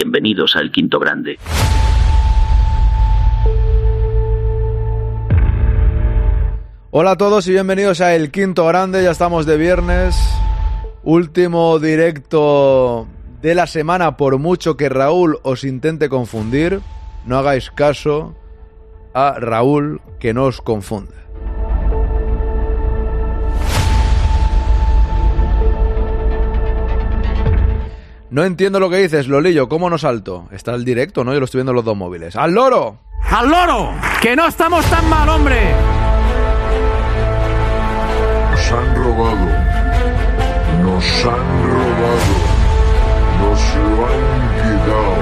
Bienvenidos al Quinto Grande. Hola a todos y bienvenidos a El Quinto Grande, ya estamos de viernes, último directo de la semana por mucho que Raúl os intente confundir, no hagáis caso a Raúl que no os confunde. No entiendo lo que dices, Lolillo, ¿cómo no salto? Está el directo, ¿no? Yo lo estoy viendo en los dos móviles. ¡Al loro! ¡Al loro! ¡Que no estamos tan mal, hombre! Nos han robado. Nos han robado. Nos lo han quitado.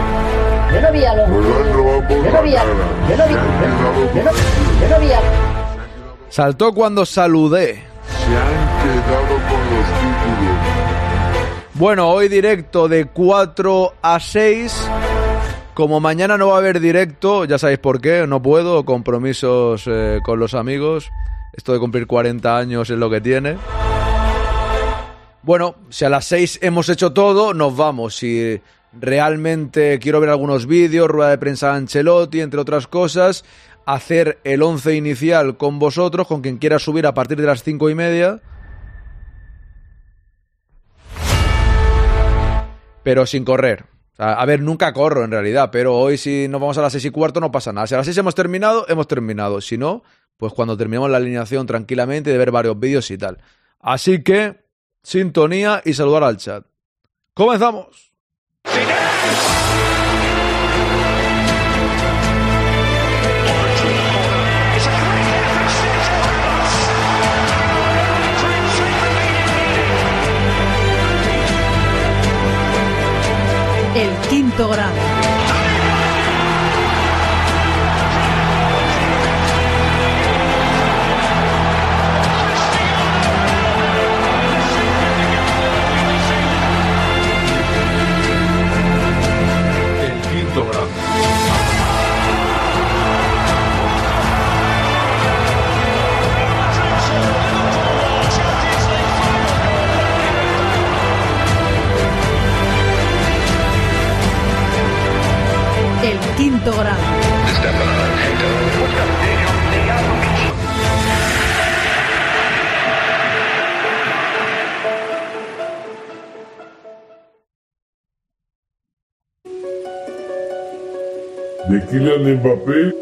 Yo no vi a los. Nos lo han robado por Yo no la vi a. cara. Yo no vi. Yo no, yo no vi a. Saltó cuando saludé. Se han quedado. Bueno, hoy directo de 4 a 6. Como mañana no va a haber directo, ya sabéis por qué, no puedo, compromisos eh, con los amigos. Esto de cumplir 40 años es lo que tiene. Bueno, si a las 6 hemos hecho todo, nos vamos. Si realmente quiero ver algunos vídeos, rueda de prensa de Ancelotti, entre otras cosas, hacer el 11 inicial con vosotros, con quien quiera subir a partir de las 5 y media. Pero sin correr. A ver, nunca corro en realidad, pero hoy si nos vamos a las seis y cuarto no pasa nada. Si a las seis hemos terminado, hemos terminado. Si no, pues cuando terminemos la alineación tranquilamente de ver varios vídeos y tal. Así que, sintonía y saludar al chat. ¡Comenzamos! Quinto grado. Quinto grado. De Kylian Mbappé.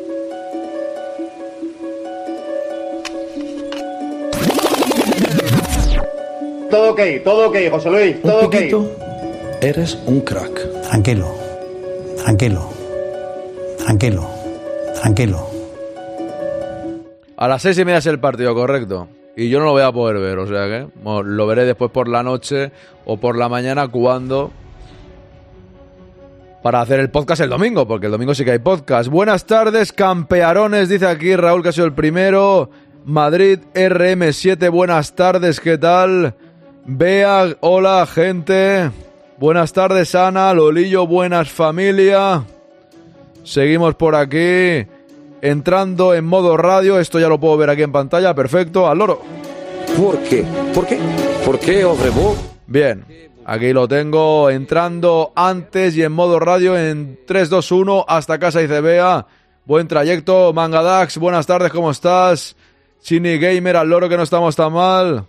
Todo ok, todo ok, José Luis, todo Un ok. poquito, eres un crack. Tranquilo, tranquilo, tranquilo, tranquilo. A las seis y media es el partido, correcto. Y yo no lo voy a poder ver, o sea que lo veré después por la noche o por la mañana cuando... Para hacer el podcast el domingo, porque el domingo sí que hay podcast. Buenas tardes, campearones, dice aquí Raúl que ha sido el primero. Madrid RM7, buenas tardes, ¿qué tal? Bea, hola gente. Buenas tardes, Ana, Lolillo, buenas familia. Seguimos por aquí. Entrando en modo radio, esto ya lo puedo ver aquí en pantalla, perfecto, al loro. ¿Por qué? ¿Por qué? ¿Por qué, Obrevó? Bien, aquí lo tengo entrando antes y en modo radio en 3, 2, 1 hasta casa y CBA. Buen trayecto, Mangadax, buenas tardes, ¿cómo estás? Chini Gamer, al loro que no estamos tan mal.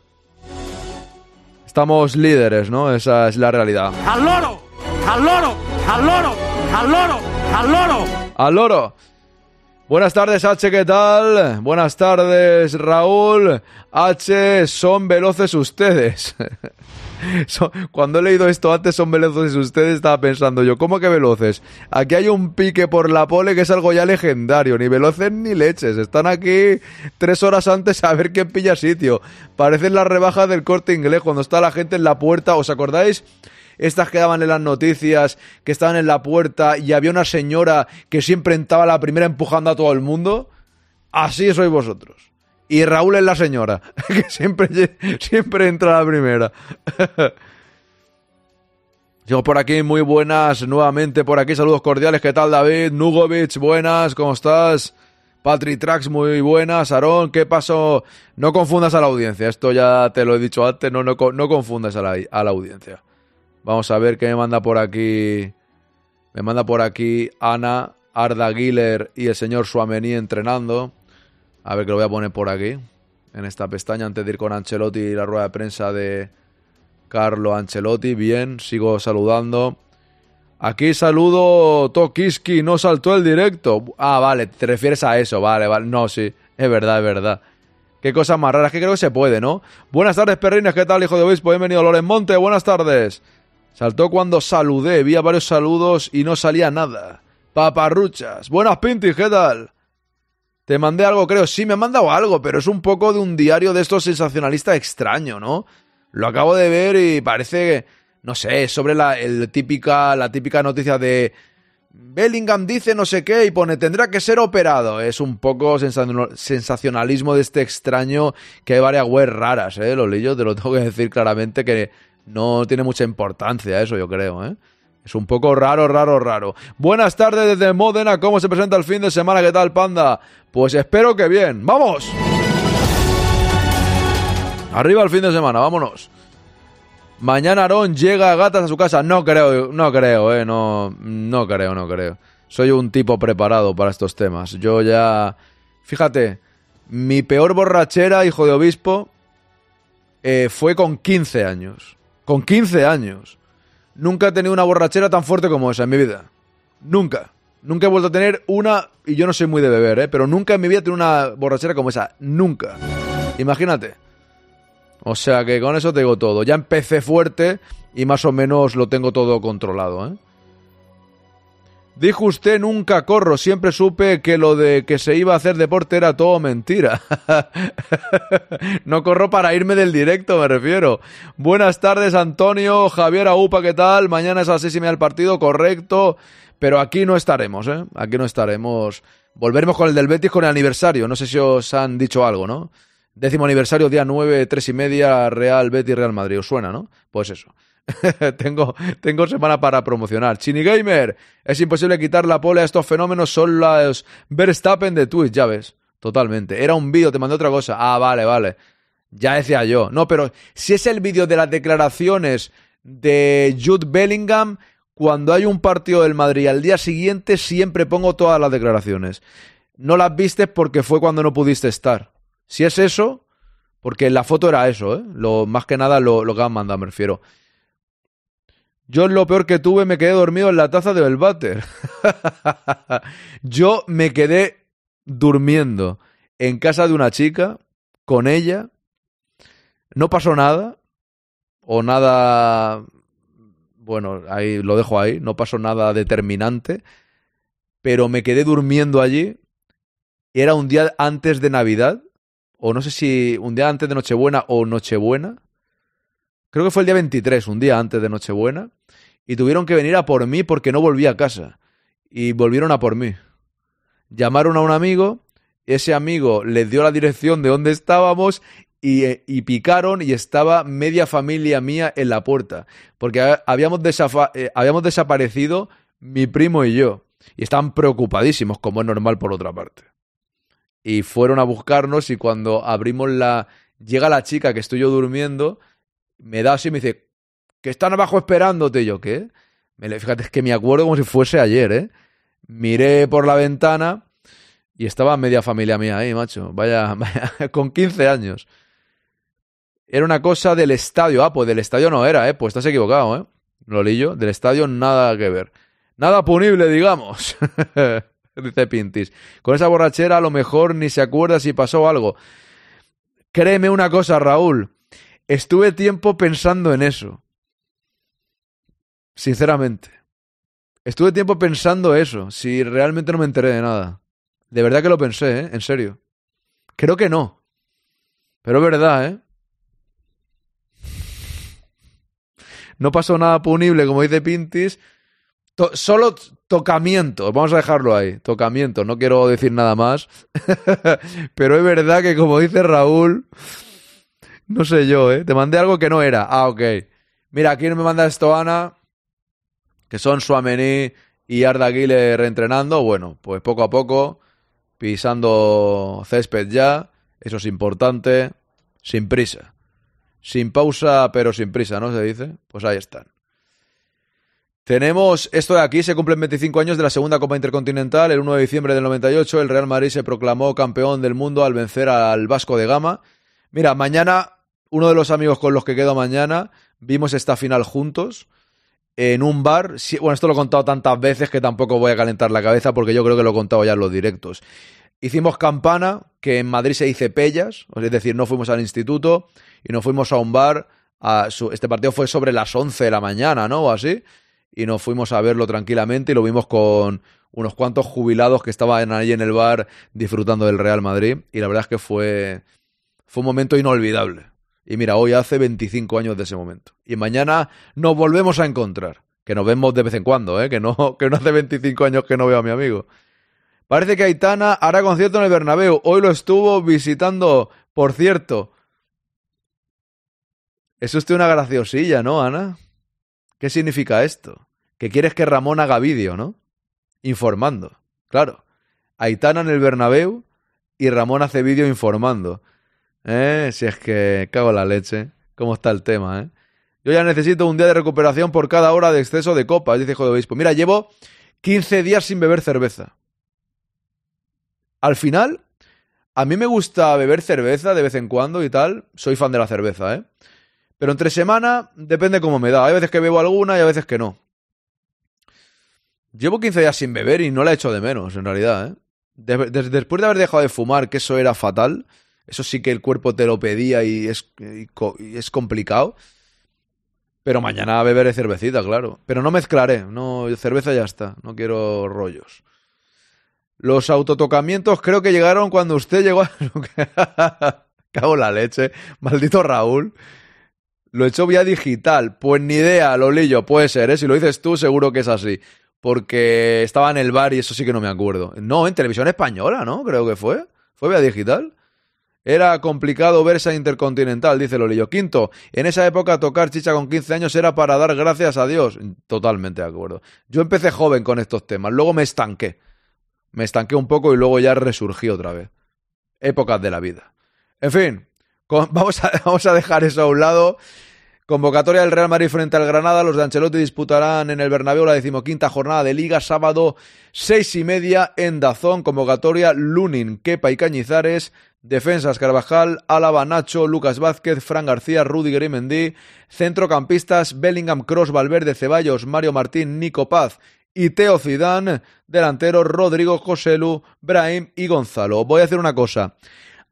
Estamos líderes, ¿no? Esa es la realidad. ¡Al loro! ¡Al loro! ¡Al loro! ¡Al loro! ¡Al loro! Al. Buenas tardes, H, ¿qué tal? Buenas tardes, Raúl. H, son veloces ustedes. Cuando he leído esto antes, son veloces ustedes, estaba pensando yo, ¿cómo que veloces? Aquí hay un pique por la pole que es algo ya legendario, ni veloces ni leches. Están aquí tres horas antes a ver quién pilla sitio. Parecen las rebajas del corte inglés cuando está la gente en la puerta. ¿Os acordáis? Estas que daban en las noticias, que estaban en la puerta y había una señora que siempre entraba la primera empujando a todo el mundo. Así sois vosotros. Y Raúl es la señora, que siempre, siempre entra la primera. Yo por aquí, muy buenas, nuevamente por aquí, saludos cordiales, ¿qué tal David? Nugovic, buenas, ¿cómo estás? Patri Trax, muy buenas, Aarón, ¿qué pasó? No confundas a la audiencia, esto ya te lo he dicho antes, no, no, no confundas a la, a la audiencia. Vamos a ver qué me manda por aquí Me manda por aquí Ana, Arda Giler y el señor Suamení entrenando. A ver que lo voy a poner por aquí, en esta pestaña, antes de ir con Ancelotti y la rueda de prensa de Carlo Ancelotti. Bien, sigo saludando. Aquí saludo Tokiski, no saltó el directo. Ah, vale, te refieres a eso, vale, vale. No, sí, es verdad, es verdad. Qué cosas más raras, que creo que se puede, ¿no? Buenas tardes, perrines, ¿qué tal, hijo de obispo? Bienvenido, Loren Monte, buenas tardes. Saltó cuando saludé, vi varios saludos y no salía nada. Paparruchas, buenas pintis, ¿qué tal? Te mandé algo, creo. Sí, me han mandado algo, pero es un poco de un diario de estos sensacionalistas extraño, ¿no? Lo acabo de ver y parece, no sé, sobre la, el típica, la típica noticia de Bellingham dice no sé qué y pone tendrá que ser operado. Es un poco sensacionalismo de este extraño que hay varias webs raras, ¿eh? Los lillos, te lo tengo que decir claramente que no tiene mucha importancia eso, yo creo, ¿eh? Es un poco raro, raro, raro. Buenas tardes desde Módena. ¿Cómo se presenta el fin de semana? ¿Qué tal, panda? Pues espero que bien. ¡Vamos! Arriba el fin de semana, vámonos. Mañana Aarón llega a gatas a su casa. No creo, no creo, eh. No, no creo, no creo. Soy un tipo preparado para estos temas. Yo ya. Fíjate, mi peor borrachera, hijo de obispo, eh, fue con 15 años. Con 15 años. Nunca he tenido una borrachera tan fuerte como esa en mi vida. Nunca. Nunca he vuelto a tener una, y yo no soy muy de beber, ¿eh? pero nunca en mi vida he tenido una borrachera como esa. Nunca. Imagínate. O sea que con eso te digo todo. Ya empecé fuerte y más o menos lo tengo todo controlado, ¿eh? Dijo usted nunca corro, siempre supe que lo de que se iba a hacer deporte era todo mentira. no corro para irme del directo, me refiero. Buenas tardes, Antonio, Javier Aupa, ¿qué tal? Mañana es a las seis y del partido, correcto. Pero aquí no estaremos, ¿eh? Aquí no estaremos. Volveremos con el del Betis con el aniversario. No sé si os han dicho algo, ¿no? Décimo aniversario, día 9, tres y media, Real Betis, Real Madrid. ¿Os suena, no? Pues eso. tengo, tengo semana para promocionar. Chini Gamer, es imposible quitar la pole a estos fenómenos, son los Verstappen de Twitch, ya ves. Totalmente. Era un vídeo, te mandé otra cosa. Ah, vale, vale. Ya decía yo. No, pero si es el vídeo de las declaraciones de Jude Bellingham, cuando hay un partido del Madrid al día siguiente, siempre pongo todas las declaraciones. No las viste porque fue cuando no pudiste estar. Si es eso, porque la foto era eso, ¿eh? Lo, más que nada lo, lo que han mandado, me refiero. Yo lo peor que tuve me quedé dormido en la taza de Belvater. Yo me quedé durmiendo en casa de una chica, con ella. No pasó nada. O nada... Bueno, ahí lo dejo ahí. No pasó nada determinante. Pero me quedé durmiendo allí. Era un día antes de Navidad o no sé si un día antes de Nochebuena o Nochebuena. Creo que fue el día 23, un día antes de Nochebuena. Y tuvieron que venir a por mí porque no volví a casa. Y volvieron a por mí. Llamaron a un amigo, ese amigo les dio la dirección de dónde estábamos y, eh, y, picaron y estaba media familia mía en la puerta. Porque habíamos, eh, habíamos desaparecido mi primo y yo. Y estaban preocupadísimos, como es normal por otra parte y fueron a buscarnos y cuando abrimos la... Llega la chica que estoy yo durmiendo, me da así y me dice, que están abajo esperándote. Y yo, ¿qué? Me, fíjate, es que me acuerdo como si fuese ayer, ¿eh? Miré por la ventana y estaba media familia mía ahí, macho. Vaya, vaya con 15 años. Era una cosa del estadio. Ah, pues del estadio no era, ¿eh? Pues estás equivocado, ¿eh? Lolillo, del estadio nada que ver. Nada punible, digamos. dice Pintis. Con esa borrachera a lo mejor ni se acuerda si pasó algo. Créeme una cosa, Raúl. Estuve tiempo pensando en eso. Sinceramente. Estuve tiempo pensando eso, si realmente no me enteré de nada. De verdad que lo pensé, ¿eh? En serio. Creo que no. Pero es verdad, ¿eh? No pasó nada punible, como dice Pintis. solo tocamiento, vamos a dejarlo ahí, tocamiento, no quiero decir nada más, pero es verdad que como dice Raúl, no sé yo, ¿eh? Te mandé algo que no era, ah, ok. Mira, aquí me manda esto Ana, que son Suamení y Arda Aguile reentrenando, bueno, pues poco a poco, pisando césped ya, eso es importante, sin prisa. Sin pausa, pero sin prisa, ¿no? Se dice. Pues ahí están. Tenemos esto de aquí, se cumplen 25 años de la segunda Copa Intercontinental. El 1 de diciembre del 98, el Real Madrid se proclamó campeón del mundo al vencer al Vasco de Gama. Mira, mañana, uno de los amigos con los que quedo mañana, vimos esta final juntos en un bar. Bueno, esto lo he contado tantas veces que tampoco voy a calentar la cabeza porque yo creo que lo he contado ya en los directos. Hicimos campana, que en Madrid se dice pellas, es decir, no fuimos al instituto y nos fuimos a un bar. Este partido fue sobre las 11 de la mañana, ¿no? O así y nos fuimos a verlo tranquilamente y lo vimos con unos cuantos jubilados que estaban ahí en el bar disfrutando del Real Madrid y la verdad es que fue, fue un momento inolvidable. Y mira, hoy hace 25 años de ese momento. Y mañana nos volvemos a encontrar. Que nos vemos de vez en cuando, ¿eh? Que no, que no hace 25 años que no veo a mi amigo. Parece que Aitana hará concierto en el Bernabéu. Hoy lo estuvo visitando, por cierto. Es usted una graciosilla, ¿no, Ana? ¿Qué significa esto? Que quieres que Ramón haga vídeo, ¿no? Informando. Claro. Aitana en el Bernabéu y Ramón hace vídeo informando. ¿Eh? Si es que cago la leche. ¿Cómo está el tema, eh? Yo ya necesito un día de recuperación por cada hora de exceso de copas, dice Hijo de Obispo. Mira, llevo 15 días sin beber cerveza. Al final, a mí me gusta beber cerveza de vez en cuando y tal. Soy fan de la cerveza, ¿eh? Pero entre semana depende cómo me da. Hay veces que bebo alguna y a veces que no. Llevo 15 días sin beber y no la he hecho de menos, en realidad. ¿eh? después de haber dejado de fumar, que eso era fatal, eso sí que el cuerpo te lo pedía y es, es complicado. Pero mañana beberé cervecita, claro. Pero no mezclaré, no, cerveza ya está, no quiero rollos. Los autotocamientos creo que llegaron cuando usted llegó a... Cago la leche, maldito Raúl. Lo he hecho vía digital. Pues ni idea, Lolillo, puede ser, ¿eh? Si lo dices tú, seguro que es así. Porque estaba en el bar y eso sí que no me acuerdo. No, en televisión española, ¿no? Creo que fue. ¿Fue vía digital? Era complicado ver esa intercontinental, dice Lolillo. Quinto, en esa época tocar chicha con 15 años era para dar gracias a Dios. Totalmente de acuerdo. Yo empecé joven con estos temas, luego me estanqué. Me estanqué un poco y luego ya resurgí otra vez. Épocas de la vida. En fin, vamos a, vamos a dejar eso a un lado. Convocatoria del Real Madrid frente al Granada. Los de Ancelotti disputarán en el Bernabéu la decimoquinta jornada de Liga, sábado seis y media en Dazón. Convocatoria Lunin, Kepa y Cañizares. Defensas Carvajal, Álava, Nacho, Lucas Vázquez, Fran García, Rudiger y. Centrocampistas Bellingham, Cross, Valverde, Ceballos, Mario Martín, Nico Paz y Teo Zidane. Delantero Rodrigo Joselu, Brahim y Gonzalo. Voy a hacer una cosa.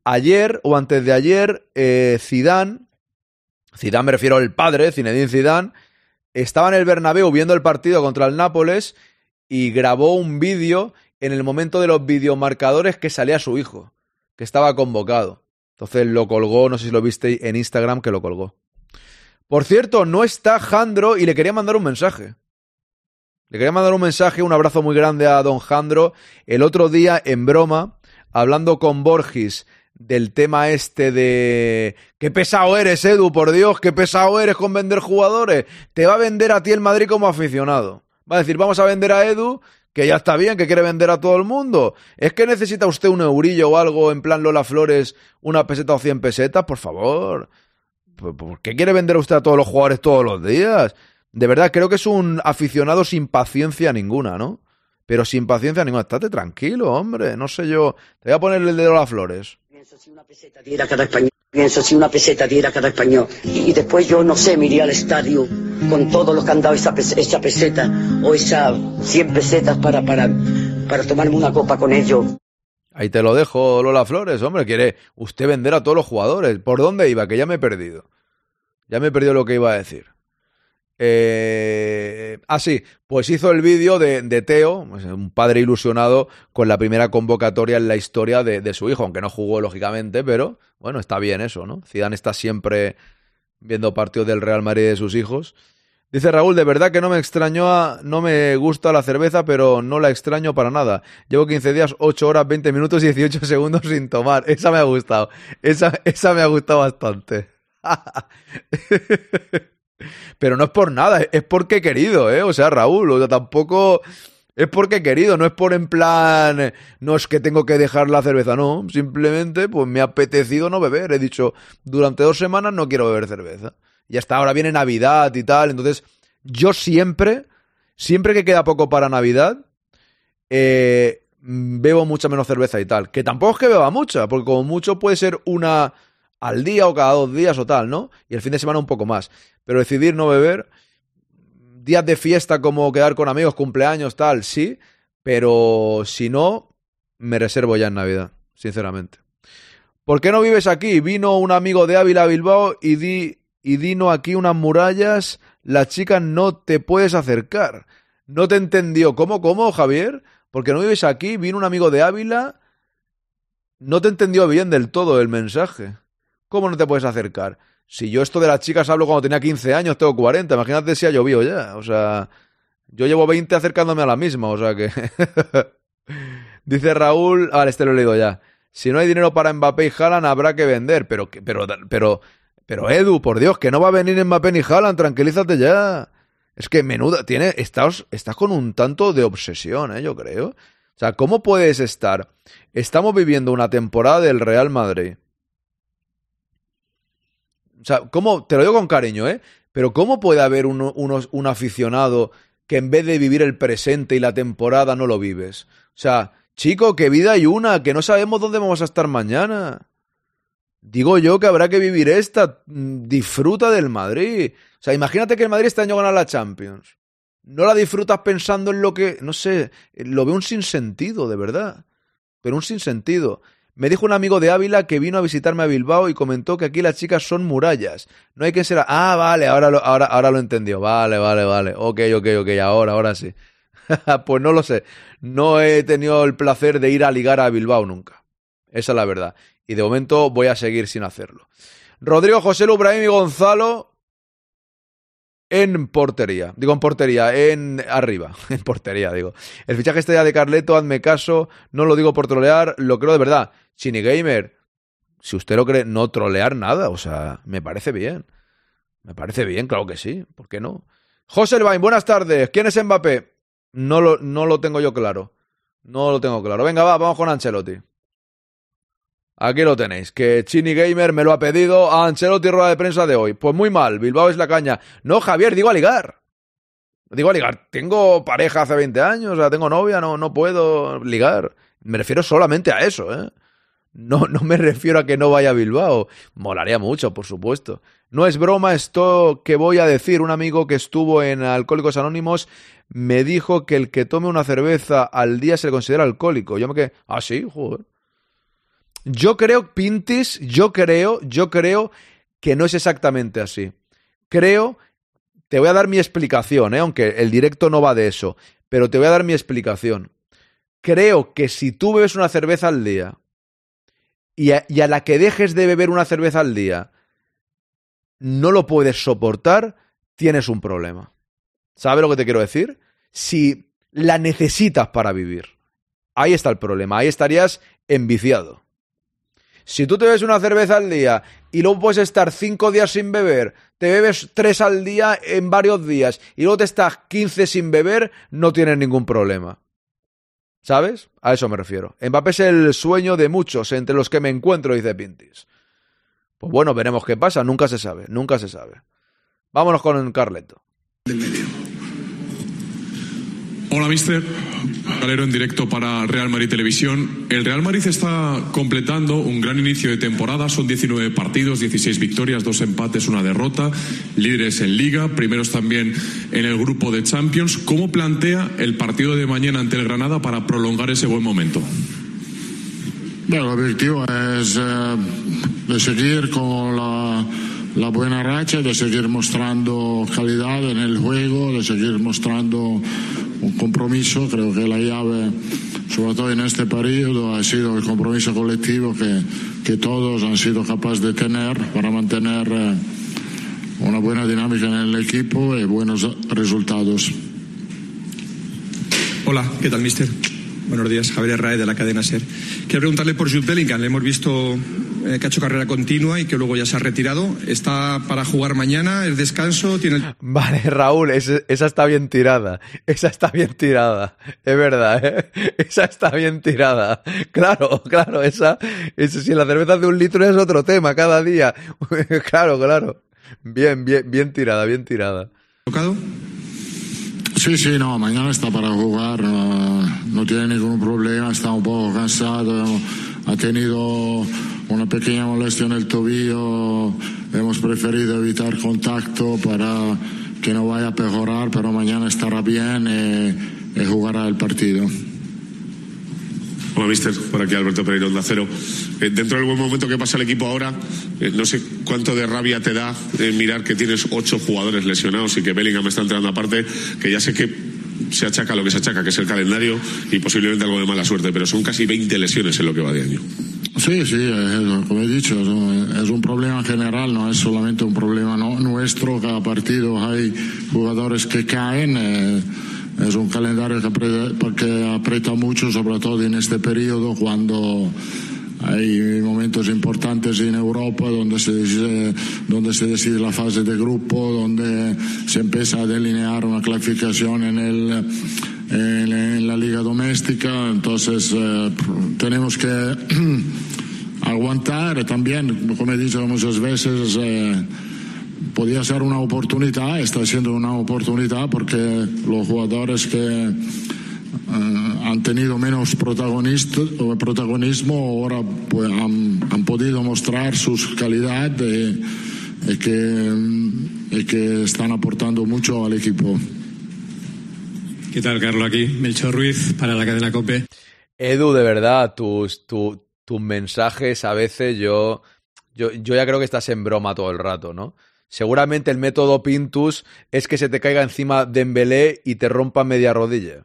Ayer o antes de ayer, eh, Zidane Zidane me refiero al padre, Zinedine Zidane, estaba en el Bernabéu viendo el partido contra el Nápoles y grabó un vídeo en el momento de los videomarcadores que salía su hijo, que estaba convocado. Entonces lo colgó, no sé si lo viste en Instagram que lo colgó. Por cierto, no está Jandro y le quería mandar un mensaje. Le quería mandar un mensaje, un abrazo muy grande a don Jandro. El otro día, en broma, hablando con Borges del tema este de qué pesado eres, Edu, por Dios, qué pesado eres con vender jugadores. Te va a vender a ti el Madrid como aficionado. Va a decir, vamos a vender a Edu, que ya está bien, que quiere vender a todo el mundo. ¿Es que necesita usted un eurillo o algo en plan Lola Flores, una peseta o cien pesetas? Por favor. ¿Por qué quiere vender usted a todos los jugadores todos los días? De verdad, creo que es un aficionado sin paciencia ninguna, ¿no? Pero sin paciencia ninguna. Estate tranquilo, hombre. No sé yo. Te voy a poner el dedo a las flores pienso si una peseta diera cada español, pienso si una peseta diera cada español. Y, después yo, no sé, me iría al estadio con todo lo que han dado esa, esa peseta o esas 100 pesetas para, para, para tomarme una copa con ellos. Ahí te lo dejo, Lola Flores, hombre, quiere usted vender a todos los jugadores. ¿Por dónde iba? Que ya me he perdido. Ya me he perdido lo que iba a decir. Eh, ah, sí, pues hizo el vídeo de, Teo, pues, un padre ilusionado con la primera convocatoria en la historia de, su hijo, aunque no jugó lógicamente, pero bueno, está bien eso, ¿no? Zidane está siempre viendo partidos del Real Madrid de sus hijos. Dice Raúl, de verdad que no me extrañó, no me gusta la cerveza, pero no la extraño para nada. Llevo 15 días, 8 horas, 20 minutos y 18 segundos sin tomar. Esa me ha gustado. Esa, esa me ha gustado bastante. Pero no es por nada, es porque he querido, ¿eh? O sea, Raúl, o sea, tampoco es porque he querido, no es por en plan, no es que tengo que dejar la cerveza, no, simplemente pues me ha apetecido no beber, he dicho, durante dos semanas no quiero beber cerveza. Y hasta ahora viene Navidad y tal, entonces yo siempre, Siempre que queda poco para Navidad, eh, bebo mucha menos cerveza y tal. Que tampoco es que beba mucha, porque como mucho puede ser una al día o cada dos días o tal, ¿no? Y el fin de semana un poco más. Pero decidir no beber, días de fiesta como quedar con amigos, cumpleaños, tal, sí, pero si no, me reservo ya en Navidad, sinceramente. ¿Por qué no vives aquí? Vino un amigo de Ávila a Bilbao y, di, y dino aquí unas murallas, la chica no te puedes acercar. No te entendió. ¿Cómo, cómo, Javier? Porque no vives aquí, vino un amigo de Ávila, no te entendió bien del todo el mensaje. ¿Cómo no te puedes acercar? Si yo esto de las chicas hablo cuando tenía 15 años, tengo 40, imagínate si ha llovido ya. O sea, yo llevo 20 acercándome a la misma, o sea que... Dice Raúl, vale, este lo he leído ya. Si no hay dinero para Mbappé y Haaland, habrá que vender. Pero, pero, pero, pero Edu, por Dios, que no va a venir Mbappé ni Haaland, tranquilízate ya. Es que menuda, tiene, estás, estás con un tanto de obsesión, ¿eh? yo creo. O sea, ¿cómo puedes estar? Estamos viviendo una temporada del Real Madrid o sea, ¿cómo? Te lo digo con cariño, ¿eh? Pero ¿cómo puede haber un, un aficionado que en vez de vivir el presente y la temporada no lo vives? O sea, chico, que vida hay una, que no sabemos dónde vamos a estar mañana. Digo yo que habrá que vivir esta. Mm, disfruta del Madrid. O sea, imagínate que el Madrid este año gana la Champions. No la disfrutas pensando en lo que, no sé, lo veo un sinsentido, de verdad. Pero un sinsentido. Me dijo un amigo de Ávila que vino a visitarme a Bilbao y comentó que aquí las chicas son murallas. No hay que ser... Ah, vale, ahora lo, ahora, ahora lo entendió. Vale, vale, vale. Ok, ok, ok, ahora, ahora sí. pues no lo sé. No he tenido el placer de ir a ligar a Bilbao nunca. Esa es la verdad. Y de momento voy a seguir sin hacerlo. Rodrigo José Lubraim y Gonzalo en portería. Digo en portería, en arriba. En portería, digo. El fichaje este de Carleto, hazme caso. No lo digo por trolear, lo creo de verdad. Chini Gamer, si usted lo cree, no trolear nada, o sea, me parece bien. Me parece bien, claro que sí, ¿por qué no? José Elvain, buenas tardes. ¿Quién es Mbappé? No lo, no lo tengo yo claro. No lo tengo claro. Venga, va, vamos con Ancelotti. Aquí lo tenéis, que Chini Gamer me lo ha pedido a Ancelotti rueda de prensa de hoy. Pues muy mal, Bilbao es la caña. No, Javier, digo a ligar. Digo a ligar. Tengo pareja hace 20 años, o sea, tengo novia, no, no puedo ligar. Me refiero solamente a eso, ¿eh? No, no me refiero a que no vaya a Bilbao. Molaría mucho, por supuesto. No es broma esto que voy a decir. Un amigo que estuvo en Alcohólicos Anónimos me dijo que el que tome una cerveza al día se le considera alcohólico. Yo me quedé, ah, sí, joder. Yo creo, Pintis, yo creo, yo creo que no es exactamente así. Creo, te voy a dar mi explicación, ¿eh? aunque el directo no va de eso, pero te voy a dar mi explicación. Creo que si tú bebes una cerveza al día y a, la que dejes de beber una cerveza al día no lo puedes soportar, tienes un problema. ¿Sabes lo que te quiero decir? Si la necesitas para vivir. Ahí está el problema, ahí estarías enviciado. Si tú te bebes una cerveza al día y luego puedes estar cinco días sin beber, te bebes tres al día en varios días y luego te estás quince sin beber, no tienes ningún problema. ¿Sabes? A eso me refiero. Mbappé es el sueño de muchos, entre los que me encuentro, dice Pintis. Pues bueno, veremos qué pasa, nunca se sabe, nunca se sabe. Vámonos con Carleto. Hola, mister. Galero en directo para Real Madrid Televisión. El Real Madrid está completando un gran inicio de temporada. Son 19 partidos, 16 victorias, dos empates, una derrota. Líderes en Liga, primeros también en el grupo de Champions. ¿Cómo plantea el partido de mañana ante el Granada para prolongar ese buen momento? Bueno, el objetivo es eh, seguir con la la buena racha de seguir mostrando calidad en el juego, de seguir mostrando un compromiso. Creo que la llave, sobre todo en este periodo, ha sido el compromiso colectivo que, que todos han sido capaces de tener para mantener eh, una buena dinámica en el equipo y buenos resultados. Hola, ¿qué tal, mister? Buenos días, Javier Rae de la cadena SER. Quiero preguntarle por Jude Bellingham. Le hemos visto eh, que ha hecho carrera continua y que luego ya se ha retirado. ¿Está para jugar mañana? ¿Es descanso? ¿Tiene Vale, Raúl, esa está bien tirada. Esa está bien tirada. Es verdad, ¿eh? Esa está bien tirada. Claro, claro, esa, esa si la cerveza de un litro es otro tema cada día. claro, claro. Bien, bien, bien tirada, bien tirada. ¿Tocado? Sí, sí, no, mañana está para jugar, no, no tiene ningún problema, está un poco cansado, ha tenido una pequeña molestia en el tobillo, hemos preferido evitar contacto para que no vaya a mejorar, pero mañana estará bien y, y jugará el partido. Hola, mister. Por aquí Alberto Pereiro, de Acero. Eh, dentro del buen momento que pasa el equipo ahora, eh, no sé cuánto de rabia te da eh, mirar que tienes ocho jugadores lesionados y que Bellingham está entrando aparte, que ya sé que se achaca lo que se achaca, que es el calendario y posiblemente algo de mala suerte, pero son casi 20 lesiones en lo que va de año. Sí, sí, es, como he dicho, es un, es un, problema general, no es solamente un problema no, nuestro. Cada partido hay jugadores que caen. Eh, es un calendario que aprieta, que aprieta mucho, sobre todo en este periodo cuando hay momentos importantes en Europa donde se, decide, donde se decide la fase de grupo, donde se empieza a delinear una clasificación en, el, en, en la liga doméstica. Entonces eh, tenemos que aguantar también, como he dicho muchas veces. Eh, podía ser una oportunidad, está siendo una oportunidad porque los jugadores que uh, han tenido menos protagonismo ahora pues, han, han, podido mostrar sus calidades y, y, que, y, que, están aportando mucho al equipo. ¿Qué tal, Carlos? Aquí, Melchor Ruiz para la cadena COPE. Edu, de verdad, tus, tu, tus mensajes a veces yo, yo, yo ya creo que estás en broma todo el rato, ¿no? Seguramente el método Pintus es que se te caiga encima Dembélé y te rompa media rodilla.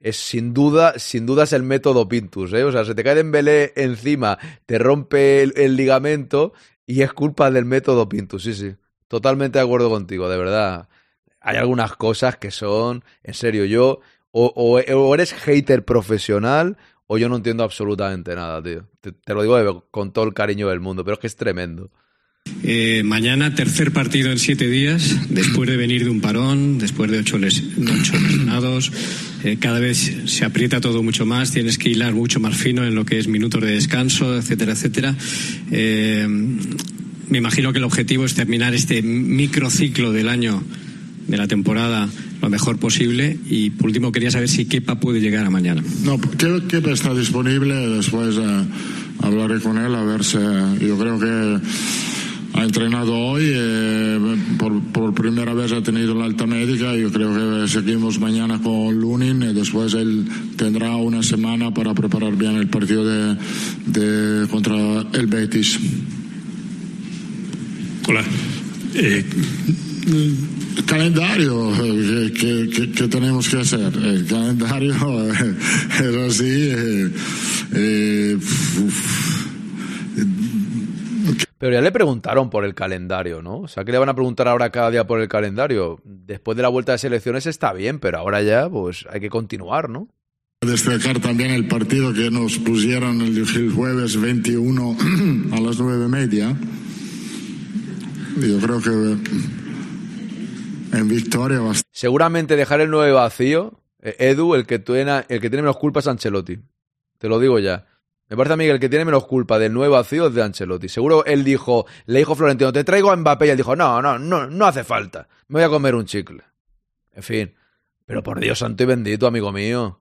Es sin duda, sin duda es el método Pintus, ¿eh? O sea, se te cae Dembélé encima, te rompe el, ligamento y es culpa del método Pintus, sí, sí. Totalmente de acuerdo contigo, de verdad. Hay algunas cosas que son, en serio, yo, o, o, eres hater profesional o yo no entiendo absolutamente nada, tío. Te lo digo con todo el cariño del mundo, pero es que es tremendo. Eh, mañana tercer partido en siete días, después de venir de un parón, después de ocho, les, ocho lesionados. Eh, cada vez se aprieta todo mucho más, tienes que hilar mucho más fino en lo que es minutos de descanso, etcétera, etcétera. Eh, me imagino que el objetivo es terminar este microciclo del año, de la temporada, lo mejor posible. Y por último, quería saber si Kepa puede llegar a mañana. No, Kepa está disponible, después hablaré con él a ver si. Yo creo que ha entrenado hoy, eh, por, por, primera vez ha tenido la alta médica, yo creo que seguimos mañana con Lunin y después él tendrá una semana para preparar bien el partido de, de contra el Betis. Hola. Eh, el calendario eh, que, que, que, tenemos que hacer. El calendario es así. Eh, pero ya le preguntaron por el calendario, ¿no? O sea, que le van a preguntar ahora cada día por el calendario. Después de la vuelta de selecciones está bien, pero ahora ya, pues hay que continuar, ¿no? Destacar también el partido que nos pusieron el, jueves 21 a las nueve y media. Yo creo que en victoria va a... Seguramente dejar el 9 vacío, Edu, el que, tiene, el que tiene menos culpa es Ancelotti. Te lo digo ya. Me parece a mí que el que tiene menos culpa del nuevo vacío es de Ancelotti. Seguro él dijo, le dijo Florentino, te traigo a Mbappé y él dijo, no, no, no, no hace falta. Me voy a comer un chicle. En fin. Pero por Dios santo y bendito, amigo mío.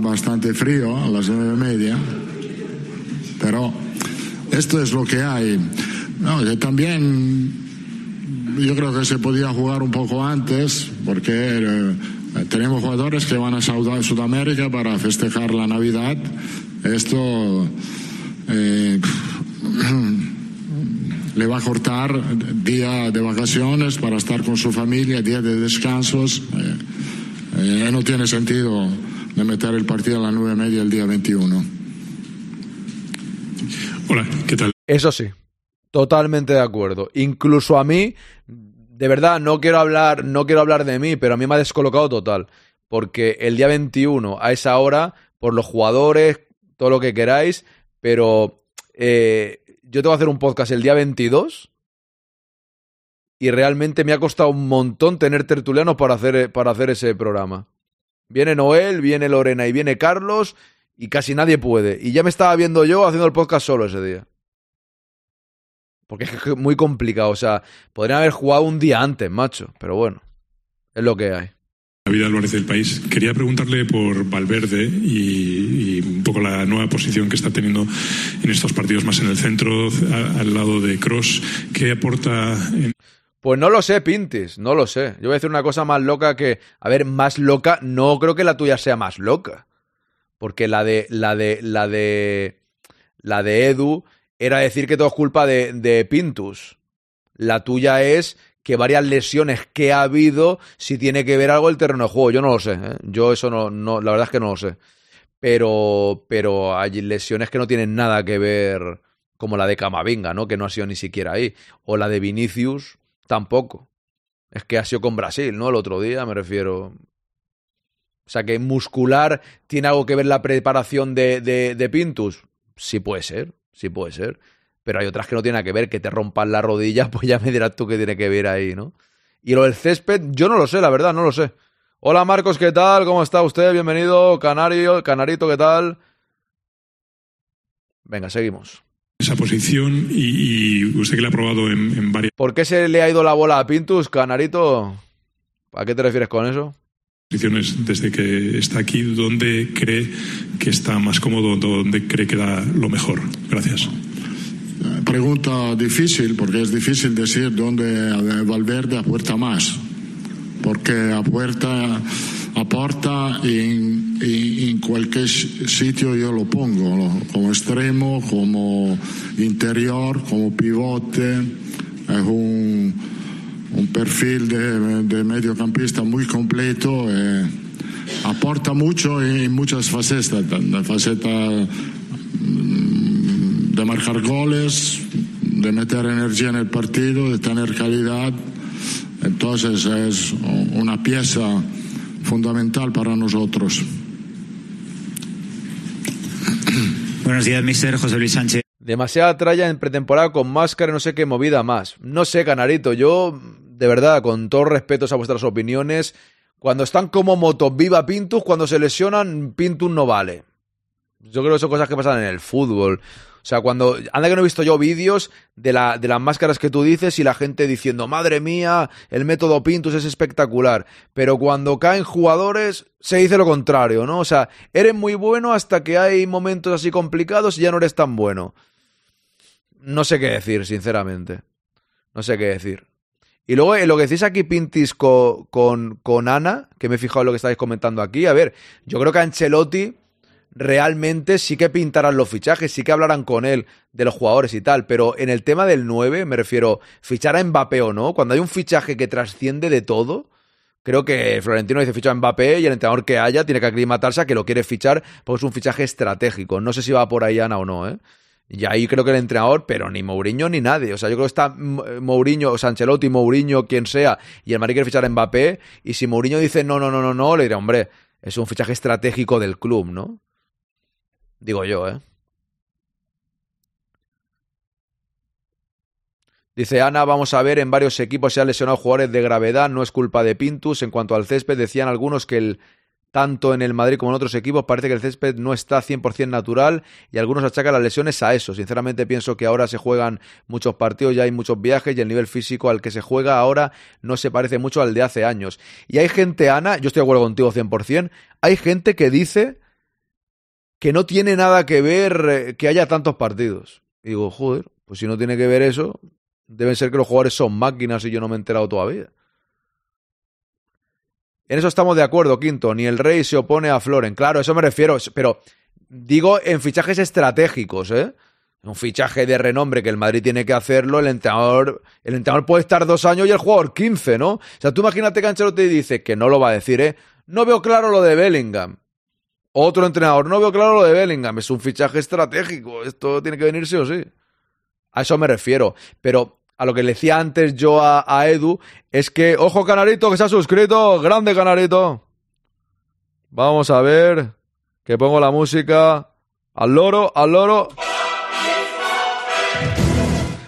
Bastante frío a las nueve y media. Pero esto es lo que hay. No, también yo creo que se podía jugar un poco antes, porque eh, tenemos jugadores que van a Sudamérica para festejar la Navidad esto eh, le va a cortar día de vacaciones para estar con su familia, día de descansos. Eh, eh, no tiene sentido de meter el partido a las nueve y media el día 21. Hola, ¿qué tal? Eso sí, totalmente de acuerdo. Incluso a mí, de verdad, no quiero hablar, no quiero hablar de mí, pero a mí me ha descolocado total. Porque el día 21, a esa hora, por los jugadores, todo lo que queráis, pero eh, yo te voy a hacer un podcast el día 22 y realmente me ha costado un montón tener tertulianos para hacer, para hacer ese programa. Viene Noel, viene Lorena y viene Carlos y casi nadie puede. Y ya me estaba viendo yo haciendo el podcast solo ese día. Porque es muy complicado. O sea, podrían haber jugado un día antes, macho. Pero bueno, es lo que hay. David Álvarez del País. Quería preguntarle por Valverde y, un poco la nueva posición que está teniendo en estos partidos más en el centro, al lado de Cross. ¿Qué aporta? Pues no lo sé, Pintis, no lo sé. Yo voy a decir una cosa más loca que, a ver, más loca, no creo que la tuya sea más loca. Porque la de, la de, la de, la de Edu era decir que todo es culpa de Pintus. La tuya es que varias lesiones que ha habido, si tiene que ver algo el terreno de juego. Yo no lo sé. ¿eh? Yo eso no, no, la verdad es que no lo sé. Pero, pero hay lesiones que no tienen nada que ver, como la de Camavinga, ¿no? Que no ha sido ni siquiera ahí. O la de Vinicius, tampoco. Es que ha sido con Brasil, ¿no? El otro día, me refiero. O sea, que muscular tiene algo que ver la preparación de, de, de Pintus. Sí puede ser, sí puede ser pero hay otras que no tienen que ver, que te rompan la rodilla, pues ya me dirás tú qué tiene que ver ahí, ¿no? Y lo del césped, yo no lo sé, la verdad, no lo sé. Hola Marcos, ¿qué tal? ¿Cómo está usted? Bienvenido, Canario, Canarito, ¿qué tal? Venga, seguimos. Esa posición y, y usted que le ha probado en, en, varias... ¿Por qué se le ha ido la bola a Pintus, Canarito? ¿A qué te refieres con eso? Posiciones desde que está aquí, ¿dónde cree que está más cómodo, dónde cree que da lo mejor? Gracias pregunta difícil porque es difícil decir dónde Valverde aporta más porque aporta aporta en, cualquier sitio yo lo pongo como extremo como interior como pivote es un, perfil de, de, mediocampista muy completo eh, aporta mucho en muchas facetas la faceta de marcar goles, de meter energía en el partido, de tener calidad. Entonces es una pieza fundamental para nosotros. Buenos días, mister José Luis Sánchez. Demasiada tralla en pretemporada con máscara, no sé qué movida más. No sé, Canarito, yo, de verdad, con todo respeto a vuestras opiniones, cuando están como motos viva Pintus, cuando se lesionan, Pintus no vale. Yo creo que son cosas que pasan en el fútbol. O sea, cuando. Anda que no he visto yo vídeos de, la, de las máscaras que tú dices y la gente diciendo, madre mía, el método Pintus es espectacular. Pero cuando caen jugadores, se dice lo contrario, ¿no? O sea, eres muy bueno hasta que hay momentos así complicados y ya no eres tan bueno. No sé qué decir, sinceramente. No sé qué decir. Y luego lo que decís aquí, Pintis, con, con, con Ana, que me he fijado en lo que estáis comentando aquí. A ver, yo creo que Ancelotti realmente sí que pintarán los fichajes, sí que hablarán con él de los jugadores y tal, pero en el tema del 9, me refiero, fichar a Mbappé o no, cuando hay un fichaje que trasciende de todo, creo que Florentino dice ficha a Mbappé y el entrenador que haya tiene que aclimatarse a que lo quiere fichar porque es un fichaje estratégico. No sé si va por ahí Ana o no, ¿eh? Y ahí creo que el entrenador, pero ni Mourinho ni nadie. O sea, yo creo que está Mourinho, o sea, Ancelotti, Mourinho, quien sea, y el Madrid quiere fichar a Mbappé. Y si Mourinho dice no, no, no, no, no, le diré, hombre, es un fichaje estratégico del club, ¿no? Digo yo, ¿eh? Dice Ana, vamos a ver, en varios equipos se han lesionado jugadores de gravedad, no es culpa de Pintus. En cuanto al césped, decían algunos que el, tanto en el Madrid como en otros equipos parece que el césped no está 100% natural y algunos achacan las lesiones a eso. Sinceramente pienso que ahora se juegan muchos partidos, ya hay muchos viajes y el nivel físico al que se juega ahora no se parece mucho al de hace años. Y hay gente, Ana, yo estoy de acuerdo contigo 100%, hay gente que dice que no tiene nada que ver que haya tantos partidos. Y digo, joder, pues si no tiene que ver eso, deben ser que los jugadores son máquinas y yo no me he enterado todavía. En eso estamos de acuerdo, Quinto. Ni el Rey se opone a Floren. Claro, eso me refiero. Pero digo en fichajes estratégicos, ¿eh? Un fichaje de renombre que el Madrid tiene que hacerlo, el entrenador, el entrenador puede estar dos años y el jugador 15, ¿no? O sea, tú imagínate que Ancelotti dice, que no lo va a decir, ¿eh? No veo claro lo de Bellingham. Otro entrenador, no veo claro lo de Bellingham, es un fichaje estratégico, esto tiene que venir sí o sí. A eso me refiero, pero a lo que le decía antes yo a, Edu, es que, ojo Canarito, que se ha suscrito, grande Canarito. Vamos a ver, que pongo la música. Al loro, al loro.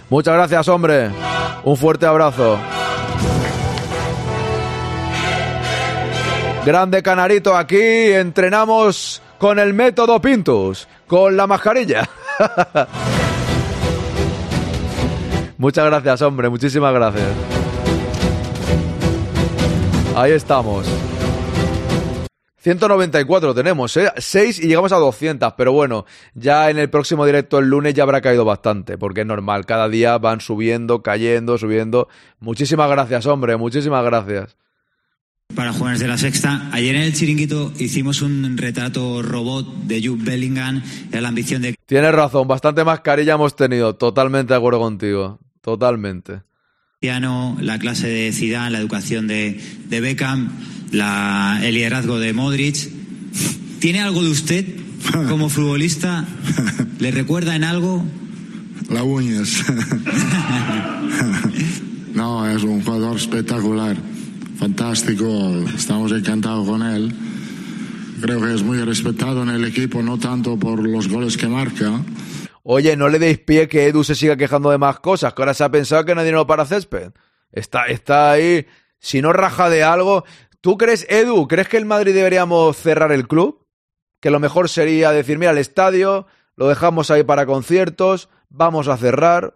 Muchas gracias, hombre. Un fuerte abrazo. Grande Canarito, aquí entrenamos con el método Pintus, con la mascarilla. Muchas gracias, hombre, muchísimas gracias. Ahí estamos. 194 tenemos, ¿eh? 6 y llegamos a 200, pero bueno, ya en el próximo directo el lunes ya habrá caído bastante, porque es normal, cada día van subiendo, cayendo, subiendo. Muchísimas gracias, hombre, muchísimas gracias. Para jóvenes de la sexta, ayer en el chiringuito hicimos un retrato robot de Jude Bellingham, era la ambición de... Tienes razón, bastante mascarilla hemos tenido, totalmente de acuerdo contigo, totalmente. Piano, la clase de Zidane, la educación de, de Beckham la, el liderazgo de Modric. ¿Tiene algo de usted como futbolista? ¿Le recuerda en algo? La uñas. no, es un jugador espectacular, fantástico, estamos encantados con él. Creo que es muy respetado en el equipo, no tanto por los goles que marca. Oye, no le deis pie que Edu se siga quejando de más cosas, que ahora se ha pensado que nadie lo para césped. Está, está ahí, si no raja de algo, ¿Tú crees, Edu, crees que el Madrid deberíamos cerrar el club? Que lo mejor sería decir, mira, el estadio lo dejamos ahí para conciertos, vamos a cerrar,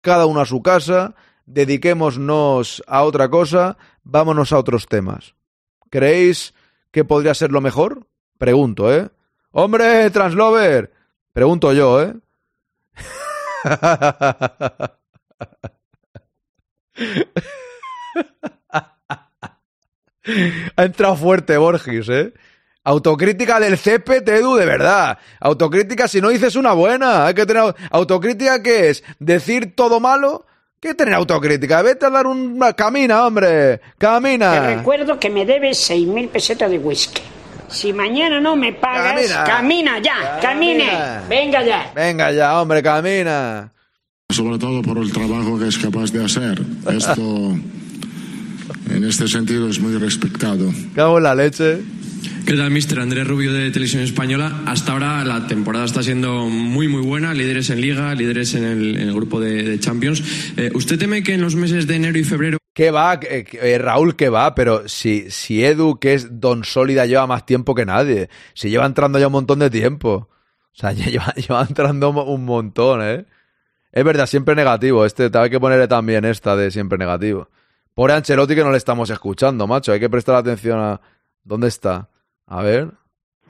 cada uno a su casa, dediquémonos a otra cosa, vámonos a otros temas. ¿Creéis que podría ser lo mejor? Pregunto, ¿eh? Hombre, Translover. Pregunto yo, ¿eh? Ha entrado fuerte Borges, ¿eh? Autocrítica del césped, Edu, de verdad. Autocrítica si no dices una buena. Hay que tener autocrítica ¿qué es? Decir todo malo. ¿Qué tener autocrítica? Vete a dar una camina, hombre. Camina. Te recuerdo que me debes seis mil pesetas de whisky. Si mañana no me pagas, camina, ya, camine. Venga ya. Venga ya, hombre, camina. Sobre todo por el trabajo que es capaz de hacer. Esto en este sentido es muy respetado. Cago en la leche. ¿Qué tal, mister? Andrés Rubio de Televisión Española. Hasta ahora la temporada está siendo muy, muy buena. Líderes en Liga, líderes en el, grupo de, Champions. Eh, ¿Usted teme que en los meses de enero y febrero... ¿Qué va? Eh, eh, Raúl, ¿qué va? Pero si, si Edu, que es don sólida, lleva más tiempo que nadie. Si lleva entrando ya un montón de tiempo. O sea, lleva, lleva entrando un montón, ¿eh? Es verdad, siempre negativo. Este, hay que ponerle también esta de siempre negativo. Por Ancelotti que no le estamos escuchando, macho. Hay que prestar atención a... ¿Dónde está? A ver.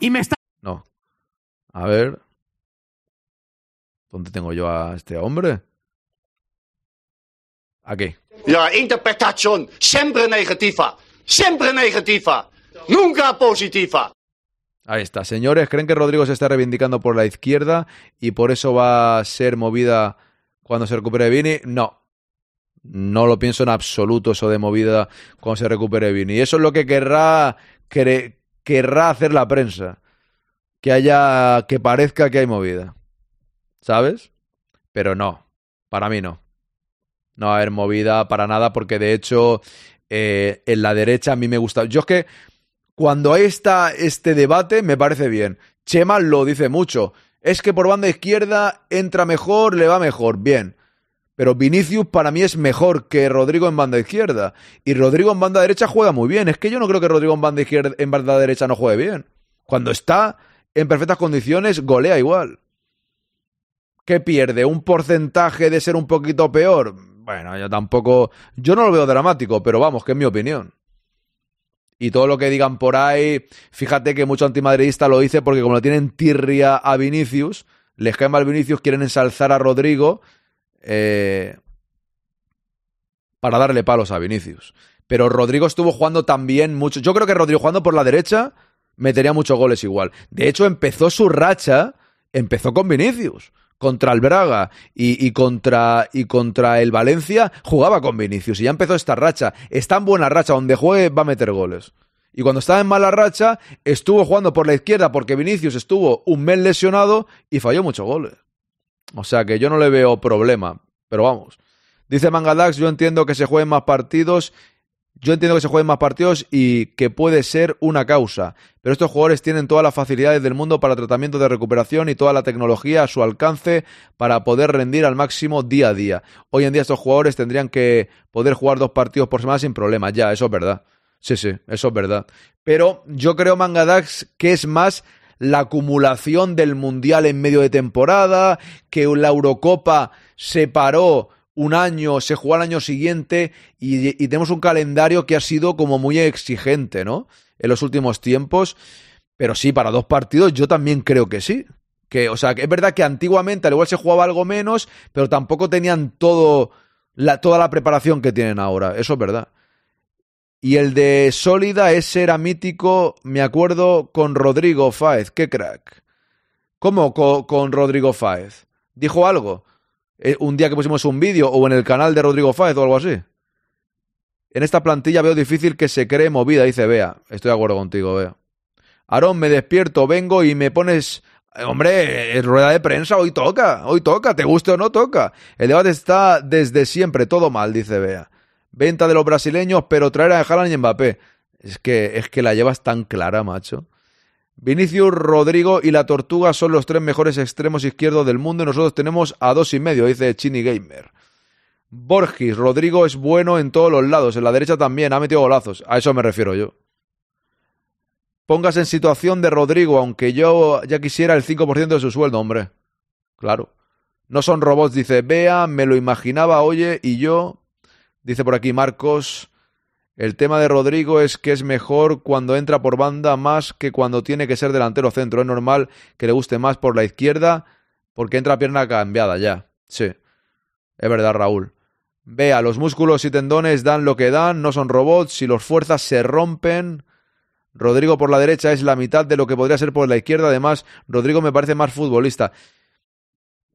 Y me está... No. A ver. ¿Dónde tengo yo a este hombre? Aquí. Ja, interpretación siempre negativa. Siempre negativa. Nunca positiva. Ahí está. Señores, ¿creen que Rodrigo se está reivindicando por la izquierda y por eso va a ser movida cuando se recupere Vini? No. No lo pienso en absoluto eso de movida cuando se recupere Vini. Y eso es lo que querrá, querrá hacer la prensa. Que haya, que parezca que hay movida. ¿Sabes? Pero no, para mí no. No va a haber movida para nada porque de hecho eh, en la derecha a mí me gusta. Yo es que cuando hay esta, este debate me parece bien. Chema lo dice mucho. Es que por banda izquierda entra mejor, le va mejor. Bien. Pero Vinicius para mí es mejor que Rodrigo en banda izquierda. Y Rodrigo en banda derecha juega muy bien. Es que yo no creo que Rodrigo en banda izquierda, en banda derecha no juegue bien. Cuando está en perfectas condiciones, golea igual. ¿Qué pierde? ¿Un porcentaje de ser un poquito peor? Bueno, yo tampoco. Yo no lo veo dramático, pero vamos, que es mi opinión. Y todo lo que digan por ahí, fíjate que mucho antimadridista lo dice porque como lo tienen tirria a Vinicius, les cae mal Vinicius, quieren ensalzar a Rodrigo eh, para darle palos a Vinicius. Pero Rodrigo estuvo jugando también mucho. Yo creo que Rodrigo jugando por la derecha metería muchos goles igual. De hecho, empezó su racha, empezó con Vinicius. Contra el Braga y, contra, y contra el Valencia jugaba con Vinicius. Y ya empezó esta racha. Está en buena racha, donde juegue va a meter goles. Y cuando estaba en mala racha, estuvo jugando por la izquierda porque Vinicius estuvo un mes lesionado y falló muchos goles. O sea que yo no le veo problema, pero vamos. Dice Mangadax, yo entiendo que se jueguen más partidos, yo entiendo que se jueguen más partidos y que puede ser una causa, pero estos jugadores tienen todas las facilidades del mundo para tratamiento de recuperación y toda la tecnología a su alcance para poder rendir al máximo día a día. Hoy en día estos jugadores tendrían que poder jugar dos partidos por semana sin problemas, ya, eso es verdad. Sí, sí, eso es verdad. Pero yo creo, Mangadax, que es más la acumulación del Mundial en medio de temporada, que la Eurocopa se paró un año, se jugó al año siguiente y, tenemos un calendario que ha sido como muy exigente, ¿no? en los últimos tiempos. Pero sí, para dos partidos yo también creo que sí. Que, o sea, es verdad que antiguamente al igual se jugaba algo menos, pero tampoco tenían todo la, toda la preparación que tienen ahora. Eso es verdad. Y el de Sólida, ese era mítico, me acuerdo, con Rodrigo Fáez. ¡Qué crack! ¿Cómo con, Rodrigo Fáez? ¿Dijo algo? Eh, ¿Un día que pusimos un vídeo o en el canal de Rodrigo Fáez o algo así? En esta plantilla veo difícil que se cree movida, dice Bea. Estoy de acuerdo contigo, Bea. Aarón, me despierto, vengo y me pones Hombre, rueda de prensa, hoy toca, hoy toca, te guste o no toca. El debate está desde siempre, todo mal, dice Bea. Venta de los brasileños, pero traer a Haaland y Mbappé. Es que, es que la llevas tan clara, macho. Vinicius, Rodrigo y la Tortuga son los tres mejores extremos izquierdos del mundo y nosotros tenemos a dos y medio, dice Chini Gamer. Borgis, Rodrigo es bueno en todos los lados, en la derecha también, ha metido golazos. A eso me refiero yo. Pongas en situación de Rodrigo, aunque yo ya quisiera el 5% de su sueldo, hombre. Claro. No son robots, dice Bea, me lo imaginaba, oye, y yo. Dice por aquí Marcos. El tema de Rodrigo es que es mejor cuando entra por banda más que cuando tiene que ser delantero centro. Es normal que le guste más por la izquierda porque entra pierna cambiada ya. Sí. Es verdad, Raúl. Vea, los músculos y tendones dan lo que dan, no son robots. Si los fuerzas se rompen, Rodrigo por la derecha es la mitad de lo que podría ser por la izquierda. Además, Rodrigo me parece más futbolista.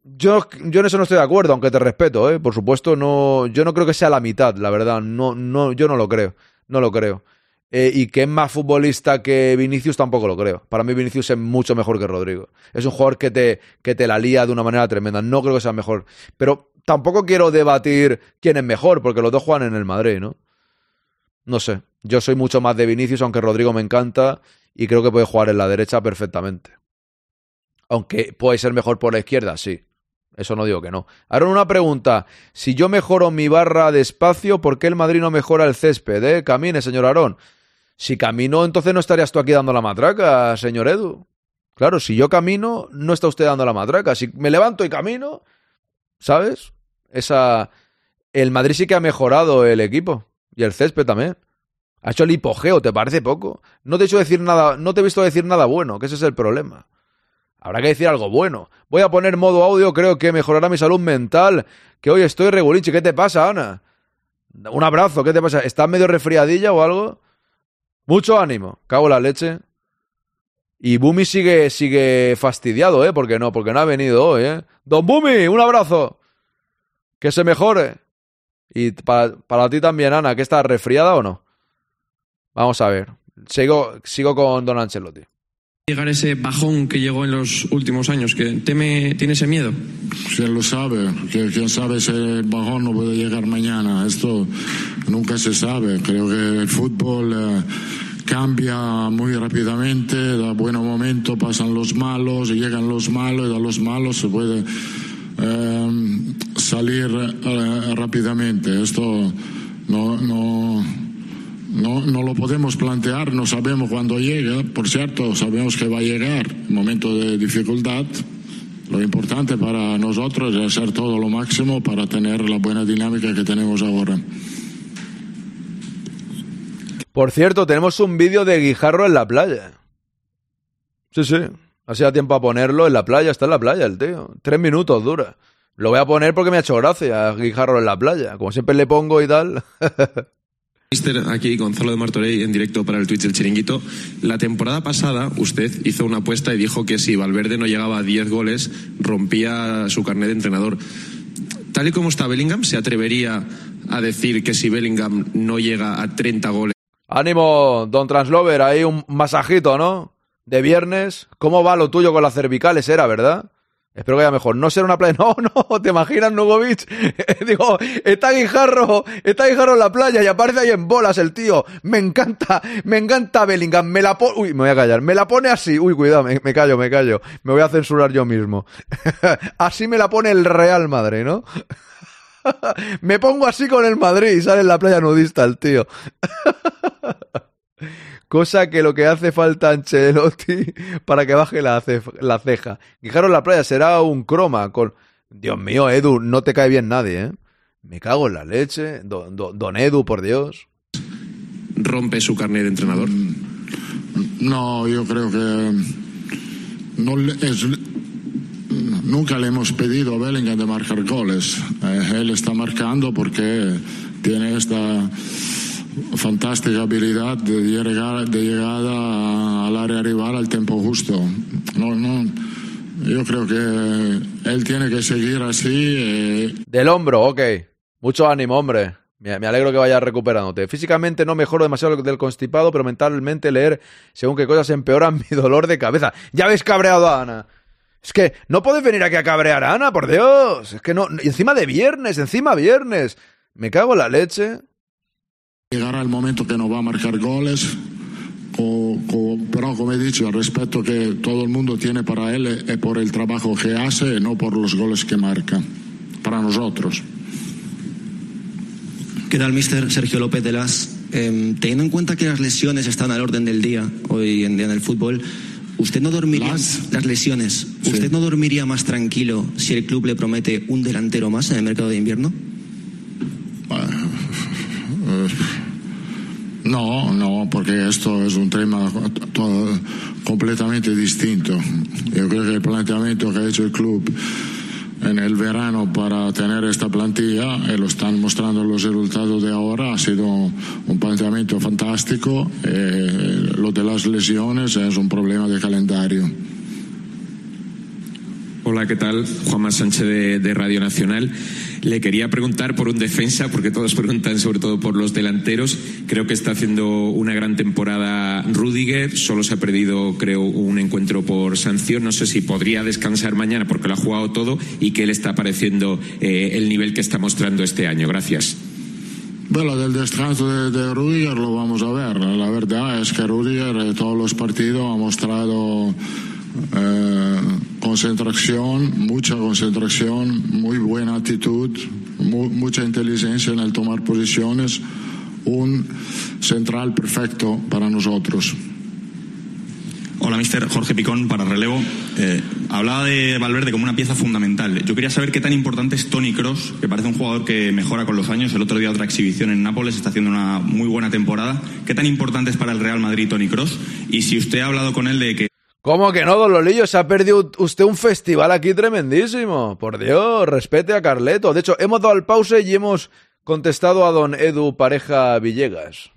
Yo, yo en eso no estoy de acuerdo, aunque te respeto, ¿eh? Por supuesto, no, yo no creo que sea la mitad, la verdad. No, no, yo no lo creo. No lo creo. Eh, y que es más futbolista que Vinicius tampoco lo creo. Para mí Vinicius es mucho mejor que Rodrigo. Es un jugador que te, que te la lía de una manera tremenda. No creo que sea mejor. Pero tampoco quiero debatir quién es mejor, porque los dos juegan en el Madrid, ¿no? No sé. Yo soy mucho más de Vinicius, aunque Rodrigo me encanta y creo que puede jugar en la derecha perfectamente. Aunque puede ser mejor por la izquierda, sí. Eso no digo que no. Ahora una pregunta. Si yo mejoro mi barra de espacio, ¿por qué el Madrid no mejora el césped? Eh? Camine, señor Aarón. Si camino, entonces no estarías tú aquí dando la matraca, señor Edu. Claro, si yo camino, no está usted dando la matraca. Si me levanto y camino, ¿sabes? Esa. El Madrid sí que ha mejorado el equipo. Y el césped también. Ha hecho el hipogeo, ¿te parece poco? No te he hecho decir nada, no te he visto decir nada bueno, que ese es el problema. Habrá que decir algo bueno. Voy a poner modo audio, creo que mejorará mi salud mental. Que hoy estoy regulinche. ¿Qué te pasa, Ana? Un abrazo, ¿qué te pasa? ¿Estás medio resfriadilla o algo? Mucho ánimo, cago la leche. Y Bumi sigue, sigue fastidiado, ¿eh? Porque no, porque no ha venido hoy, ¿eh? Don Bumi, un abrazo. Que se mejore. Y para, para ti también, Ana, ¿que estás resfriada o no? Vamos a ver. Sigo, sigo con Don Ancelotti. Llegar ese bajón que llegó en los últimos años, que teme, tiene ese miedo. ¿Quién lo sabe? ¿Quién sabe ese bajón no puede llegar mañana? Esto nunca se sabe. Creo que el fútbol eh, cambia muy rápidamente, da buenos momentos, pasan los malos, llegan los malos y de los malos se puede eh, salir eh, rápidamente. Esto no, no no, no lo podemos plantear, no sabemos cuándo llega. Por cierto, sabemos que va a llegar momento de dificultad. Lo importante para nosotros es hacer todo lo máximo para tener la buena dinámica que tenemos ahora. Por cierto, tenemos un vídeo de Guijarro en la playa. Sí, sí. Hacía tiempo a ponerlo en la playa. Está en la playa el tío. Tres minutos dura. Lo voy a poner porque me ha hecho gracia Guijarro en la playa. Como siempre le pongo y tal. Aquí Gonzalo de Martorey en directo para el Twitch del Chiringuito. La temporada pasada usted hizo una apuesta y dijo que si Valverde no llegaba a 10 goles, rompía su carnet de entrenador. Tal y como está Bellingham, ¿se atrevería a decir que si Bellingham no llega a 30 goles? Ánimo, don Translover, ahí un masajito, ¿no? De viernes. ¿Cómo va lo tuyo con las cervicales? Era, ¿verdad? Espero que vaya mejor. No será una playa. No, no, ¿te imaginas Nugovic? Digo, está Guijarro, está Guijarro en la playa y aparece ahí en bolas el tío. Me encanta, me encanta Bellingham. Me la pone. Uy, me voy a callar. Me la pone así. Uy, cuidado, me, me callo, me callo. Me voy a censurar yo mismo. así me la pone el Real Madrid, ¿no? me pongo así con el Madrid y sale en la playa nudista el tío. Cosa que lo que hace falta Ancelotti para que baje la, ceja. Guijarro en la playa será un croma con... Dios mío, Edu, no te cae bien nadie, ¿eh? Me cago en la leche. Don, don, Edu, por Dios. ¿Rompe su carnet de entrenador? No, yo creo que no es, nunca le hemos pedido a Bellingham de marcar goles. Eh, él está marcando porque tiene esta fantástica habilidad de, llegar, de llegada al área rival al tiempo justo. No, no, yo creo que él tiene que seguir así. Eh. Del hombro, ok. Mucho ánimo, hombre. Me, alegro que vayas recuperándote. Físicamente no mejoro demasiado del constipado, pero mentalmente leer según qué cosas empeoran mi dolor de cabeza. Ya habéis cabreado a Ana. Es que no puedes venir aquí a cabrear a Ana, por Dios. Es que no. Encima de viernes, encima viernes. Me cago en la leche. Llegará el momento que no va a marcar goles. pero como he dicho, el respeto que todo el mundo tiene para él es por el trabajo que hace, no por los goles que marca. Para nosotros. ¿Qué tal, mister Sergio López de las? Em, teniendo en cuenta que las lesiones están al orden del día hoy en día en el fútbol, ¿usted no dormiría las, lesiones? ¿Usted no dormiría más tranquilo si el club le promete un delantero más en el mercado de invierno? No, no, porque esto es un tema completamente distinto. Yo creo que el planteamiento que ha hecho el club en el verano para tener esta plantilla y lo están mostrando los resultados de ahora. Ha sido un planteamiento fantástico. Eh, lo de las lesiones es un problema de calendario. Hola, ¿qué tal? Juanma Sánchez de, de, Radio Nacional. Le quería preguntar por un defensa, porque todos preguntan sobre todo por los delanteros. Creo que está haciendo una gran temporada Rudiger. Solo se ha perdido, creo, un encuentro por sanción. No sé si podría descansar mañana porque lo ha jugado todo y qué le está pareciendo eh, el nivel que está mostrando este año. Gracias. Bueno, del descanso de, de, Rudiger lo vamos a ver. La verdad es que Rudiger en todos los partidos ha mostrado eh, concentración, mucha concentración, muy buena actitud, mucha inteligencia en el tomar posiciones, un central perfecto para nosotros. Hola, mister Jorge Picón para relevo. Eh, hablaba de Valverde como una pieza fundamental. Yo quería saber qué tan importante es Tony Cross, que parece un jugador que mejora con los años. El otro día otra exhibición en Nápoles, está haciendo una muy buena temporada. ¿Qué tan importante es para el Real Madrid Tony Cross? Y si usted ha hablado con él de que ¿Cómo que no, don Lolillo? Se ha perdido usted un festival aquí tremendísimo. Por Dios, respete a Carleto. De hecho, hemos dado el pause y hemos contestado a don Edu Pareja Villegas.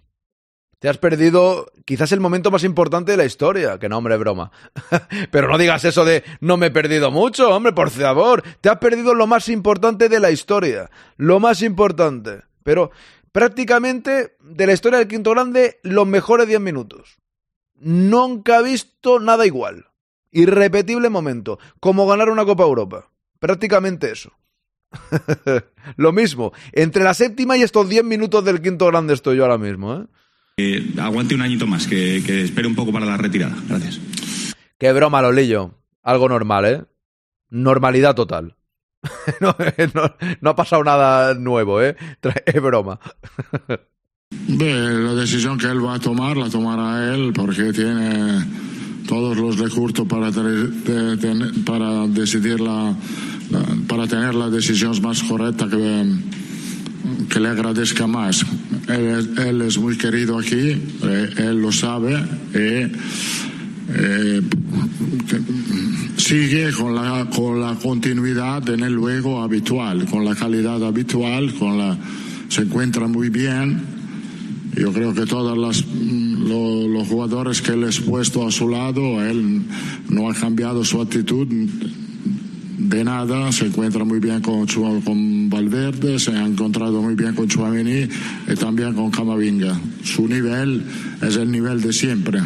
Te has perdido quizás el momento más importante de la historia. Que no, hombre, broma. Pero no digas eso de no me he perdido mucho, hombre, por favor. Te has perdido lo más importante de la historia. Lo más importante. Pero prácticamente de la historia del Quinto Grande, los mejores 10 minutos. Nunca he visto nada igual. Irrepetible momento. Como ganar una Copa Europa. Prácticamente eso. Lo mismo. Entre la séptima y estos 10 minutos del quinto grande estoy yo ahora mismo. ¿eh? Eh, aguante un añito más, que, que, espere un poco para la retirada. Gracias. Qué broma, Lolillo. Algo normal, ¿eh? Normalidad total. no, no, no, ha pasado nada nuevo, ¿eh? Es broma. la decisión que él va a tomar la tomará él porque tiene todos los recursos para, para decidir la, para tener la decisión más correcta que, que le agradezca más. Él, es muy querido aquí, él lo sabe y eh, sigue con la, con la continuidad en el juego habitual, con la calidad habitual, con la, se encuentra muy bien yo creo que todos los jugadores que él ha puesto a su lado, él no ha cambiado su actitud de nada, se encuentra muy bien con, con Valverde, se ha encontrado muy bien con Chuamini y también con Camavinga. Su nivel es el nivel de siempre.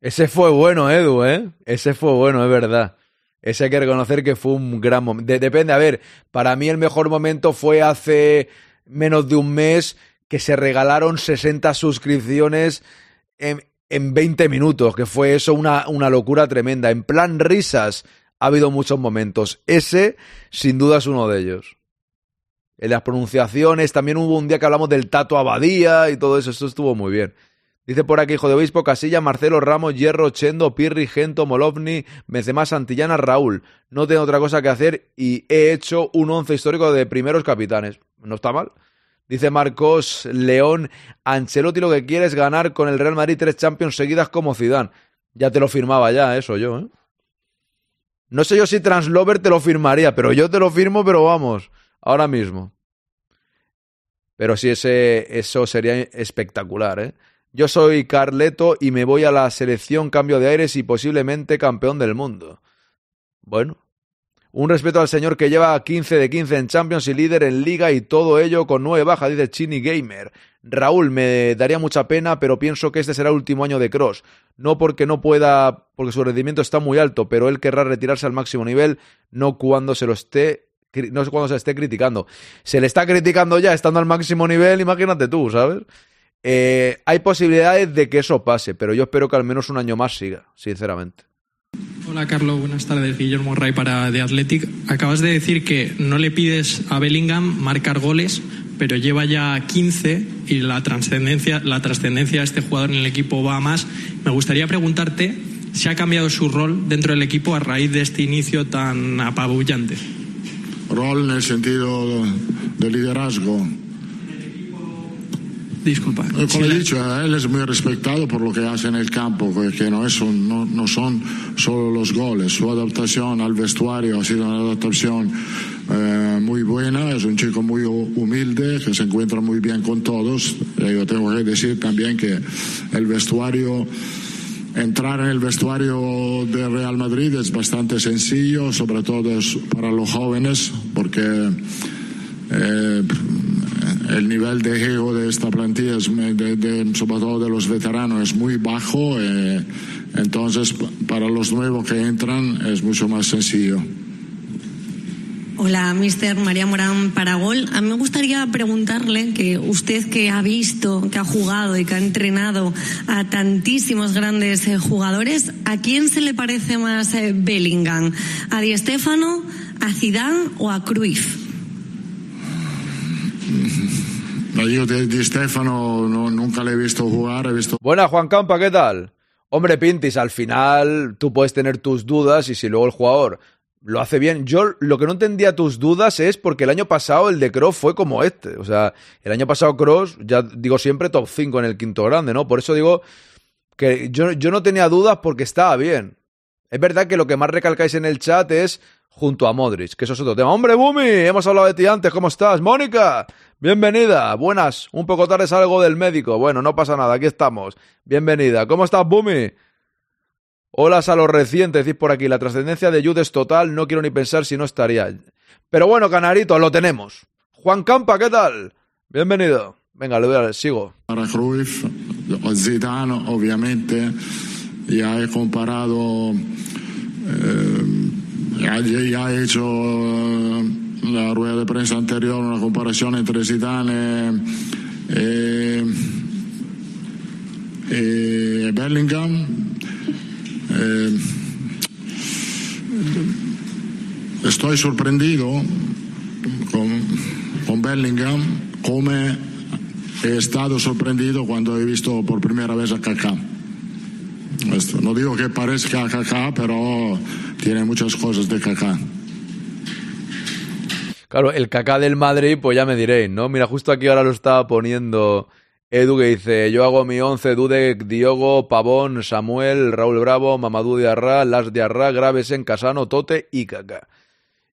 Ese fue bueno, Edu, ¿eh? Ese fue bueno, es verdad. Ese hay que reconocer que fue un gran momento. depende, a ver, para mí el mejor momento fue hace menos de un mes que se regalaron 60 suscripciones en, en 20 minutos, que fue eso una, una locura tremenda. En plan risas ha habido muchos momentos. Ese, sin duda, es uno de ellos. En las pronunciaciones, también hubo un día que hablamos del Tato Abadía y todo eso, eso estuvo muy bien. Dice por aquí, hijo de obispo, Casilla, Marcelo, Ramos, Hierro, Chendo, Pirri, Gento, Molovni, Mecemá, Santillana, Raúl. No tengo otra cosa que hacer y he hecho un once histórico de primeros capitanes. No está mal. Dice Marcos León, Ancelotti lo que quiere es ganar con el Real Madrid tres Champions seguidas como Zidane. Ya te lo firmaba ya, eso yo, ¿eh? No sé yo si Translover te lo firmaría, pero yo te lo firmo, pero vamos, ahora mismo. Pero sí, ese, eso sería espectacular, ¿eh? Yo soy Carleto y me voy a la selección cambio de aires y posiblemente campeón del mundo. Bueno, un respeto al señor que lleva 15 de 15 en Champions y líder en Liga y todo ello con nueve bajas, dice Chini Gamer. Raúl, me daría mucha pena, pero pienso que este será el último año de Cross. No porque no pueda, porque su rendimiento está muy alto, pero él querrá retirarse al máximo nivel, no cuando se lo esté, no cuando se esté criticando. Se le está criticando ya estando al máximo nivel, imagínate tú, ¿sabes? Eh, hay posibilidades de que eso pase, pero yo espero que al menos un año más siga, sinceramente. Hola Carlos, buenas tardes. Guillermo Ray para The Athletic. Acabas de decir que no le pides a Bellingham marcar goles, pero lleva ya 15 y la trascendencia, la trascendencia de este jugador en el equipo va a más. Me gustaría preguntarte si ha cambiado su rol dentro del equipo a raíz de este inicio tan apabullante. Rol en el sentido de liderazgo. Disculpa. Como he dicho, él es muy respetado por lo que hace en el campo, que no, es un, no, no, son solo los goles. Su adaptación al vestuario ha sido una adaptación eh, muy buena. Es un chico muy humilde, que se encuentra muy bien con todos. Eh, yo tengo que decir también que el vestuario entrar en el vestuario de Real Madrid es bastante sencillo, sobre todo para los jóvenes, porque eh, el nivel de ego de esta plantilla, es, de, sobre todo de los veteranos, es muy bajo. Eh, entonces, para los nuevos que entran es mucho más sencillo. Hola, mister María Morán Paragol. A mí me gustaría preguntarle que usted que ha visto, que ha jugado y que ha entrenado a tantísimos grandes eh, jugadores, ¿a quién se le parece más eh, Bellingham? ¿A Di Stéfano, a Zidane o a Cruyff? Yo de Di Stefano no, nunca le he visto jugar, he visto... Buena, Juan Campa, ¿qué tal? Hombre, Pintis, al final tú puedes tener tus dudas y si luego el jugador lo hace bien. Yo lo que no entendía tus dudas es porque el año pasado el de Cross fue como este. O sea, el año pasado Cross, ya digo siempre top 5 en el quinto grande, ¿no? Por eso digo que yo, yo no tenía dudas porque estaba bien. Es verdad que lo que más recalcáis en el chat es junto a Modric, que eso es otro tema. ¡Hombre, Bumi! Hemos hablado de ti antes, ¿cómo estás? ¡Mónica! Bienvenida, buenas. Un poco tarde salgo del médico. Bueno, no pasa nada, aquí estamos. Bienvenida. ¿Cómo estás, Bumi? Hola a los recientes, decís por aquí. La trascendencia de Jude es total, no quiero ni pensar si no estaría. Pero bueno, Canarito, lo tenemos. Juan Campa, ¿qué tal? Bienvenido. Venga, le doy sigo. Para Cruyff, obviamente, ya he comparado, eh, ya, ya he hecho la rueda de prensa anterior una comparación entre Zidane e, e Bellingham. Eh, estoy sorprendido con, con Bellingham come he estado sorprendido cuando he visto por primera vez a Kaká. No digo que parezca a Kaká, pero tiene muchas cosas de Kaká. Claro, el caca del Madrid, pues ya me diréis, ¿no? Mira, justo aquí ahora lo estaba poniendo Edu que dice, yo hago mi once, Dudek, Diogo, Pavón, Samuel, Raúl Bravo, Mamadou Diarra, Las Diarra, Gravesen, Casano, Tote y Caca.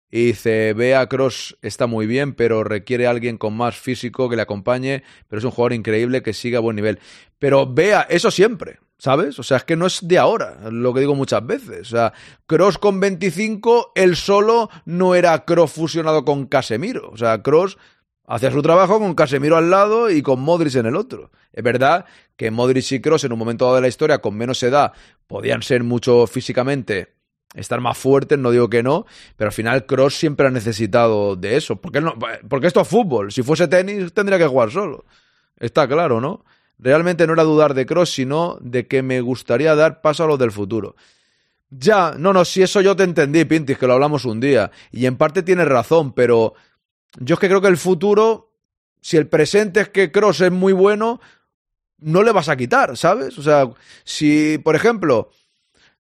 Y dice, Bea Cross está muy bien, pero requiere alguien con más físico que le acompañe, pero es un jugador increíble que siga a buen nivel. Pero Bea, eso siempre. ¿Sabes? O sea, es que no es de ahora, lo que digo muchas veces. O sea, Cross con 25, él solo no era Cross fusionado con Casemiro. O sea, Cross hacía su trabajo con Casemiro al lado y con Modric en el otro. Es verdad que Modric y Cross en un momento dado de la historia, con menos edad, podían ser mucho físicamente, estar más fuertes, no digo que no, pero al final Cross siempre ha necesitado de eso. Porque, no, porque esto es fútbol. Si fuese tenis, tendría que jugar solo. Está claro, ¿no? Realmente no era dudar de Cross, sino de que me gustaría dar paso a lo del futuro. Ya, no, no, si eso yo te entendí, Pintis, que lo hablamos un día. Y en parte tienes razón, pero yo es que creo que el futuro, si el presente es que Cross es muy bueno, no le vas a quitar, ¿sabes? O sea, si, por ejemplo,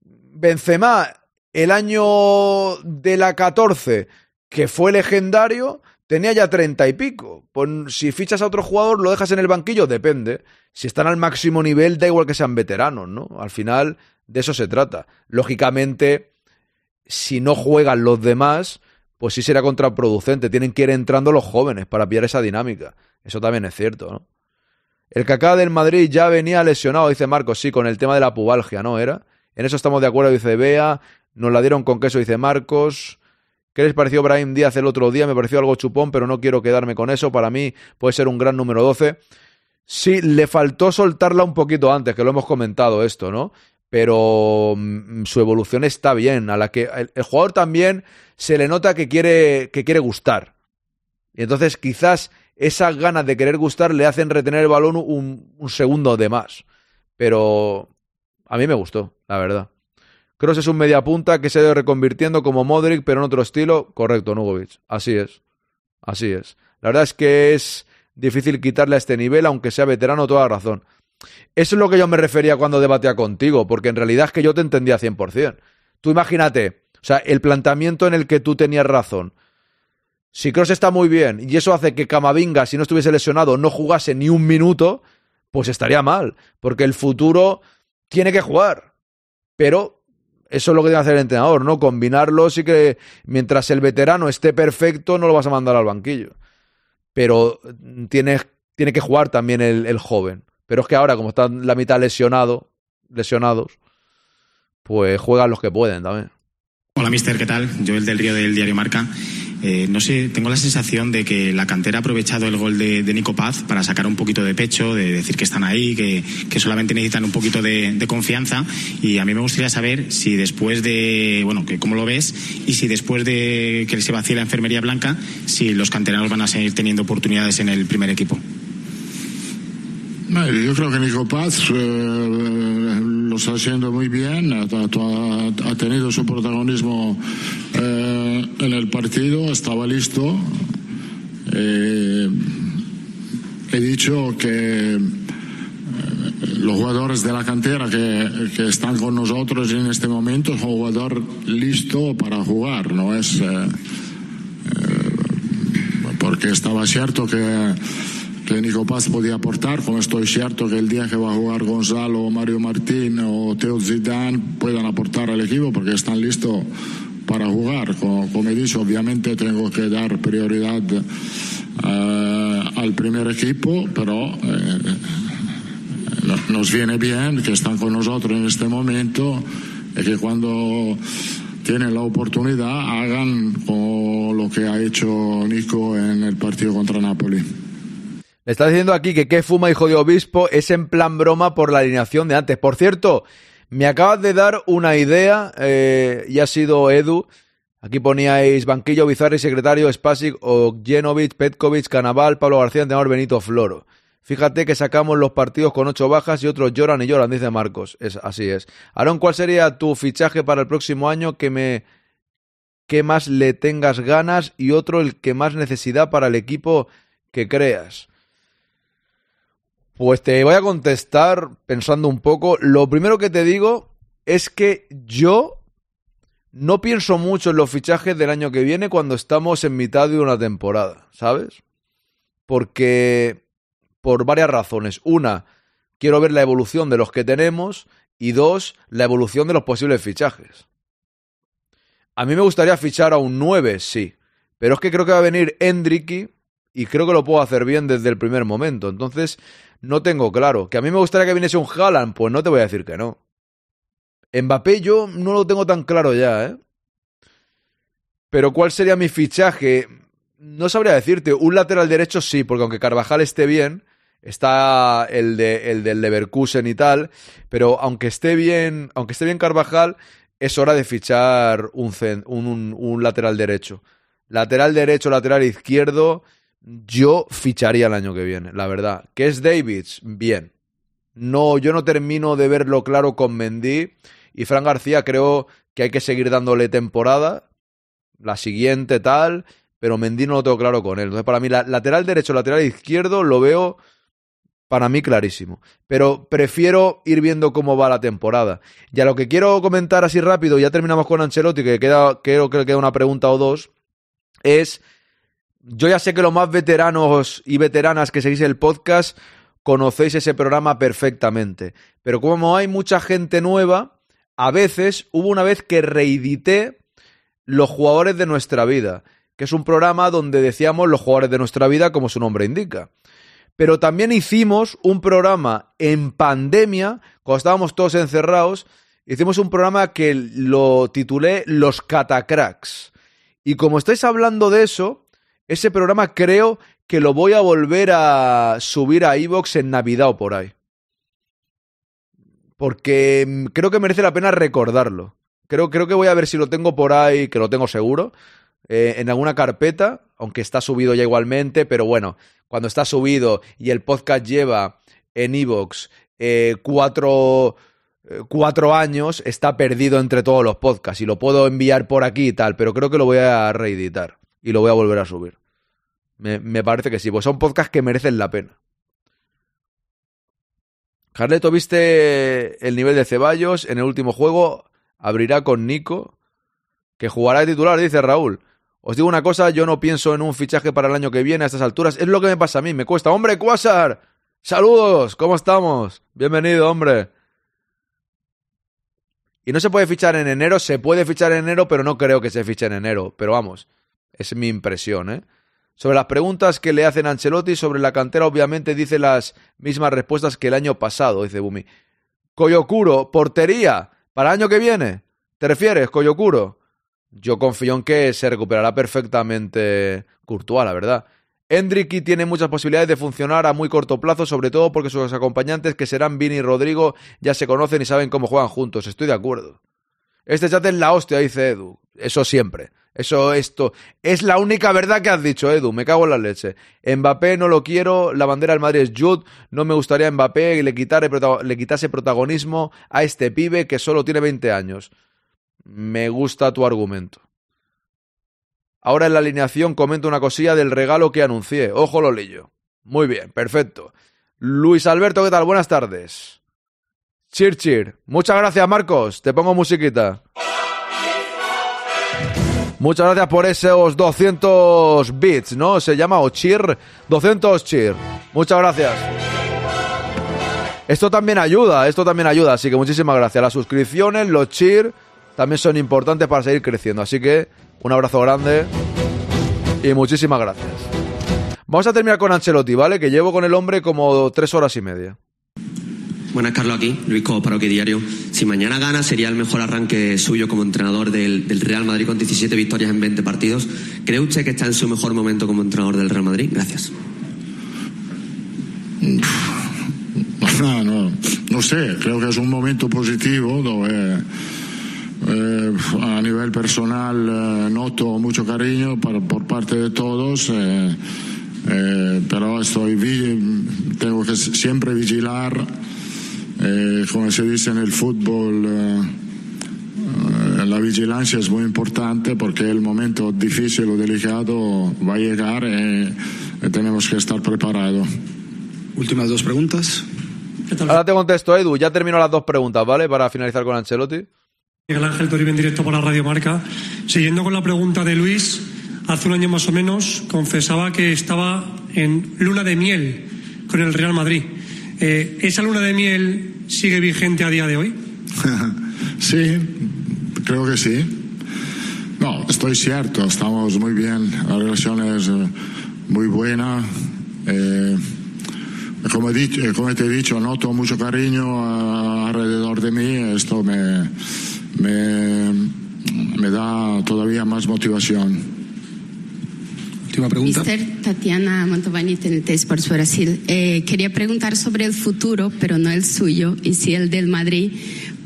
Benzema el año de la 14, que fue legendario, tenía ya treinta y pico. Si fichas a otro jugador, lo dejas en el banquillo, depende. Si están al máximo nivel, da igual que sean veteranos, ¿no? Al final, de eso se trata. Lógicamente, si no juegan los demás, pues sí será contraproducente. Tienen que ir entrando los jóvenes para pillar esa dinámica. Eso también es cierto, ¿no? El Kaká del Madrid ya venía lesionado, dice Marcos, sí, con el tema de la pubalgia, ¿no? Era. En eso estamos de acuerdo, dice Bea. Nos la dieron con queso, dice Marcos. ¿Qué les pareció Brahim Díaz el otro día? Me pareció algo chupón, pero no quiero quedarme con eso. Para mí puede ser un gran número 12. Sí, le faltó soltarla un poquito antes, que lo hemos comentado esto, ¿no? Pero mm, su evolución está bien. A la que el, el, jugador también se le nota que quiere, que quiere gustar. Y entonces quizás esas ganas de querer gustar le hacen retener el balón un, un segundo de más. Pero a mí me gustó, la verdad. Cross es un mediapunta que se ha ido reconvirtiendo como Modric, pero en otro estilo. Correcto, Nugovic. Así es. Así es. La verdad es que es difícil quitarle a este nivel, aunque sea veterano, toda razón. Eso es lo que yo me refería cuando debatía contigo, porque en realidad es que yo te entendía 100%. Tú imagínate, o sea, el planteamiento en el que tú tenías razón. Si Cross está muy bien y eso hace que Camavinga, si no estuviese lesionado, no jugase ni un minuto, pues estaría mal, porque el futuro tiene que jugar. Pero eso es lo que tiene que hacer el entrenador, ¿no? Combinarlos y que mientras el veterano esté perfecto, no lo vas a mandar al banquillo. Pero tiene, tiene que jugar también el, el joven. Pero es que ahora, como están la mitad lesionado, lesionados, pues juegan los que pueden también. Hola, mister, ¿qué tal? Yo, el del Río del Diario Marca. Eh, no sé, tengo la sensación de que la cantera ha aprovechado el gol de, Nico Paz para sacar un poquito de pecho, de decir que están ahí, que, que solamente necesitan un poquito de, de, confianza. Y a mí me gustaría saber si después de, bueno, que cómo lo ves, y si después de que se vacíe la enfermería blanca, si los canteranos van a seguir teniendo oportunidades en el primer equipo. Yo creo que Nico Paz eh, lo está haciendo muy bien, ha, tenido su protagonismo eh, en el partido, estaba listo. Eh, he dicho que los jugadores de la cantera que, están con nosotros en este momento son jugador listo para jugar, no es porque estaba cierto que que Nico Paz podía aportar, como estoy cierto que el día que va a jugar Gonzalo, Mario Martín o Teo Zidane puedan aportar al equipo porque están listos para jugar. Como, como he dicho, obviamente tengo que dar prioridad uh, al primer equipo, pero eh, nos viene bien que están con nosotros en este momento y que cuando tienen la oportunidad hagan lo que ha hecho Nico en el partido contra Napoli. Está diciendo aquí que qué fuma hijo de obispo es en plan broma por la alineación de antes. Por cierto, me acabas de dar una idea eh, y ha sido Edu. Aquí poníais Banquillo, Bizarri, Secretario, Spasic, Ogenovic, Petkovic, Canaval, Pablo García, Entrenador Benito Floro. Fíjate que sacamos los partidos con ocho bajas y otros lloran y lloran, dice Marcos. Es, así es. Aaron, ¿cuál sería tu fichaje para el próximo año que me que más le tengas ganas y otro el que más necesidad para el equipo que creas? Pues te voy a contestar pensando un poco. Lo primero que te digo es que yo no pienso mucho en los fichajes del año que viene cuando estamos en mitad de una temporada, ¿sabes? Porque por varias razones. Una, quiero ver la evolución de los que tenemos y dos, la evolución de los posibles fichajes. A mí me gustaría fichar a un 9, sí, pero es que creo que va a venir Endricky y creo que lo puedo hacer bien desde el primer momento. Entonces, no tengo claro. ¿Que a mí me gustaría que viniese un Haaland? Pues no te voy a decir que no. Mbappé yo no lo tengo tan claro ya, ¿eh? Pero ¿cuál sería mi fichaje? No sabría decirte. Un lateral derecho sí, porque aunque Carvajal esté bien, está el, de, el del Leverkusen y tal, pero aunque esté bien, aunque esté bien Carvajal, es hora de fichar un, un, un, un lateral derecho. Lateral derecho, lateral izquierdo yo ficharía el año que viene, la verdad. ¿Qué es Davids? Bien. No, yo no termino de verlo claro con Mendy. Y Fran García creo que hay que seguir dándole temporada. La siguiente tal. Pero Mendy no lo tengo claro con él. Entonces, para mí, la, lateral derecho, lateral izquierdo, lo veo para mí clarísimo. Pero prefiero ir viendo cómo va la temporada. Y a lo que quiero comentar así rápido, ya terminamos con Ancelotti, que queda, creo que queda una pregunta o dos, es Yo ya sé que los más veteranos y veteranas que seguís el podcast conocéis ese programa perfectamente. Pero como hay mucha gente nueva, a veces hubo una vez que reedité los jugadores de nuestra vida, que es un programa donde decíamos los jugadores de nuestra vida como su nombre indica. Pero también hicimos un programa en pandemia, cuando estábamos todos encerrados, hicimos un programa que lo titulé Los Catacracks. Y como estáis hablando de eso, ese programa creo que lo voy a volver a subir a Evox en Navidad o por ahí. Porque mm, creo que merece la pena recordarlo. Creo, creo que voy a ver si lo tengo por ahí, que lo tengo seguro, eh, en alguna carpeta, aunque está subido ya igualmente, pero bueno, cuando está subido y el podcast lleva en Evox eh, cuatro, eh, cuatro años, está perdido entre todos los podcasts y lo puedo enviar por aquí y tal, pero creo que lo voy a reeditar y lo voy a volver a subir. Me, parece que sí, pues son podcasts que merecen la pena. Carleto, ¿viste el nivel de Ceballos en el último juego? Abrirá con Nico, que jugará de titular, dice Raúl. Os digo una cosa, yo no pienso en un fichaje para el año que viene a estas alturas. Es lo que me pasa a mí, me cuesta. ¡Hombre, Quasar! ¡Saludos! ¿Cómo estamos? Bienvenido, hombre. Y no se puede fichar en enero, se puede fichar en enero, pero no creo que se fiche en enero. Pero vamos, es mi impresión, ¿eh? Sobre las preguntas que le hacen a Ancelotti sobre la cantera, obviamente dice las mismas respuestas que el año pasado, dice Bumi. Coyocuro, portería, para el año que viene. ¿Te refieres, Coyocuro? Yo confío en que se recuperará perfectamente Courtois, la verdad. Hendricky tiene muchas posibilidades de funcionar a muy corto plazo, sobre todo porque sus acompañantes, que serán Vini y Rodrigo, ya se conocen y saben cómo juegan juntos. Estoy de acuerdo. Este chat es la hostia, dice Edu. Eso siempre. Eso, esto. Es la única verdad que has dicho, Edu. Me cago en la leche. Mbappé no lo quiero. La bandera del Madrid es Jude. No me gustaría Mbappé y le, quitare, le quitase protagonismo a este pibe que solo tiene 20 años. Me gusta tu argumento. Ahora en la alineación comento una cosilla del regalo que anuncié. Ojo lo lillo. Muy bien, perfecto. Luis Alberto, ¿qué tal? Buenas tardes. Cheer. Muchas gracias, Marcos. Te pongo musiquita. Muchas gracias por esos 200 bits, ¿no? Se llama o cheer, 200 cheer. Muchas gracias. Esto también ayuda, esto también ayuda, así que muchísimas gracias. Las suscripciones, los cheer, también son importantes para seguir creciendo. Así que un abrazo grande y muchísimas gracias. Vamos a terminar con Ancelotti, ¿vale? Que llevo con el hombre como tres horas y media. Buenas, Carlos, aquí, Luis Cobo, OK Diario. Si mañana gana, sería el mejor arranque suyo como entrenador del, del, Real Madrid con 17 victorias en 20 partidos. ¿Cree usted que está en su mejor momento como entrenador del Real Madrid? Gracias. No, no, no sé, creo que es un momento positivo donde eh, a nivel personal eh, noto mucho cariño por, por parte de todos. Eh, eh, pero estoy tengo que siempre vigilar eh, como se dice en el fútbol, eh, eh, la vigilancia es muy importante porque el momento difícil o delicado va a llegar y, y tenemos que estar preparados. Últimas dos preguntas. Ahora te contesto, Edu. Ya termino las dos preguntas, ¿vale? Para finalizar con Ancelotti. Miguel Ángel Toribio en directo para Radio Marca. Siguiendo con la pregunta de Luis, hace un año más o menos confesaba que estaba en luna de miel con el Real Madrid. Eh, ¿Esa luna de miel sigue vigente a día de hoy? sí, creo que sí. No, estoy cierto, estamos muy bien, la relación es eh, muy buena. Eh, como, dicho, eh, como, te he dicho, noto mucho cariño alrededor de mí, esto me, me da todavía más motivación. Última pregunta. Mister Tatiana Mantovani, TNT Sports Brasil. Eh, quería preguntar sobre el futuro, pero no el suyo, y sí el del Madrid,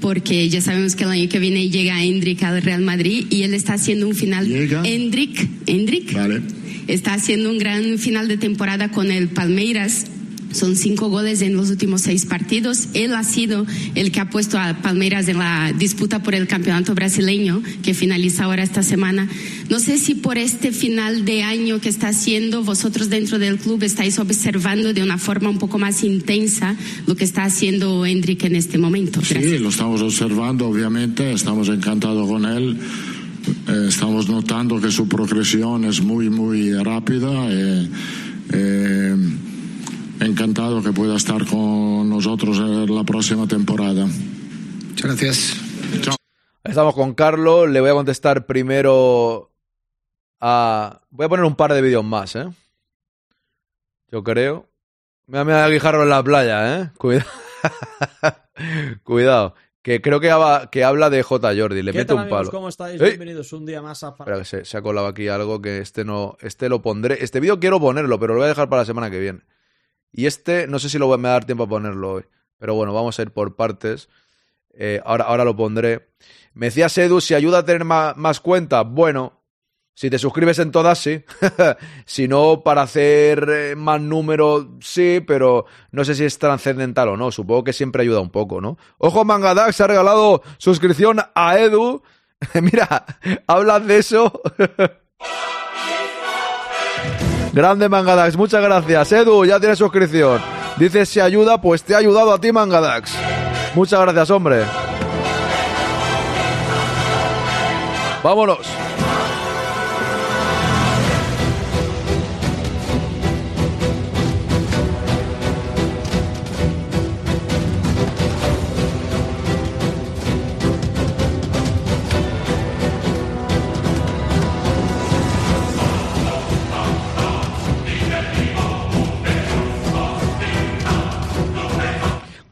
porque ya sabemos que el año que viene llega Hendrik al Real Madrid y él está haciendo un final. ¿Llega? Hendrik, Hendrik. Vale. Está haciendo un gran final de temporada con el Palmeiras. Son cinco goles en los últimos seis partidos. Él ha sido el que ha puesto a Palmeiras en la disputa por el campeonato brasileño, que finaliza ahora esta semana. No sé si por este final de año que está haciendo, vosotros dentro del club estáis observando de una forma un poco más intensa lo que está haciendo Hendrik en este momento. Gracias. Sí, lo estamos observando, obviamente. Estamos encantados con él. eh, estamos notando que su progresión es muy, muy rápida. eh, eh, encantado que pueda estar con nosotros en la próxima temporada. Muchas gracias. Chao. Estamos con Carlos. Le voy a contestar primero a. Voy a poner un par de vídeos más, ¿eh? Yo creo. Mira, mira, Guijarro en la playa, ¿eh? Cuidado. Cuidado. Que creo que, haba- que habla de J. Jordi. Le ¿Qué mete tal, un amigos? palo. ¿Cómo estáis? ¡Ey! Bienvenidos un día más a Espera, que se, se ha colado aquí algo que este no. Este lo pondré. Este vídeo quiero ponerlo, pero lo voy a dejar para la semana que viene. Y este, no sé si lo voy- me va a dar tiempo a ponerlo hoy. Pero bueno, vamos a ir por partes. Eh, ahora, ahora lo pondré. Me decía Edu, si ayuda a tener ma- más, cuentas, bueno, si te suscribes en todas, sí. si no, para hacer eh, más número, sí, pero no sé si es trascendental o no. Supongo que siempre ayuda un poco, ¿no? Ojo, Mangadax ha regalado suscripción a Edu. Mira, hablas de eso. Grande Mangadax, muchas gracias. Edu, ya tienes suscripción. Dices si ayuda, pues te ha ayudado a ti Mangadax. Muchas gracias, hombre. Vámonos.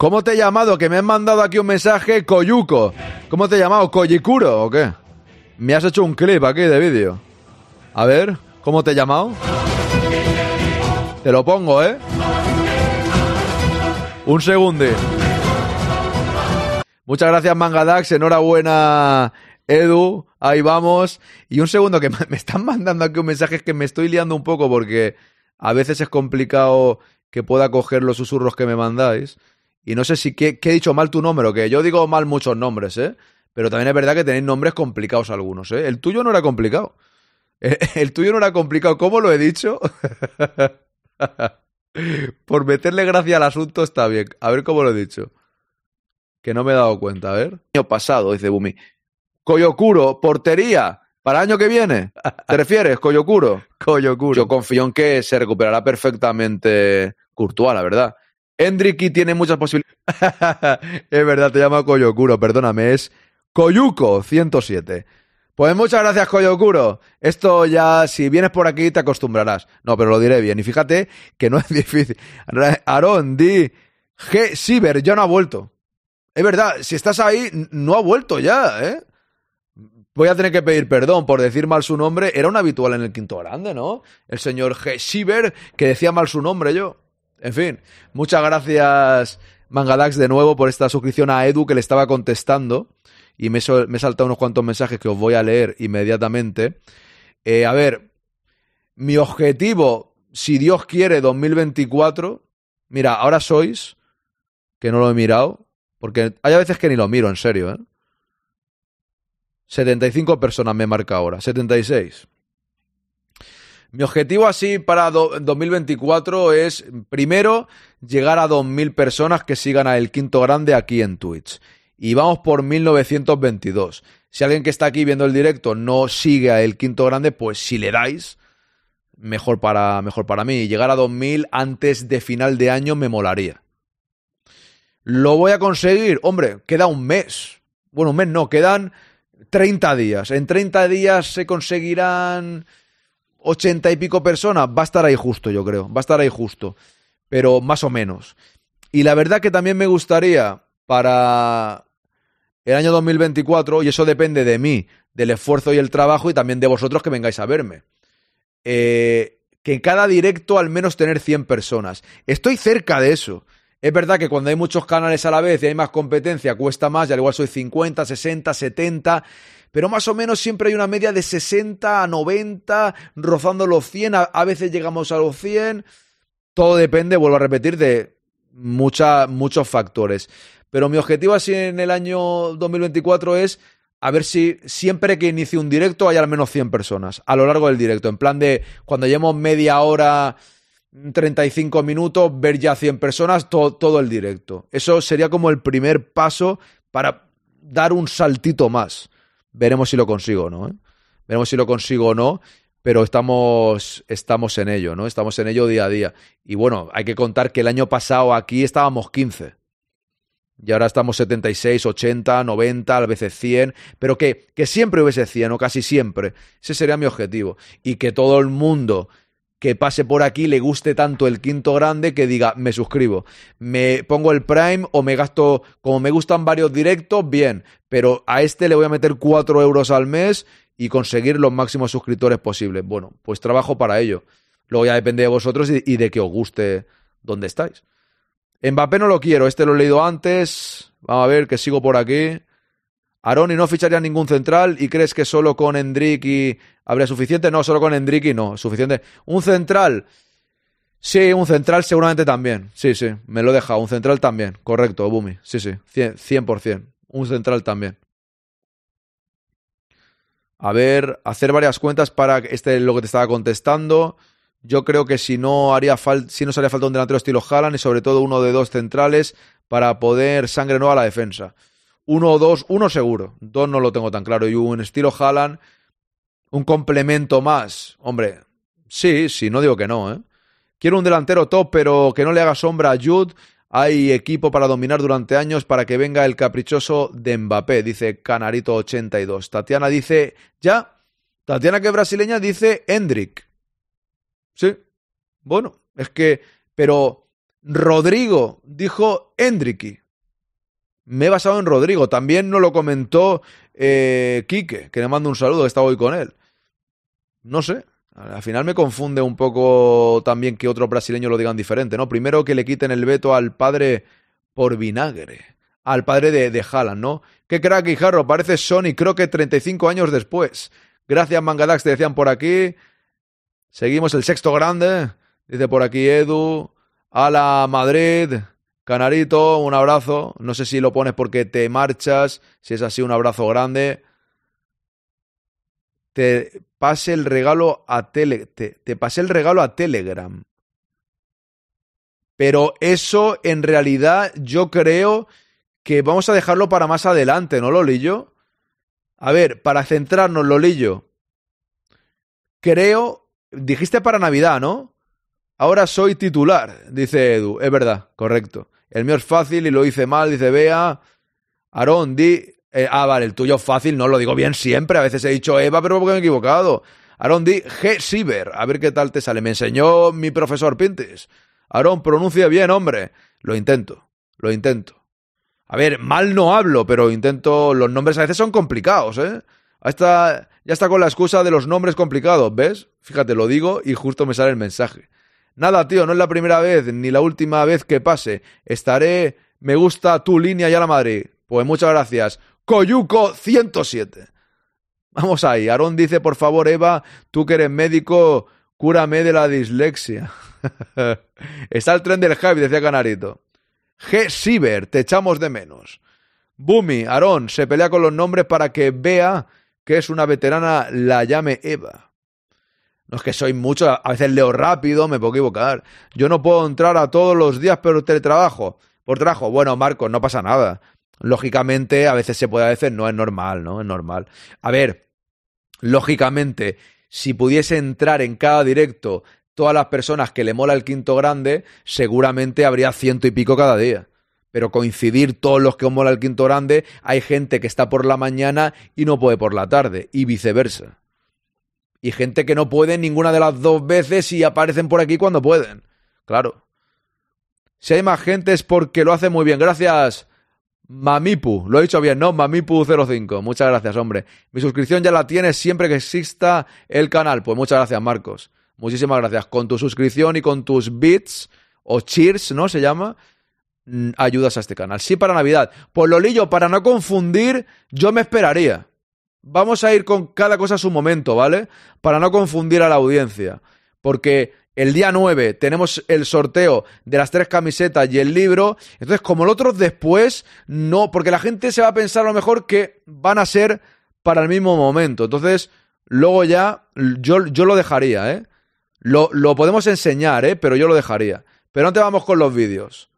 ¿Cómo te he llamado? Que me han mandado aquí un mensaje Koyuko. ¿Cómo te he llamado? ¿Koyikuro o qué? Me has hecho un clip aquí de vídeo. A ver, ¿cómo te he llamado? Te lo pongo, ¿eh? Un segundo. Muchas gracias, Mangadax. Enhorabuena, Edu. Ahí vamos. Y un segundo, que me están mandando aquí un mensaje que me estoy liando un poco porque a veces es complicado que pueda coger los susurros que me mandáis. Y no sé si que, que he dicho mal tu nombre que yo digo mal muchos nombres, ¿eh? Pero también es verdad que tenéis nombres complicados algunos, ¿eh? El tuyo no era complicado. El, el tuyo no era complicado. ¿Cómo lo he dicho? Por meterle gracia al asunto está bien. A ver cómo lo he dicho. Que no me he dado cuenta, a ver. Año pasado, dice Bumi. Koyokuro, portería. ¿Para el año que viene? ¿Te refieres, Koyokuro? Koyokuro. Yo confío en que se recuperará perfectamente Courtois, la verdad. Hendriki tiene muchas posibilidades. es verdad, te llama Koyokuro, perdóname, es Koyuko 107. Pues muchas gracias, Koyokuro. Esto ya, si vienes por aquí, te acostumbrarás. No, pero lo diré bien. Y fíjate que no es difícil. Aaron, di G. Ya no ha vuelto. Es verdad, si estás ahí, no ha vuelto ya, ¿eh? Voy a tener que pedir perdón por decir mal su nombre. Era un habitual en el quinto grande, ¿no? El señor G. Siber, que decía mal su nombre yo. En fin, muchas gracias, Mangadax, de nuevo por esta suscripción a Edu que le estaba contestando. Y me, sol- me he saltado unos cuantos mensajes que os voy a leer inmediatamente. Eh, a ver, mi objetivo, si Dios quiere, 2024. Mira, ahora sois, que no lo he mirado, porque hay veces que ni lo miro, en serio, ¿eh? 75 personas me marca ahora, 76. Mi objetivo así para do- 2024 es, primero, llegar a 2.000 personas que sigan a El Quinto Grande aquí en Twitch. Y vamos por 1922. Si alguien que está aquí viendo el directo no sigue a El Quinto Grande, pues si le dais, mejor para, mejor para mí. Llegar a 2000 antes de final de año me molaría. ¿Lo voy a conseguir? Hombre, queda un mes. Bueno, un mes no, quedan 30 días. En 30 días se conseguirán 80 y pico personas. Va a estar ahí justo, yo creo. Va a estar ahí justo. Pero más o menos. Y la verdad que también me gustaría para el año 2024, y eso depende de mí, del esfuerzo y el trabajo, y también de vosotros que vengáis a verme. Eh, que en cada directo al menos tener 100 personas. Estoy cerca de eso. Es verdad que cuando hay muchos canales a la vez y hay más competencia, cuesta más, y al igual soy 50, 60, 70, pero más o menos siempre hay una media de 60 a 90, rozando los 100, a, veces llegamos a los 100. Todo depende, vuelvo a repetir, de mucha, muchos factores. Pero mi objetivo así en el año 2024 es a ver si siempre que inicie un directo hay al menos 100 personas a lo largo del directo. En plan de cuando llevemos media hora, 35 minutos, ver ya 100 personas to- todo el directo. Eso sería como el primer paso para dar un saltito más. Veremos si lo consigo o no. ¿eh? Veremos si lo consigo o no, pero estamos, estamos en ello, ¿no? Estamos en ello día a día. Y bueno, hay que contar que el año pasado aquí estábamos 15. Y ahora estamos 76, 80, 90, a veces 100, pero que, que siempre hubiese 100 o casi siempre. Ese sería mi objetivo. Y que todo el mundo que pase por aquí le guste tanto el quinto grande que diga, me suscribo, me pongo el Prime o me gasto, como me gustan varios directos, bien, pero a este le voy a meter 4 euros al mes y conseguir los máximos suscriptores posibles. Bueno, pues trabajo para ello. Luego ya depende de vosotros y, de que os guste donde estáis. Mbappé no lo quiero, este lo he leído antes. Vamos a ver que sigo por aquí. Aroni no ficharía ningún central y crees que solo con Endrick habría suficiente? No, solo con Endrick no, suficiente. Un central. Sí, un central seguramente también. Sí, sí, me lo he dejado. Un central también. Correcto, Bumi. Sí, sí, 100%. Un central también. A ver, hacer varias cuentas para este es lo que te estaba contestando. Yo creo que si no haría falta, si no haría falta un delantero estilo Haaland y sobre todo uno de dos centrales para poder sangre nueva a la defensa. Uno o dos, uno seguro. Dos no lo tengo tan claro. Y un estilo Haaland, un complemento más. Hombre, sí, sí, no digo que no, ¿eh? Quiero un delantero top, pero que no le haga sombra a Jude. Hay equipo para dominar durante años para que venga el caprichoso de Mbappé, dice Canarito82. Tatiana dice, ya. Tatiana, que es brasileña, dice Hendrik. Sí. Bueno, es que. Pero Rodrigo dijo Hendriki. Me he basado en Rodrigo. También nos lo comentó eh, Quique, que le mando un saludo, que está hoy con él. No sé. Al final me confunde un poco también que otros brasileños lo digan diferente, ¿no? Primero que le quiten el veto al padre por vinagre. Al padre de, de Haaland, ¿no? Qué crack, Jarro. Parece Sony, creo que 35 años después. Gracias, Mangadax, te decían por aquí. Seguimos el sexto grande. Dice por aquí Edu. A la Madrid. Canarito, un abrazo. No sé si lo pones porque te marchas. Si es así, un abrazo grande. Te pase el regalo a tele, te, te pasé el regalo a Telegram. Pero eso en realidad yo creo que vamos a dejarlo para más adelante, ¿no, Lolillo? A ver, para centrarnos, Lolillo. Creo, dijiste para Navidad, ¿no? Ahora soy titular, dice Edu. Es verdad, correcto. El mío es fácil y lo hice mal, dice Bea. Aarón, di. Eh, ah, vale, el tuyo es fácil, no lo digo bien siempre. A veces he dicho Eva, pero porque me he equivocado. Aarón, di G. Ciber. A ver qué tal te sale. Me enseñó mi profesor Pintis. Aarón, pronuncia bien, hombre. Lo intento, lo intento. A ver, mal no hablo, pero intento. Los nombres a veces son complicados, ¿eh? Hasta, ya está con la excusa de los nombres complicados, ¿ves? Fíjate, lo digo y justo me sale el mensaje. Nada, tío, no es la primera vez ni la última vez que pase. Estaré. Me gusta tu línea ya la Madrid. Pues muchas gracias. Coyuco 107. Vamos ahí. Aarón dice, por favor, Eva, tú que eres médico, cúrame de la dislexia. Está el tren del hype, decía Canarito. G. Ciber, te echamos de menos. Bumi, Aarón, se pelea con los nombres para que vea que es una veterana, la llame Eva. No es que soy mucho, a veces leo rápido, me puedo equivocar. Yo no puedo entrar a todos los días por teletrabajo. Por trabajo, bueno, Marcos, no pasa nada. Lógicamente, a veces se puede, a veces no, es normal, ¿no? Es normal. A ver, lógicamente, si pudiese entrar en cada directo todas las personas que le mola el quinto grande, seguramente habría ciento y pico cada día. Pero coincidir todos los que os mola el quinto grande, hay gente que está por la mañana y no puede por la tarde, y viceversa. Y gente que no puede ninguna de las dos veces y aparecen por aquí cuando pueden. Claro. Si hay más gente es porque lo hace muy bien. Gracias, Mamipu. Lo he dicho bien, ¿no? Mamipu05. Muchas gracias, hombre. Mi suscripción ya la tienes siempre que exista el canal. Pues muchas gracias, Marcos. Muchísimas gracias. Con tu suscripción y con tus bits o cheers, ¿no? Se llama. Ayudas a este canal. Sí, para Navidad. Pues Lolillo, para no confundir, yo me esperaría. Vamos a ir con cada cosa a su momento, ¿vale? Para no confundir a la audiencia. Porque el día 9 tenemos el sorteo de las tres camisetas y el libro. Entonces, como el otro después, no, porque la gente se va a pensar a lo mejor que van a ser para el mismo momento. Entonces, luego ya, yo, yo lo dejaría, ¿eh? Lo, lo podemos enseñar, ¿eh? Pero yo lo dejaría. Pero antes vamos con los vídeos.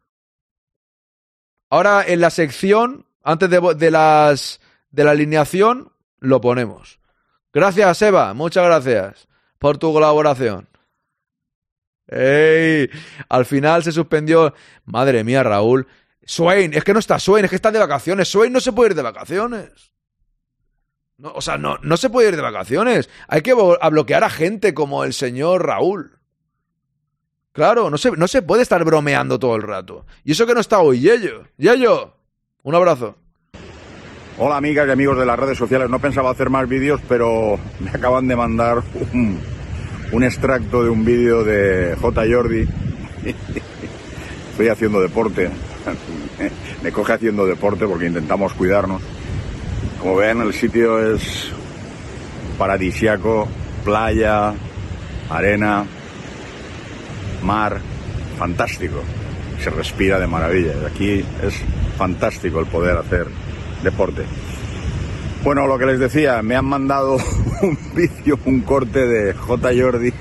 Ahora en la sección, antes de, de, las, de la alineación, lo ponemos. Gracias, Eva. Muchas gracias por tu colaboración. ¡Ey! Al final se suspendió. Madre mía, Raúl. Swain, es que no está Swain, es que está de vacaciones. Swain no se puede ir de vacaciones. No, o sea, no, no se puede ir de vacaciones. Hay que bloquear a gente como el señor Raúl. Claro, no se, no se puede estar bromeando todo el rato. Y eso que no está hoy, Yello. Yello, un abrazo. Hola amigas y amigos de las redes sociales. No pensaba hacer más vídeos, pero me acaban de mandar un, extracto de un vídeo de J. Jordi. Estoy haciendo deporte. Me coge haciendo deporte porque intentamos cuidarnos. Como ven, el sitio es paradisiaco, playa, arena, mar, fantástico. Se respira de maravilla. Aquí es fantástico el poder hacer deporte. Bueno, lo que les decía, me han mandado un vídeo, un corte de J. Jordi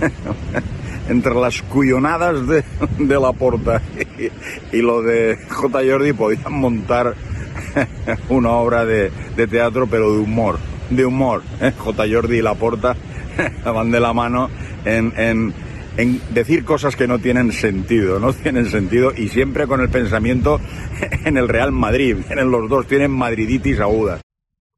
entre las cuyonadas de, la porta y, lo de J. Jordi podían montar una obra de, teatro pero de humor, de humor. ¿eh? J. Jordi y la porta van de la mano en, en en decir cosas que no tienen sentido, no tienen sentido y siempre con el pensamiento en el Real Madrid. Vienen los dos, tienen madriditis aguda.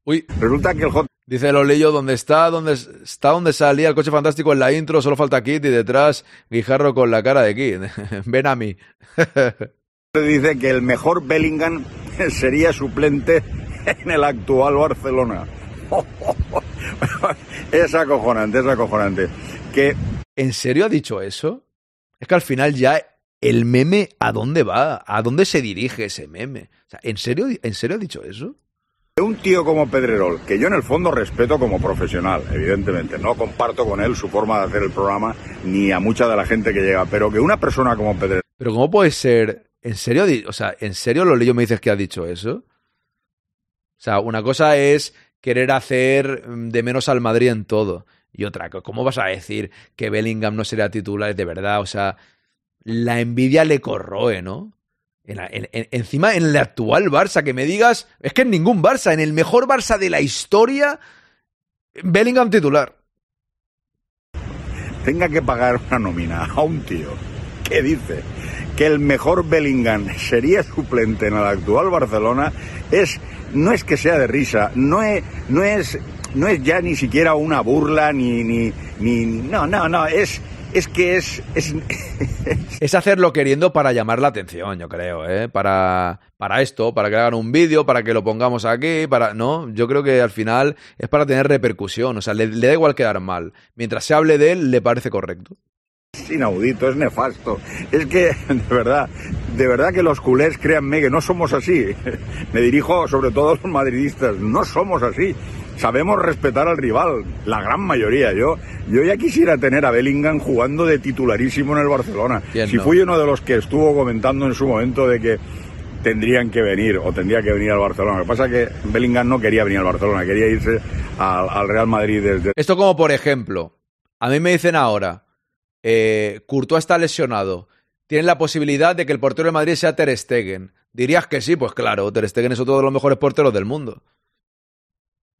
Uy. Resulta que el J... Dice Lolillo, ¿dónde está? ¿Dónde está donde salía el coche fantástico en la intro? Solo falta Kit y detrás Guijarro con la cara de Kit. Ven a mí. Dice que el mejor Bellingham sería suplente en el actual Barcelona. es acojonante, es acojonante. Que ¿En serio ha dicho eso? Es que al final ya el meme, ¿a dónde va? ¿A dónde se dirige ese meme? O sea, ¿en serio, ¿en serio ha dicho eso? Un tío como Pedrerol, que yo en el fondo respeto como profesional, evidentemente, no comparto con él su forma de hacer el programa ni a mucha de la gente que llega, pero que una persona como Pedrerol... Pero ¿cómo puede ser? ¿En serio? O sea, ¿en serio lo me dices que ha dicho eso? O sea, una cosa es querer hacer de menos al Madrid en todo. Y otra, ¿cómo vas a decir que Bellingham no será titular de verdad? O sea, la envidia le corroe, ¿no? encima en el actual Barça, que me digas, es que en ningún Barça, en el mejor Barça de la historia, Bellingham titular. Tenga que pagar una nómina a un tío que dice que el mejor Bellingham sería suplente en el actual Barcelona, es, no es que sea de risa, no es, no es no es ya ni siquiera una burla, ni, ni, ni no, no, no, es, es que es, es... hacerlo queriendo para llamar la atención, yo creo, ¿eh? Para, para esto, para que hagan un vídeo, para que lo pongamos aquí, para... No, yo creo que al final es para tener repercusión, o sea, le, le da igual quedar mal. Mientras se hable de él, le parece correcto. Es inaudito, es nefasto. Es que, de verdad, de verdad que los culés, créanme que no somos así. Me dirijo sobre todo a los madridistas, no somos así sabemos respetar al rival, la gran mayoría. Yo, yo ya quisiera tener a Bellingham jugando de titularísimo en el Barcelona. Si fui uno de los que estuvo comentando en su momento de que tendrían que venir o tendría que venir al Barcelona. Lo que pasa es que Bellingham no quería venir al Barcelona, quería irse al, Real Madrid desde... Esto como por ejemplo, a mí me dicen ahora, eh, Courtois está lesionado, tienen la posibilidad de que el portero de Madrid sea Ter Stegen. Dirías que sí, pues claro, Ter Stegen es otro de los mejores porteros del mundo.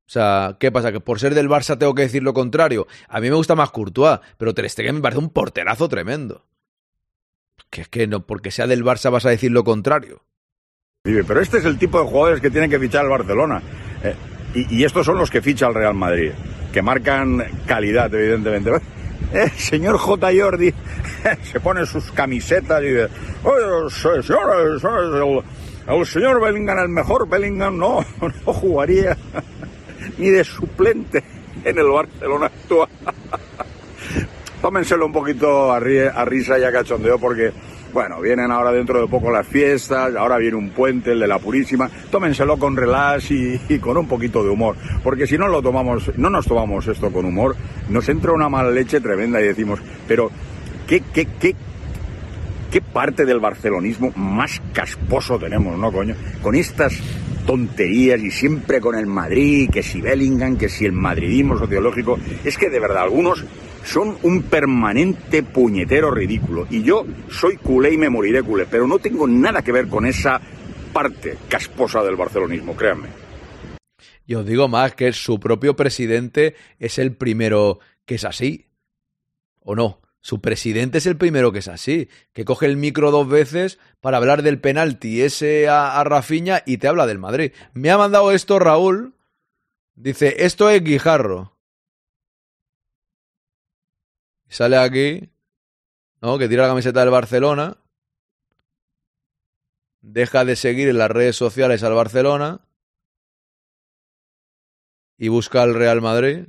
O sea, ¿qué pasa? ¿Que por ser del Barça tengo que decir lo contrario? A mí me gusta más Courtois, pero Ter Stegen me parece un porterazo tremendo. Que es que no, porque sea del Barça vas a decir lo contrario. Pero este es el tipo de jugadores que tienen que fichar el Barcelona. Eh, y, estos son los que ficha el Real Madrid, que marcan calidad, evidentemente. Eh, señor J. Jordi se pone sus camisetas y dice, señor, el, el señor Bellingham, el mejor Bellingham, no, no jugaría ni de suplente en el Barcelona actual. Tómenselo un poquito a, risa y a cachondeo porque, bueno, vienen ahora dentro de poco las fiestas, ahora viene un puente, el de la Purísima. Tómenselo con relax y, con un poquito de humor, porque si no lo tomamos, no nos tomamos esto con humor, nos entra una mala leche tremenda y decimos, pero ¿qué, qué, qué, qué parte del barcelonismo más casposo tenemos, ¿no, coño? Con estas tonterías y siempre con el Madrid, que si Bellingham, que si el madridismo sociológico. Es que de verdad, algunos son un permanente puñetero ridículo. Y yo soy culé y me moriré culé, pero no tengo nada que ver con esa parte casposa del barcelonismo, créanme. Y os digo más, que su propio presidente es el primero que es así. ¿O no? Su presidente es el primero que es así, que coge el micro dos veces para hablar del penalti ese a, Rafiña y te habla del Madrid. Me ha mandado esto Raúl. Dice, esto es Guijarro. Sale aquí, ¿no? Que tira la camiseta del Barcelona. Deja de seguir en las redes sociales al Barcelona. Y busca al Real Madrid.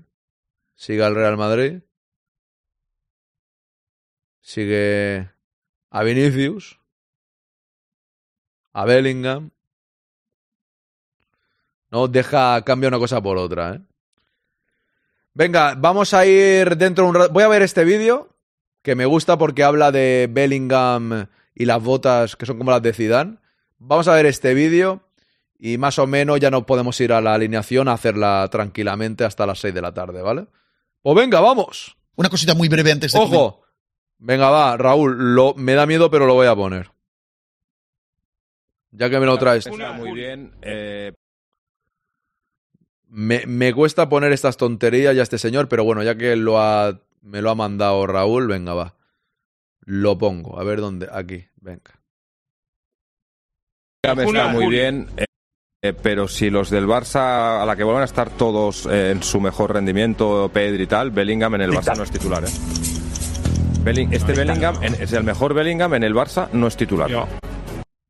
Sigue al Real Madrid. Sigue a Vinicius. A Bellingham. No deja, cambia una cosa por otra, ¿eh? Venga, vamos a ir dentro de un rato. Voy a ver este vídeo, que me gusta porque habla de Bellingham y las botas que son como las de Zidane. Vamos a ver este vídeo y más o menos ya no podemos ir a la alineación a hacerla tranquilamente hasta las 6 de la tarde, ¿vale? Pues venga, vamos. Una cosita muy breve antes de... Ojo. Venga, va, Raúl, lo, me da miedo, pero lo voy a poner. Ya que me lo traes. Muy bien. Eh... Me, me, cuesta poner estas tonterías ya a este señor, pero bueno, ya que lo ha, me lo ha mandado Raúl, venga, va. Lo pongo. A ver dónde. Aquí, venga. Está muy bien. Eh, pero si los del Barça, a la que vuelvan a estar todos eh, en su mejor rendimiento, Pedri y tal, Bellingham en el Barça no es titular. ¿eh? Belling, este Bellingham en, es el mejor Bellingham en el Barça, no es titular. Yo.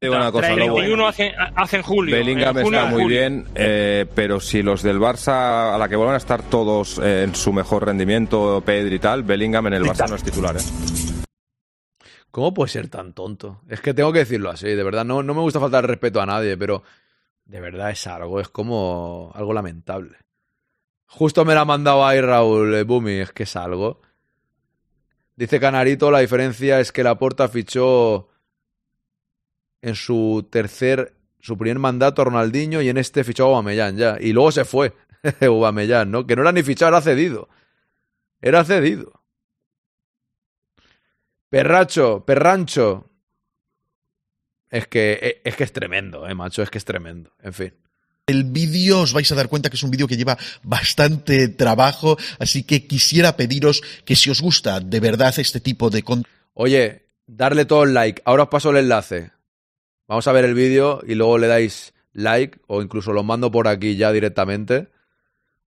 Digo una cosa, Lobo. 21 hace, hace en julio. Bellingham junio, está muy julio. bien, eh, pero si los del Barça, a la que vuelvan a estar todos eh, en su mejor rendimiento, Pedri y tal, Bellingham en el Barça no es titular. ¿eh? ¿Cómo puede ser tan tonto? Es que tengo que decirlo así, de verdad. No, no me gusta faltar respeto a nadie, pero de verdad es algo, es como algo lamentable. Justo me la ha mandado ahí Raúl eh, Bumi, es que es algo. Dice Canarito, la diferencia es que la Porta fichó en su tercer, su primer mandato a Ronaldinho y en este fichó a Aubameyang ya. Y luego se fue Aubameyang, ¿no? Que no era ni fichado, era cedido. Era cedido. Perracho, perrancho. Es que, es que es tremendo, eh, macho, es que es tremendo. En fin. El vídeo os vais a dar cuenta que es un vídeo que lleva bastante trabajo, así que quisiera pediros que si os gusta de verdad este tipo de contenido... Oye, darle todo el like. Ahora os paso el enlace. Vamos a ver el vídeo y luego le dais like o incluso lo mando por aquí ya directamente.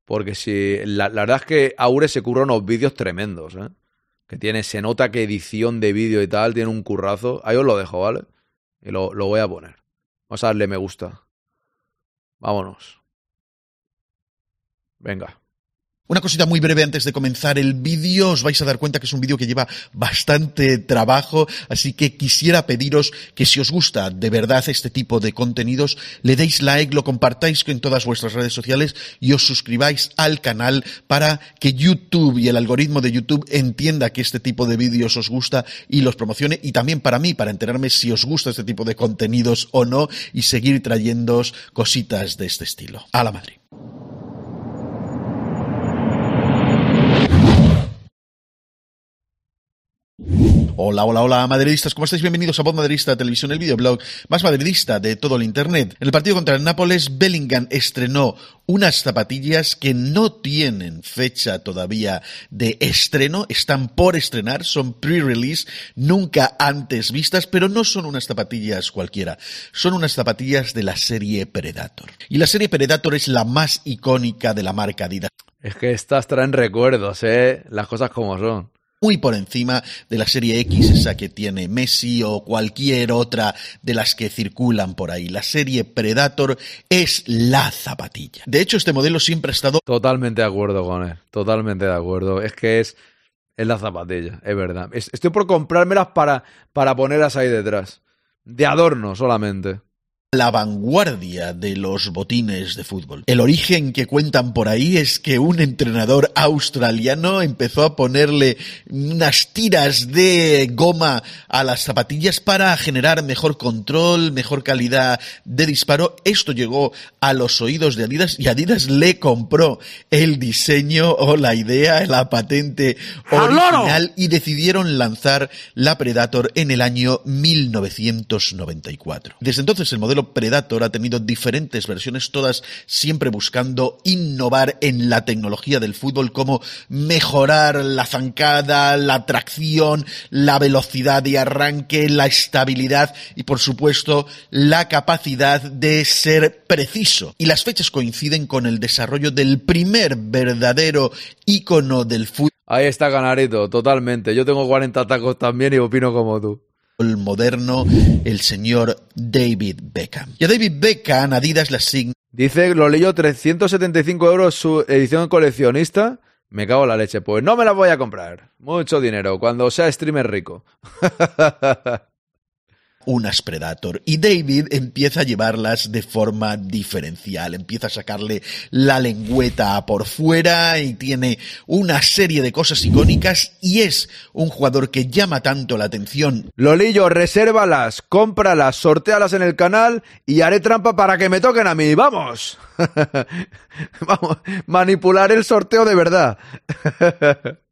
Porque si la, verdad es que Aure se curra unos vídeos tremendos, ¿eh? Que tiene, se nota que edición de vídeo y tal, tiene un currazo. Ahí os lo dejo, ¿vale? Y lo, lo voy a poner. Vamos a darle me gusta. Vámonos. Venga. Una cosita muy breve antes de comenzar el vídeo, os vais a dar cuenta que es un vídeo que lleva bastante trabajo, así que quisiera pediros que si os gusta de verdad este tipo de contenidos, le deis like, lo compartáis en todas vuestras redes sociales y os suscribáis al canal para que YouTube y el algoritmo de YouTube entienda que este tipo de vídeos os gusta y los promocione y también para mí, para enterarme si os gusta este tipo de contenidos o no y seguir trayéndoos cositas de este estilo. A la Madrid. Hola, hola, hola, madridistas, ¿cómo estáis? Bienvenidos a Voz Madridista Televisión, el videoblog más madridista de todo el Internet. En el partido contra el Nápoles, Bellingham estrenó unas zapatillas que no tienen fecha todavía de estreno, están por estrenar, son pre-release, nunca antes vistas, pero no son unas zapatillas cualquiera, son unas zapatillas de la serie Predator. Y la serie Predator es la más icónica de la marca Adidas. Es que estas traen recuerdos, ¿eh? Las cosas como son muy por encima de la serie X, esa que tiene Messi o cualquier otra de las que circulan por ahí. La serie Predator es la zapatilla. De hecho, este modelo siempre ha estado... Totalmente de acuerdo con él, totalmente de acuerdo. Es que es, es la zapatilla, es verdad. Es, estoy por comprármelas para, para ponerlas ahí detrás. De adorno solamente la vanguardia de los botines de fútbol. El origen que cuentan por ahí es que un entrenador australiano empezó a ponerle unas tiras de goma a las zapatillas para generar mejor control, mejor calidad de disparo. Esto llegó a los oídos de Adidas y Adidas le compró el diseño o la idea, la patente original y decidieron lanzar la Predator en el año 1994. Desde entonces el modelo Predator ha tenido diferentes versiones, todas siempre buscando innovar en la tecnología del fútbol, como mejorar la zancada, la tracción, la velocidad de arranque, la estabilidad y por supuesto la capacidad de ser preciso. Y las fechas coinciden con el desarrollo del primer verdadero ícono del fútbol. Ahí está Canarito, totalmente. Yo tengo 40 tacos también y opino como tú moderno, el señor David Beckham. Y a David Beckham, Adidas le asigna... Dice, lo leyó 375 euros su edición coleccionista. Me cago en la leche. Pues no me la voy a comprar. Mucho dinero, cuando sea streamer rico. unas Predator. Y David empieza a llevarlas de forma diferencial, empieza a sacarle la lengüeta por fuera y tiene una serie de cosas icónicas y es un jugador que llama tanto la atención. Lolillo, resérvalas, cómpralas, sortealas en el canal y haré trampa para que me toquen a mí. ¡Vamos! Vamos, manipular el sorteo de verdad.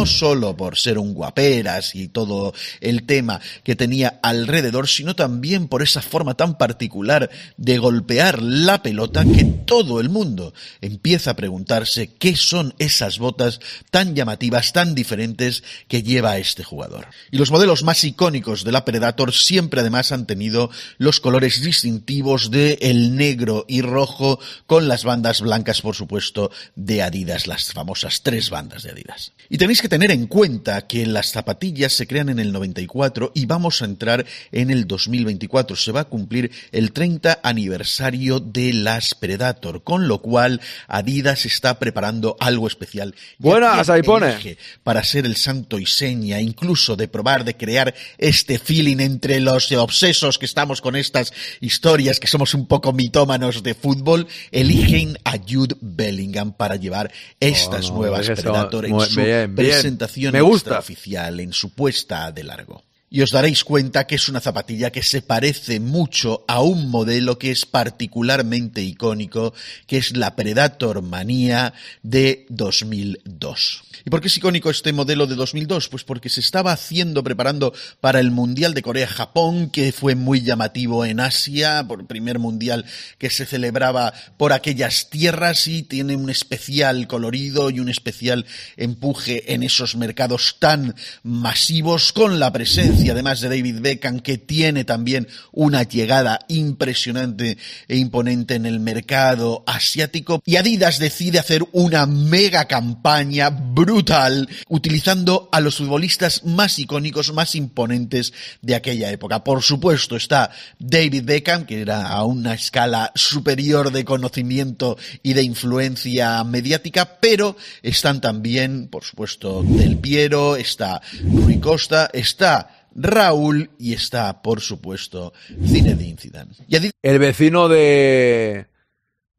no solo por ser un guaperas y todo el tema que tenía alrededor, sino también por esa forma tan particular de golpear la pelota que todo el mundo empieza a preguntarse qué son esas botas tan llamativas, tan diferentes que lleva este jugador. Y los modelos más icónicos de la Predator siempre además han tenido los colores distintivos de el negro y rojo con las bandas blancas, por supuesto, de Adidas, las famosas tres bandas de Adidas. Y tenéis que tener en cuenta que las zapatillas se crean en el 94 y vamos a entrar en el 2024. Se va a cumplir el 30 aniversario de las Predator, con lo cual Adidas está preparando algo especial. Buenas, ahí pone. Para ser el santo y seña, incluso de probar, de crear este feeling entre los obsesos que estamos con estas historias, que somos un poco mitómanos de fútbol, eligen a Jude Bellingham para llevar estas Oh, no, nuevas Predator en su bien, bien. Presentación Me gusta. oficial, en su puesta de largo. Y os daréis cuenta que es una zapatilla que se parece mucho a un modelo que es particularmente icónico, que es la Predator Manía de 2002. ¿Y por qué es icónico este modelo de 2002? Pues porque se estaba haciendo, preparando para el Mundial de Corea-Japón, que fue muy llamativo en Asia, por el primer Mundial que se celebraba por aquellas tierras y tiene un especial colorido y un especial empuje en esos mercados tan masivos con la presencia además de David Beckham que tiene también una llegada impresionante e imponente en el mercado asiático y Adidas decide hacer una mega campaña brutal utilizando a los futbolistas más icónicos, más imponentes de aquella época. Por supuesto está David Beckham que era a una escala superior de conocimiento y de influencia mediática, pero están también, por supuesto, Del Piero, está Rui Costa, está Raúl y está, por supuesto, Zinedine Zidane. Y El vecino de.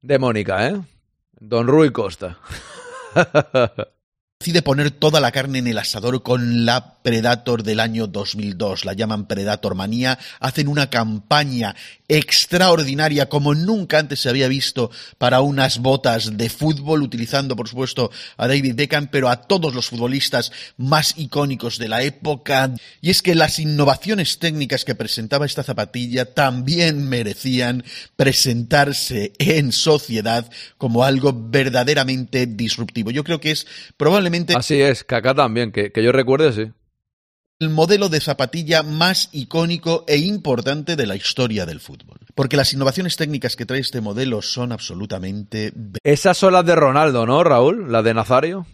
de Mónica, ¿eh? Don Rui Costa. decide poner toda la carne en el asador con la Predator del año 2002. La llaman Predator Manía. Hacen una campaña extraordinaria como nunca antes se había visto para unas botas de fútbol, utilizando por supuesto a David Beckham, pero a todos los futbolistas más icónicos de la época. Y es que las innovaciones técnicas que presentaba esta zapatilla también merecían presentarse en sociedad como algo verdaderamente disruptivo. Yo creo que es probablemente Así es, acá también, que, que yo recuerde, sí. El modelo de zapatilla más icónico e importante de la historia del fútbol. Porque las innovaciones técnicas que trae este modelo son absolutamente Esas son las de Ronaldo, ¿no, Raúl? Las de Nazario.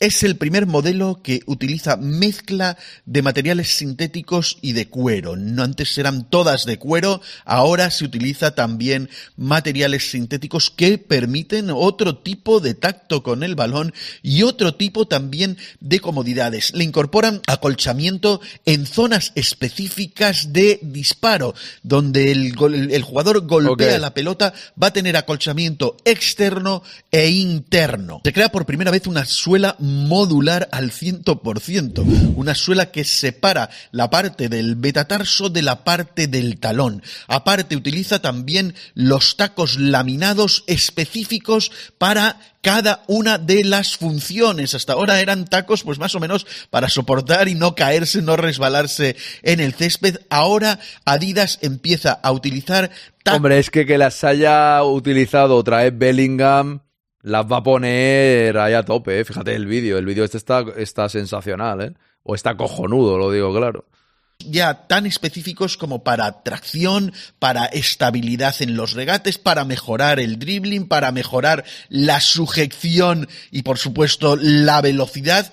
Es el primer modelo que utiliza mezcla de materiales sintéticos y de cuero. No antes eran todas de cuero, ahora se utiliza también materiales sintéticos que permiten otro tipo de tacto con el balón y otro tipo también de comodidades. Le incorporan acolchamiento en zonas específicas de disparo, donde el, gol- el jugador golpea la pelota, va a tener acolchamiento externo e interno. Se crea por primera vez una suerte suela modular al 100%, una suela que separa la parte del betatarso de la parte del talón. Aparte utiliza también los tacos laminados específicos para cada una de las funciones. Hasta ahora eran tacos pues más o menos para soportar y no caerse, no resbalarse en el césped. Ahora Adidas empieza a utilizar Hombre, es que que las haya utilizado otra vez Bellingham las va a poner ahí a tope, ¿eh? fíjate el vídeo, el vídeo este está, está sensacional, ¿eh? o está cojonudo, lo digo claro ya tan específicos como para tracción, para estabilidad en los regates, para mejorar el dribbling, para mejorar la sujeción y por supuesto la velocidad.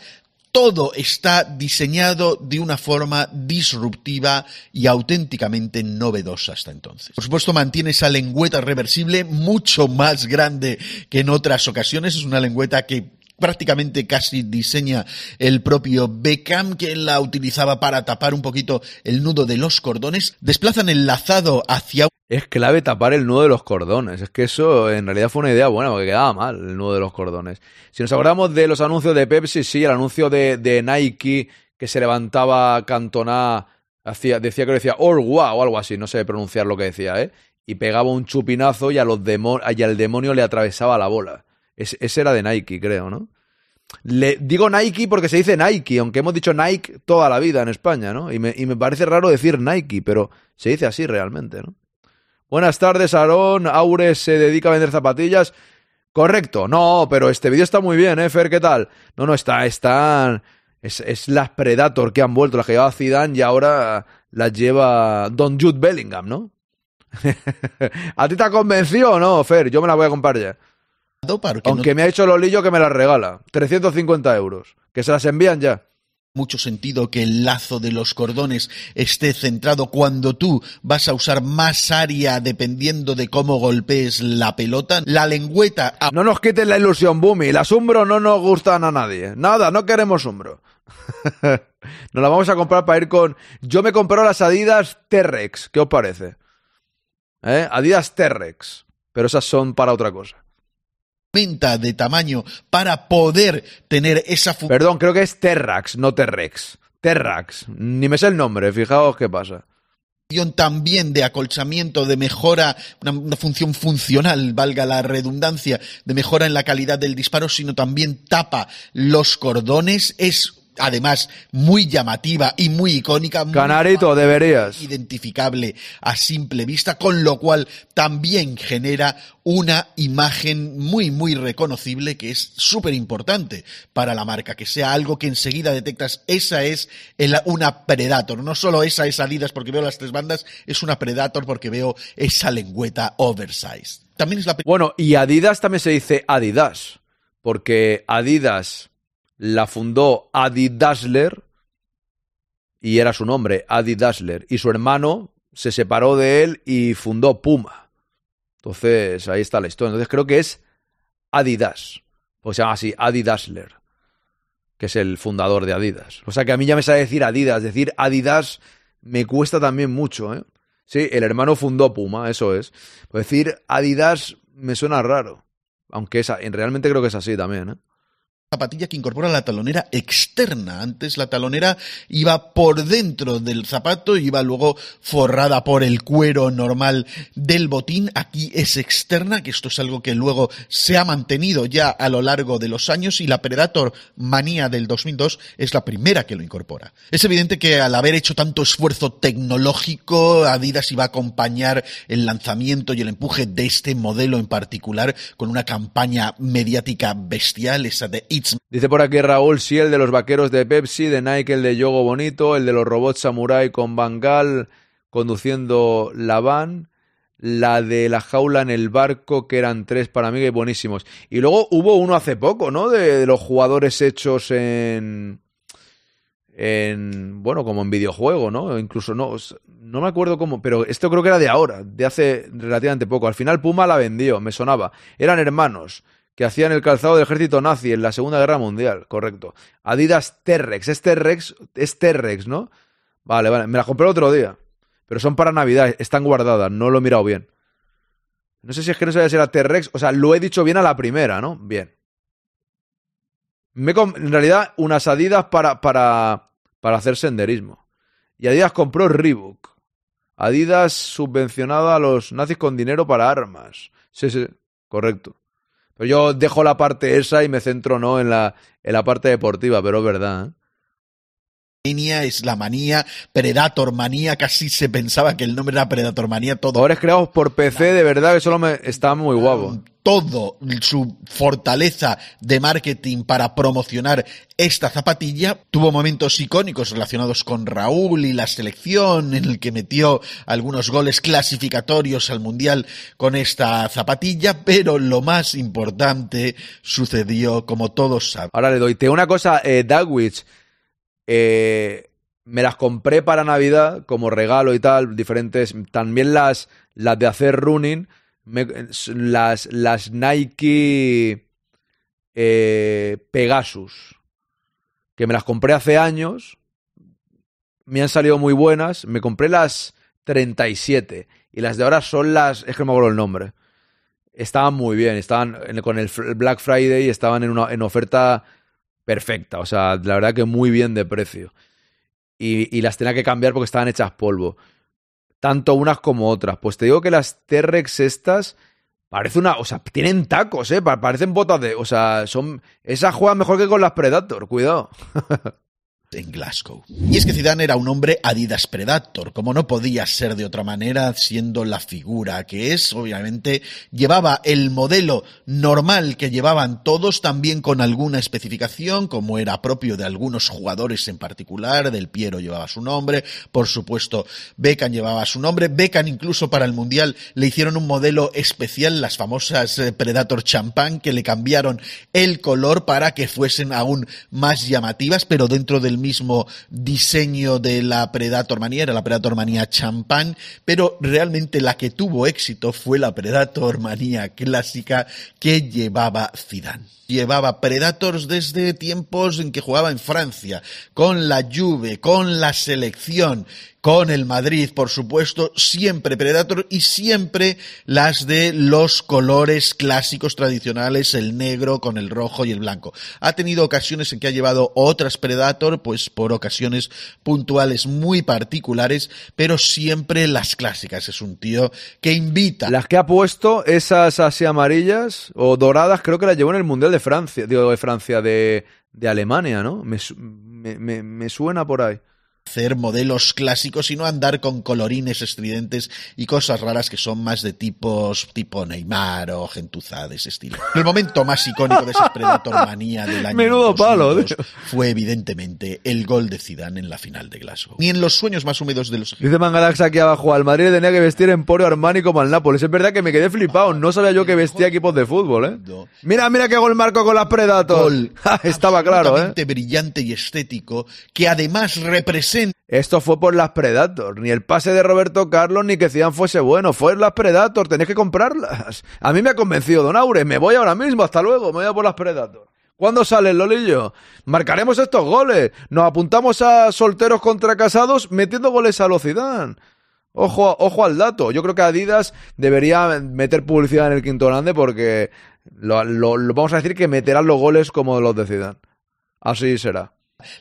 Todo está diseñado de una forma disruptiva y auténticamente novedosa hasta entonces. Por supuesto, mantiene esa lengüeta reversible mucho más grande que en otras ocasiones. Es una lengüeta que prácticamente casi diseña el propio Beckham, que la utilizaba para tapar un poquito el nudo de los cordones. Desplazan el lazado hacia... Es clave tapar el nudo de los cordones. Es que eso en realidad fue una idea buena, porque quedaba mal el nudo de los cordones. Si nos acordamos de los anuncios de Pepsi, sí, el anuncio de, Nike que se levantaba Cantona, hacía, decía que decía Orwa o algo así, no sé pronunciar lo que decía, ¿eh? Y pegaba un chupinazo y, a los y al demonio le atravesaba la bola ese era de Nike, creo, ¿no? Le digo Nike porque se dice Nike, aunque hemos dicho Nike toda la vida en España, ¿no? Y me, y me parece raro decir Nike, pero se dice así realmente, ¿no? Buenas tardes, Aarón. Aure se dedica a vender zapatillas. Correcto, no, pero este vídeo está muy bien, ¿eh, Fer? ¿Qué tal? No, no, está, están. Es, es las Predator que han vuelto, las que llevaba Zidane y ahora las lleva Don Jude Bellingham, ¿no? ¿A ti te ha convencido o no, Fer? Yo me la voy a comprar ya. Aunque me ha hecho Lolillo que me las regala. 350 euros. Que se las envían ya mucho sentido que el lazo de los cordones esté centrado cuando tú vas a usar más área dependiendo de cómo golpees la pelota. La lengüeta... No nos quiten la ilusión, Bumi. Las Umbro no nos gustan a nadie. Nada, no queremos Umbro. nos la vamos a comprar para ir con... Yo me compré las Adidas T-Rex. ¿Qué os parece? ¿Eh? Adidas T-Rex. Pero esas son para otra cosa de tamaño para poder tener esa función. Perdón, creo que es Terrax, no Terrex. Terrax. Ni me sé el nombre, fijaos qué pasa también de acolchamiento, de mejora, una, una, función funcional, valga la redundancia, de mejora en la calidad del disparo, sino también tapa los cordones. Es además muy llamativa y muy icónica. Canarito, deberías. Identificable a simple vista, con lo cual también genera una imagen muy, muy reconocible que es súper importante para la marca, que sea algo que enseguida detectas, esa es una Predator. No solo esa es Adidas porque veo las tres bandas, es una Predator porque veo esa lengüeta oversized. También es la... Bueno, y Adidas también se dice Adidas, porque Adidas la fundó Adi Dassler, y era su nombre, Adi Dassler, y su hermano se separó de él y fundó Puma. Entonces, ahí está la historia. Entonces creo que es Adidas, pues se llama así, Adi Dassler, que es el fundador de Adidas. O sea que a mí ya me sabe decir Adidas, decir Adidas me cuesta también mucho, ¿eh? Sí, el hermano fundó Puma, eso es. Pues decir Adidas me suena raro. Aunque esa, realmente creo que es así también, ¿eh? Zapatilla que incorpora la talonera externa. Antes la talonera iba por dentro del zapato y iba luego forrada por el cuero normal del botín. Aquí es externa, que esto es algo que luego se ha mantenido ya a lo largo de los años y la Predator Manía del 2002 es la primera que lo incorpora. Es evidente que al haber hecho tanto esfuerzo tecnológico, Adidas iba a acompañar el lanzamiento y el empuje de este modelo en particular con una campaña mediática bestial, esa de Dice por aquí Raúl, sí, el de los vaqueros de Pepsi, de Nike, el de Yogo Bonito, el de los robots samurai con Bangal conduciendo la van, la de la jaula en el barco, que eran tres para mí, y buenísimos. Y luego hubo uno hace poco, ¿no? De, los jugadores hechos en. En. Bueno, como en videojuego, ¿no? Incluso no. No me acuerdo cómo, pero esto creo que era de ahora, de hace relativamente poco. Al final Puma la vendió, me sonaba. Eran hermanos que hacían el calzado del ejército nazi en la Segunda Guerra Mundial, correcto. Adidas T-Rex, es T-Rex, es T-Rex, ¿no? Vale, vale, me la compré el otro día, pero son para Navidad, están guardadas, no lo he mirado bien. No sé si es que no sabía si era T-Rex, o sea, lo he dicho bien a la primera, ¿no? Bien. Me en realidad, unas Adidas para, para, para hacer senderismo. Y Adidas compró Reebok. Adidas subvencionado a los nazis con dinero para armas. Sí, sí, correcto. Pero yo dejo la parte esa y me centro no en la, en la parte deportiva, pero es verdad. ¿eh? Manía es la manía, Predator manía, casi se pensaba que el nombre era Predator manía, todo. Jugadores creados por PC, de verdad que solo me está muy guapo. Todo su fortaleza de marketing para promocionar esta zapatilla tuvo momentos icónicos relacionados con Raúl y la selección, en el que metió algunos goles clasificatorios al mundial con esta zapatilla, pero lo más importante sucedió, como todos saben. Ahora le doy. Te una cosa, eh. Eh, me las compré para Navidad como regalo y tal, diferentes. También las, las de hacer running, las, las Nike eh, Pegasus, que me las compré hace años, me han salido muy buenas. Me compré las 37 y las de ahora son las. Es que no me acuerdo el nombre. Estaban muy bien, estaban con el Black Friday estaban en, una, en oferta perfecta. O sea, la verdad que muy bien de precio. Y, las tenía que cambiar porque estaban hechas polvo. Tanto unas como otras. Pues te digo que las T-Rex estas. Parece una. O sea, tienen tacos, ¿eh? Pa- Parecen botas de. O sea, son. Esas juegan mejor que con las Predator, cuidado. en Glasgow. Y es que Zidane era un hombre Adidas Predator, como no podía ser de otra manera, siendo la figura que es, obviamente, llevaba el modelo normal que llevaban todos, también con alguna especificación, como era propio de algunos jugadores en particular, del Piero llevaba su nombre, por supuesto, Beckham llevaba su nombre, Beckham incluso para el Mundial le hicieron un modelo especial, las famosas eh, Predator Champagne, que le cambiaron el color para que fuesen aún más llamativas, pero dentro del mismo diseño de la Predator Manía, era la Predator Manía Champagne, pero realmente la que tuvo éxito fue la Predator Manía clásica que llevaba Zidane. Llevaba Predators desde tiempos en que jugaba en Francia, con la Juve, con la selección, con el Madrid, por supuesto, siempre Predator y siempre las de los colores clásicos tradicionales, el negro con el rojo y el blanco. Ha tenido ocasiones en que ha llevado otras Predator, pues por ocasiones puntuales muy particulares, pero siempre las clásicas. Es un tío que invita. Las que ha puesto, esas así amarillas o doradas, creo que las llevó en el Mundial de Francia. Digo, de Francia, de, Alemania, ¿no? Me suena por ahí. Hacer modelos clásicos y no andar con colorines estridentes y cosas raras que son más de tipos tipo Neymar o gentuza de ese estilo. El momento más icónico de esa Predator manía del año Menudo palo, 2002 tío. fue evidentemente el gol de Zidane en la final de Glasgow. Ni en los sueños más húmedos de los Dice Mangalax aquí abajo, al Madrid le tenía que vestir Emporio Armani como al Nápoles. Es verdad que me quedé flipado, no sabía yo que vestía equipos de fútbol, ¿eh? Mira, mira qué gol marco con las Predator. Gol Estaba claro, ¿eh? brillante y estético que además representa Esto fue por las Predator, ni el pase de Roberto Carlos ni que Zidane fuese bueno, fue las Predator, tenéis que comprarlas. A mí me ha convencido Don Aure, me voy ahora mismo, hasta luego, me voy a por las Predator. ¿Cuándo sale el Lolillo? Marcaremos estos goles. Nos apuntamos a solteros contra casados metiendo goles a los Zidane. Ojo, ojo al dato. Yo creo que Adidas debería meter publicidad en el quinto grande porque lo, lo- vamos a decir que meterán los goles como los de. Así será.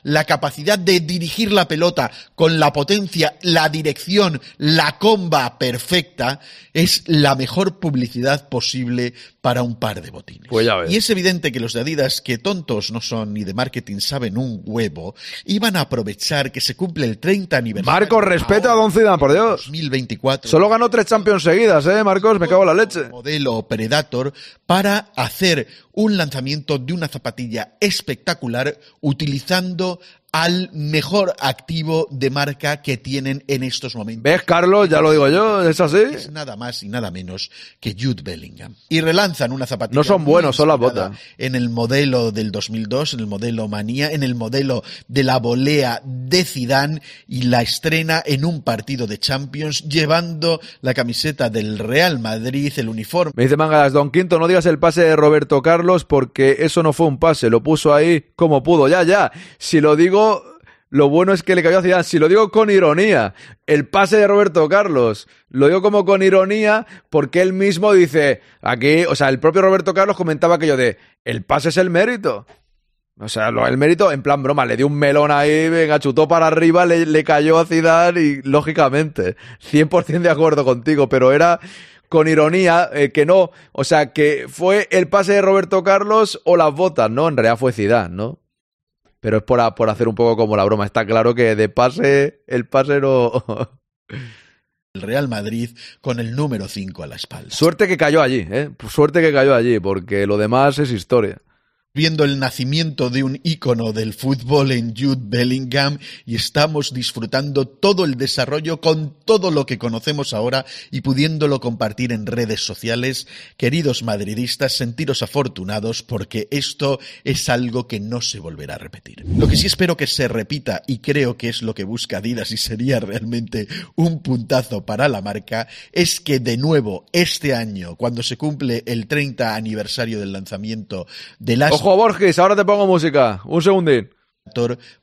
La capacidad de dirigir la pelota con la potencia, la dirección, la comba perfecta, es la mejor publicidad posible para un par de botines. Pues ya ves. Y es evidente que los de Adidas, que tontos no son ni de marketing, saben un huevo, iban a aprovechar que se cumple el 30 aniversario. Marcos, respeta a Don Zidane, por Dios. 2024. Solo ganó tres Champions seguidas, ¿eh, Marcos? Me cago en la leche. modelo Predator para hacer un lanzamiento de una zapatilla espectacular utilizando dando al mejor activo de marca que tienen en estos momentos. ¿Ves, Carlos? Ya lo digo yo, es así. Es nada más y nada menos que Jude Bellingham. Y relanzan una zapatilla. No son buenos, son las botas. En el modelo del 2002, en el modelo Manía, en el modelo de la volea de Zidane y la estrena en un partido de Champions llevando la camiseta del Real Madrid, el uniforme Me dice Mangalas, Don Quinto, no digas el pase de Roberto Carlos porque eso no fue un pase, lo puso ahí como pudo. Ya, ya. Si lo digo, lo bueno es que le cayó a Zidane. Si lo digo con ironía, el pase de Roberto Carlos, lo digo como con ironía porque él mismo dice, aquí, o sea, el propio Roberto Carlos comentaba aquello de, el pase es el mérito. O sea, el mérito, en plan broma, le dio un melón ahí, venga, chutó para arriba, le, cayó a Zidane y, lógicamente, 100% de acuerdo contigo, pero era con ironía eh, que no, o sea, que fue el pase de Roberto Carlos o las botas, ¿no? En realidad fue Zidane, ¿no? Pero es por, por hacer un poco como la broma. Está claro que de pase, el pase no... el Real Madrid con el número 5 a la espalda. Suerte que cayó allí, ¿eh? Suerte que cayó allí, porque lo demás es historia viendo el nacimiento de un ícono del fútbol en Jude Bellingham y estamos disfrutando todo el desarrollo con todo lo que conocemos ahora y pudiéndolo compartir en redes sociales. Queridos madridistas, sentiros afortunados porque esto es algo que no se volverá a repetir. Lo que sí espero que se repita y creo que es lo que busca Adidas y sería realmente un puntazo para la marca es que de nuevo este año, cuando se cumple el 30 aniversario del lanzamiento de las Ojo, Borges, ahora te pongo música. Un segundín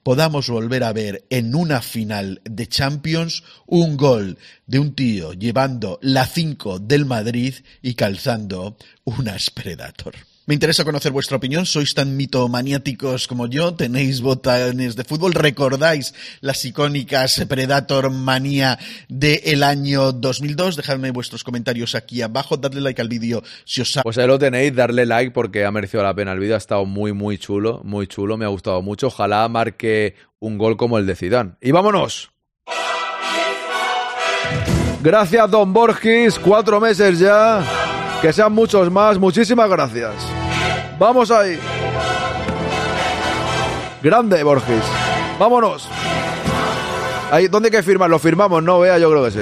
podamos volver a ver en una final de Champions un gol de un tío llevando la 5 del Madrid y calzando unas Predator. Me interesa conocer vuestra opinión. ¿Sois tan mitomaniáticos como yo? ¿Tenéis botones de fútbol? ¿Recordáis las icónicas Predator Manía del año 2002? Dejadme vuestros comentarios aquí abajo. Dadle like al vídeo si os ha... Pues ahí lo tenéis. Darle like porque ha merecido la pena. El vídeo ha estado muy, muy chulo. Muy chulo. Me ha gustado mucho. Ojalá marque un gol como el de Zidane. ¡Y vámonos! Gracias, Don Borges. Cuatro meses ya. Que sean muchos más. Muchísimas gracias. Vamos ahí. Grande, Borges. Vámonos. Ahí, ¿Dónde hay que firmar? Lo firmamos, ¿no? Vea, yo creo que sí.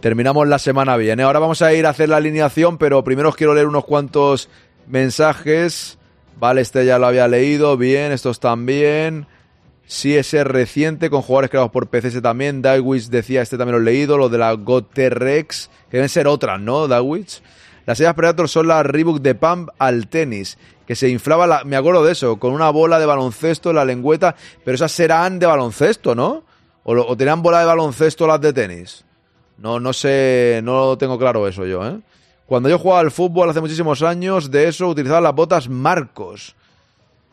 Terminamos la semana bien. ¿eh? Ahora vamos a ir a hacer la alineación, pero primero os quiero leer unos cuantos mensajes. Vale, este ya lo había leído. Bien, estos también. Ese reciente con jugadores creados por PCS también. Dawich decía, este también lo he leído, lo de la Goterex, que deben ser otras, ¿no, Dawich? Las sellas Predator son la Reebok de Pump al tenis, que se inflaba, la, me acuerdo de eso, con una bola de baloncesto en la lengüeta, pero esas serán de baloncesto, ¿no? O, o tenían bola de baloncesto las de tenis. No, no sé, no tengo claro eso yo, ¿eh? Cuando yo jugaba al fútbol hace muchísimos años, de eso utilizaba las botas Marcos.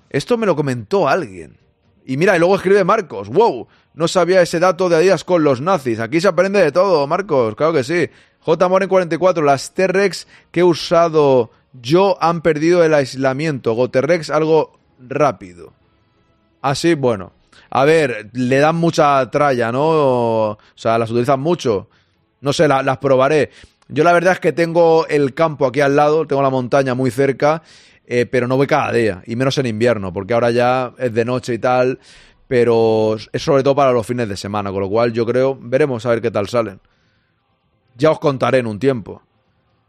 Esto me lo comentó alguien. Y mira, y luego escribe Marcos, wow, no sabía ese dato de Adidas con los nazis. Aquí se aprende de todo, Marcos, claro que sí. J. Moren 44, las T-Rex que he usado yo han perdido el aislamiento. Goterrex algo rápido. Así, bueno. A ver, le dan mucha tralla, ¿no? O sea, las utilizan mucho. No sé, las probaré. Yo la verdad es que tengo el campo aquí al lado, tengo la montaña muy cerca eh, pero no voy cada día, y menos en invierno, porque ahora ya es de noche y tal, pero es sobre todo para los fines de semana, con lo cual yo creo, veremos a ver qué tal salen. Ya os contaré en un tiempo.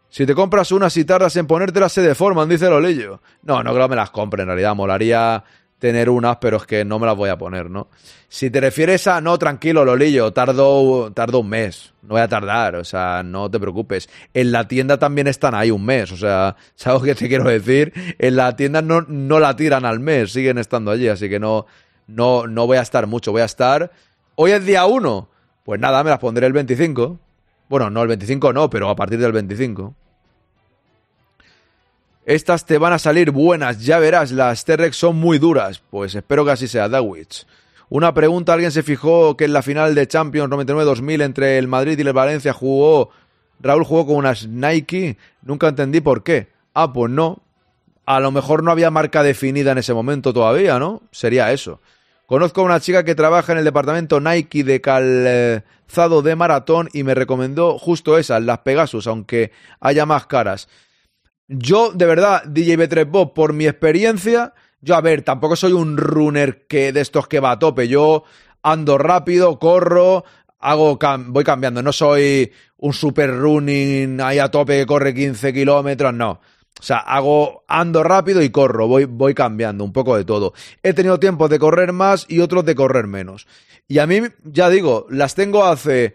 Si te compras unas y tardas en ponértelas se deforman, dice Lolillo. No, no creo que me las compre, en realidad, molaría tener unas, pero es que no me las voy a poner, ¿no? Si te refieres a, no, tranquilo, Lolillo, tardo, tardo un mes, no voy a tardar, o sea, no te preocupes. En la tienda también están ahí un mes, o sea, ¿sabes qué te quiero decir? En la tienda no, no la tiran al mes, siguen estando allí, así que no, no, no voy a estar mucho, voy a estar... Hoy es día 1, pues nada, me las pondré el 25. Bueno, no, el 25 no, pero a partir del 25. Estas te van a salir buenas, ya verás, las T-Rex son muy duras. Pues espero que así sea, Dawich. Una pregunta, ¿alguien se fijó que en la final de Champions 99-2000 entre el Madrid y el Valencia jugó, Raúl jugó con unas Nike? Nunca entendí por qué. Ah, pues no. A lo mejor no había marca definida en ese momento todavía, ¿no? Sería eso. Conozco a una chica que trabaja en el departamento Nike de calzado de maratón y me recomendó justo esas, las Pegasus, aunque haya más caras. Yo, de verdad, DJ B3 Bob, por mi experiencia, yo, a ver, tampoco soy un runner que de estos que va a tope. Yo ando rápido, corro, hago voy cambiando. No soy un super running ahí a tope que corre 15 kilómetros, no. O sea, hago, ando rápido y corro, voy, voy cambiando un poco de todo. He tenido tiempos de correr más y otros de correr menos. Y a mí, ya digo, las tengo hace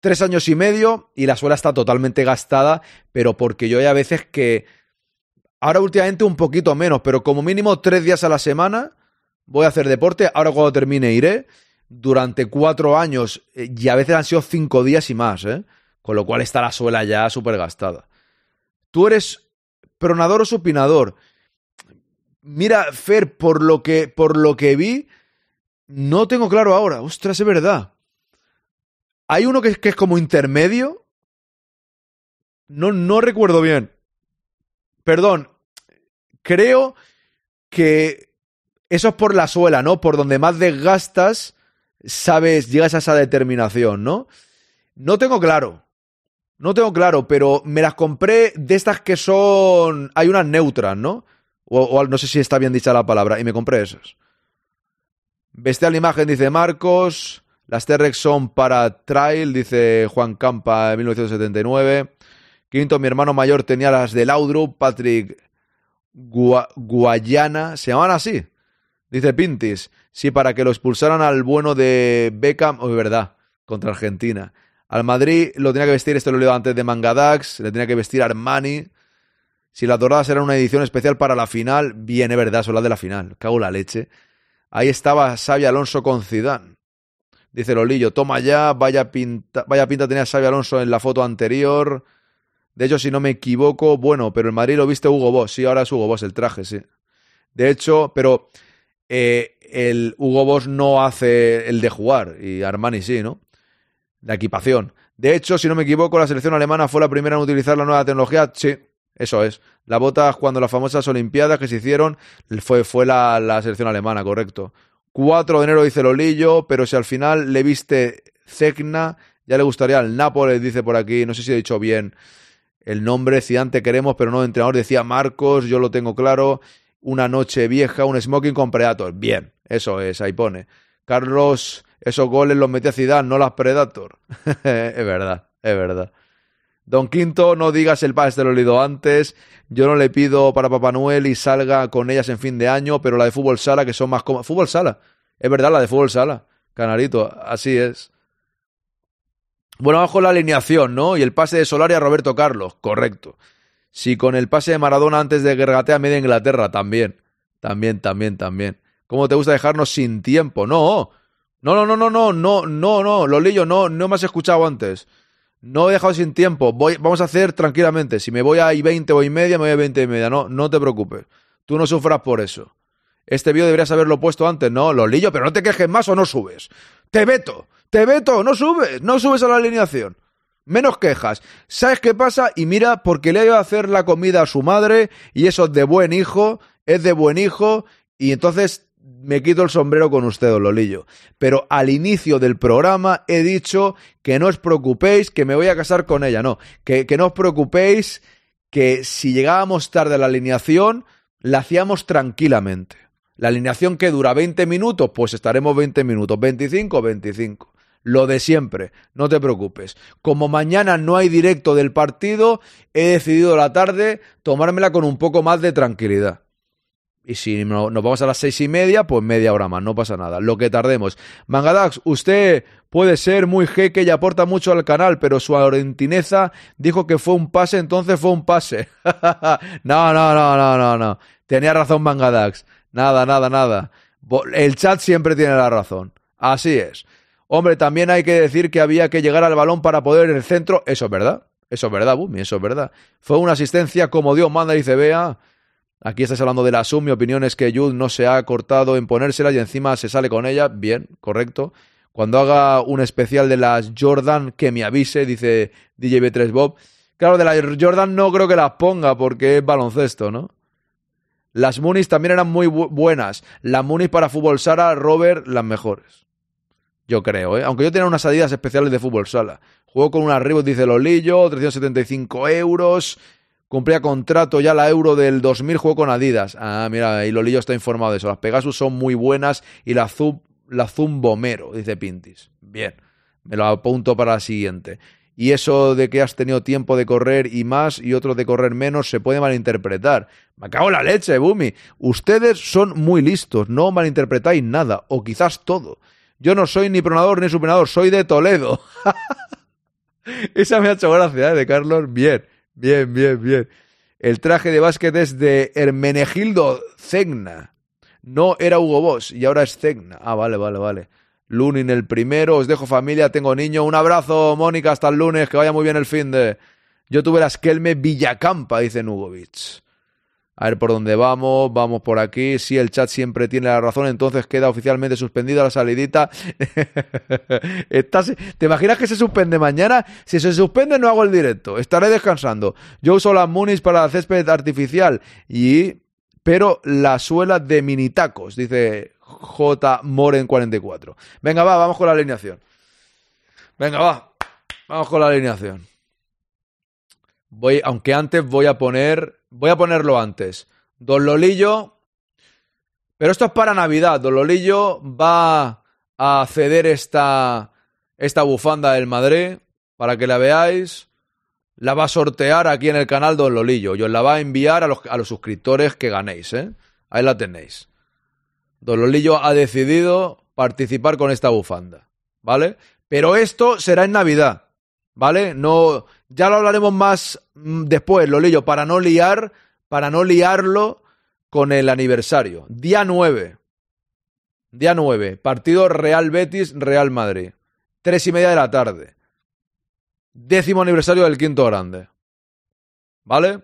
tres años y medio y la suela está totalmente gastada, pero porque yo hay a veces que, ahora últimamente un poquito menos, pero como mínimo tres días a la semana voy a hacer deporte, ahora cuando termine iré, durante cuatro años eh, y a veces han sido cinco días y más, ¿eh? con lo cual está la suela ya súper gastada. tú eres pronador o supinador. Mira, Fer, por lo que, por lo que vi, no tengo claro ahora. Ostras, es verdad. Hay uno que es, que es como intermedio. No, no recuerdo bien. Perdón. Creo que eso es por la suela, ¿no? Por donde más desgastas, sabes, llegas a esa determinación, ¿no? No tengo claro. No tengo claro, pero me las compré de estas que son. Hay unas neutras, ¿no? O, no sé si está bien dicha la palabra, y me compré esas. Bestial imagen, dice Marcos. Las T-Rex son para trail, dice Juan Campa en 1979. Quinto, mi hermano mayor tenía las de Laudrup, Patrick Gua Guayana. ¿Se llaman así? Dice Pintis. Sí, para que lo expulsaran al bueno de Beckham. Oh, verdad, contra Argentina. Al Madrid lo tenía que vestir, este lo leído antes de Mangadax, le tenía que vestir Armani. Si las doradas eran una edición especial para la final, bien, es verdad, son las de la final. Cago la leche. Ahí estaba Xavi Alonso con Zidane. Dice Lolillo, toma ya, vaya pinta, vaya pinta tenía Xavi Alonso en la foto anterior. De hecho, si no me equivoco, bueno, pero el Madrid lo viste Hugo Boss. Sí, ahora es Hugo Boss el traje, sí. De hecho, pero eh, el Hugo Boss no hace el de jugar y Armani sí, ¿no? La equipación. De hecho, si no me equivoco, la selección alemana fue la primera en utilizar la nueva tecnología. Sí, eso es. La bota cuando las famosas Olimpiadas que se hicieron fue, fue la, la selección alemana, correcto. 4 de enero dice Lolillo, pero si al final le viste Cegna, ya le gustaría al Nápoles, dice por aquí, no sé si he dicho bien el nombre, Zidane te queremos, pero no entrenador, decía Marcos, yo lo tengo claro, una noche vieja, un smoking con Predator, bien, eso es, ahí pone. Carlos, esos goles los metía Zidane, no las Predator. es verdad, es verdad. Don Quinto, no digas el pase, te lo he leído antes. Yo no le pido para Papá Noel y salga con ellas en fin de año, pero la de fútbol sala, que son más cómodas. Fútbol sala. Es verdad, la de fútbol sala. Canarito, así es. Bueno, abajo la alineación, ¿no? Y el pase de Solari a Roberto Carlos, correcto. Si con el pase de Maradona antes de Gergatea media Inglaterra, también. También, también, también. ¿Cómo te gusta dejarnos sin tiempo? No. No, no, no, no, no, no, no, no, Lolillo, no, no me has escuchado antes. No he dejado sin tiempo. Voy, vamos a hacer tranquilamente. Si me voy a I20 o y media, me voy a 20 y media. No, no te preocupes. Tú no sufras por eso. Este vídeo deberías haberlo puesto antes. No, Lolillo, pero no te quejes más o no subes. Te veto. Te veto. No subes. No subes a la alineación. Menos quejas. ¿Sabes qué pasa? Y mira, porque le ha ido a hacer la comida a su madre y eso es de buen hijo, es de buen hijo y entonces me quito el sombrero con usted, Lolillo. Pero al inicio del programa he dicho que no os preocupéis, que me voy a casar con ella. No, que, que no os preocupéis, que si llegábamos tarde a la alineación, la hacíamos tranquilamente. La alineación que dura 20 minutos, pues estaremos 20 minutos. 25, 25. Lo de siempre, no te preocupes. Como mañana no hay directo del partido, he decidido la tarde tomármela con un poco más de tranquilidad. Y si no, nos vamos a las seis y media, pues media hora más, no pasa nada, lo que tardemos. Mangadax, usted puede ser muy jeque y aporta mucho al canal, pero su arentineza dijo que fue un pase, entonces fue un pase. no, no, no, no, no, no. Tenía razón Mangadax. Nada, nada, nada. El chat siempre tiene la razón. Así es. Hombre, también hay que decir que había que llegar al balón para poder en el centro. Eso es verdad. Eso es verdad, Bumi, eso es verdad. Fue una asistencia como Dios manda, dice Bea. Aquí estás hablando de la SUM. Mi opinión es que Jude no se ha cortado en ponérsela y encima se sale con ella. Bien, correcto. Cuando haga un especial de las Jordan, que me avise, dice DJ B3 Bob. Claro, de las Jordan no creo que las ponga porque es baloncesto, ¿no? Las Munis también eran muy bu buenas. Las Munis para fútbol sala, Robert, las mejores. Yo creo, ¿eh? Aunque yo tenía unas salidas especiales de fútbol sala. Juego con unas Reebok, dice Lolillo, 375 euros. Cumplía contrato ya la Euro del 2000, jugó con Adidas. Ah, mira, y Lolillo está informado de eso. Las Pegasus son muy buenas y la, Zub, la Zumbomero, dice Pintis. Bien, me lo apunto para la siguiente. Y eso de que has tenido tiempo de correr y más y otro de correr menos se puede malinterpretar. Me cago la leche, Bumi. Ustedes son muy listos, no malinterpretáis nada, o quizás todo. Yo no soy ni pronador ni supinador, soy de Toledo. Esa me ha hecho gracia, ¿eh? De Carlos. Bien, bien, bien, bien. El traje de básquet es de Hermenegildo Cegna. No era Hugo Boss y ahora es Cegna. Ah, vale, vale, vale. Lunin el primero, os dejo familia, tengo niño. Un abrazo, Mónica, hasta el lunes, que vaya muy bien el fin de... Yo tuve la Esquelme Villacampa, dice Nugovic. A ver por dónde vamos, vamos por aquí. Si el chat siempre tiene la razón, entonces queda oficialmente suspendida la salidita. Estás- ¿Te imaginas que se suspende mañana? Si se suspende, no hago el directo. Estaré descansando. Yo uso las Munis para el césped artificial y. Pero la suela de minitacos, dice J. Moren 44. Venga, va, vamos con la alineación. Venga, va. Vamos con la alineación. Voy, aunque antes voy a poner, voy a ponerlo antes. Don Lolillo, pero esto es para Navidad. Don Lolillo va a ceder esta, esta bufanda del Madrid para que la veáis. La va a sortear aquí en el canal Don Lolillo y os la va a enviar a los, a los suscriptores que ganéis. ¿eh? Ahí la tenéis. Don Lolillo ha decidido participar con esta bufanda, ¿vale? Pero esto será en Navidad, ¿vale? No, ya lo hablaremos más mm, después, Lolillo, para no liar, para no liarlo con el aniversario. Día 9. Día 9. Partido Real Betis, Real Madrid. Tres y media de la tarde. Décimo aniversario del quinto grande. ¿Vale?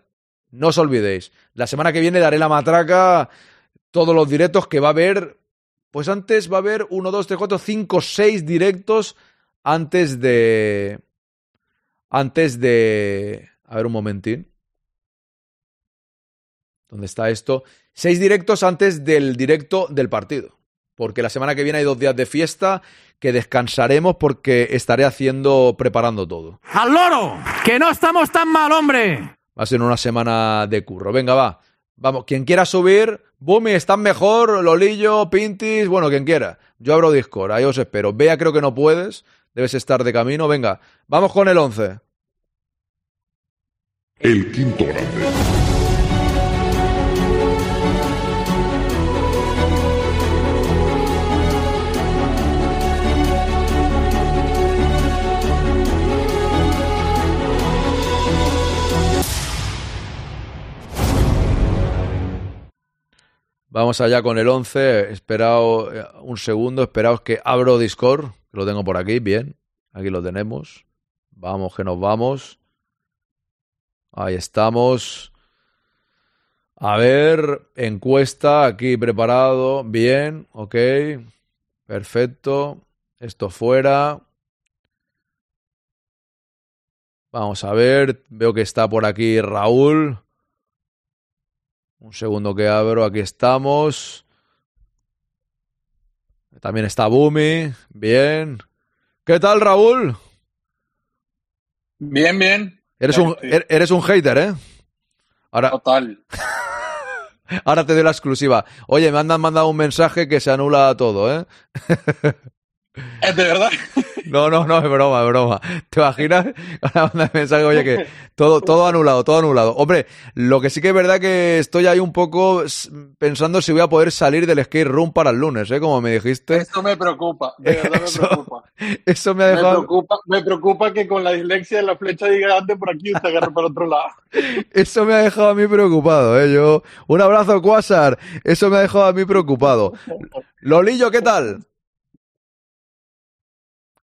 No os olvidéis. La semana que viene daré la matraca todos los directos que va a haber. Pues antes va a haber 1, 2, 3, 4, 5, 6 directos antes de. Antes de. A ver un momentín. ¿Dónde está esto? Seis directos antes del directo del partido. Porque la semana que viene hay dos días de fiesta que descansaremos porque estaré haciendo, preparando todo. ¡Al loro! ¡Que no estamos tan mal, hombre! Va a ser una semana de curro. Venga, va. Vamos, quien quiera subir, Bumi, están mejor, Lolillo, Pintis, bueno, quien quiera. Yo abro Discord, ahí os espero. Vea, creo que no puedes, debes estar de camino. Venga, vamos con el 11. El quinto grande. Vamos allá con el 11. Esperaos eh, un segundo, esperaos que abro Discord, lo tengo por aquí, bien. Aquí lo tenemos. Vamos, que nos vamos. Ahí estamos. A ver, encuesta aquí preparado. Bien, ok. Perfecto. Esto fuera. Vamos a ver. Veo que está por aquí Raúl. Un segundo que abro. Aquí estamos. También está Bumi. Bien. ¿Qué tal, Raúl? Bien, bien. Eres un, er- eres un hater, ¿eh? Ahora, Total. ahora te doy la exclusiva. Oye, me han mandado un mensaje que se anula todo, ¿eh? ¿Es de verdad? No, no, no, es broma, es broma. ¿Te imaginas? Ahora manda mensaje, oye, que todo, todo anulado, todo anulado. Hombre, lo que sí que es verdad que estoy ahí un poco pensando si voy a poder salir del skate room para el lunes, ¿eh? Como me dijiste. Eso me preocupa. De verdad me Eso- preocupa. Eso me ha Me dejado, preocupa, me preocupa que con la dislexia de la flecha gigante por aquí usted agarre para otro lado. eso me ha dejado a mí preocupado, ¿eh? Yo, un abrazo, Quasar. Eso me ha dejado a mí preocupado. Lolillo, ¿qué tal?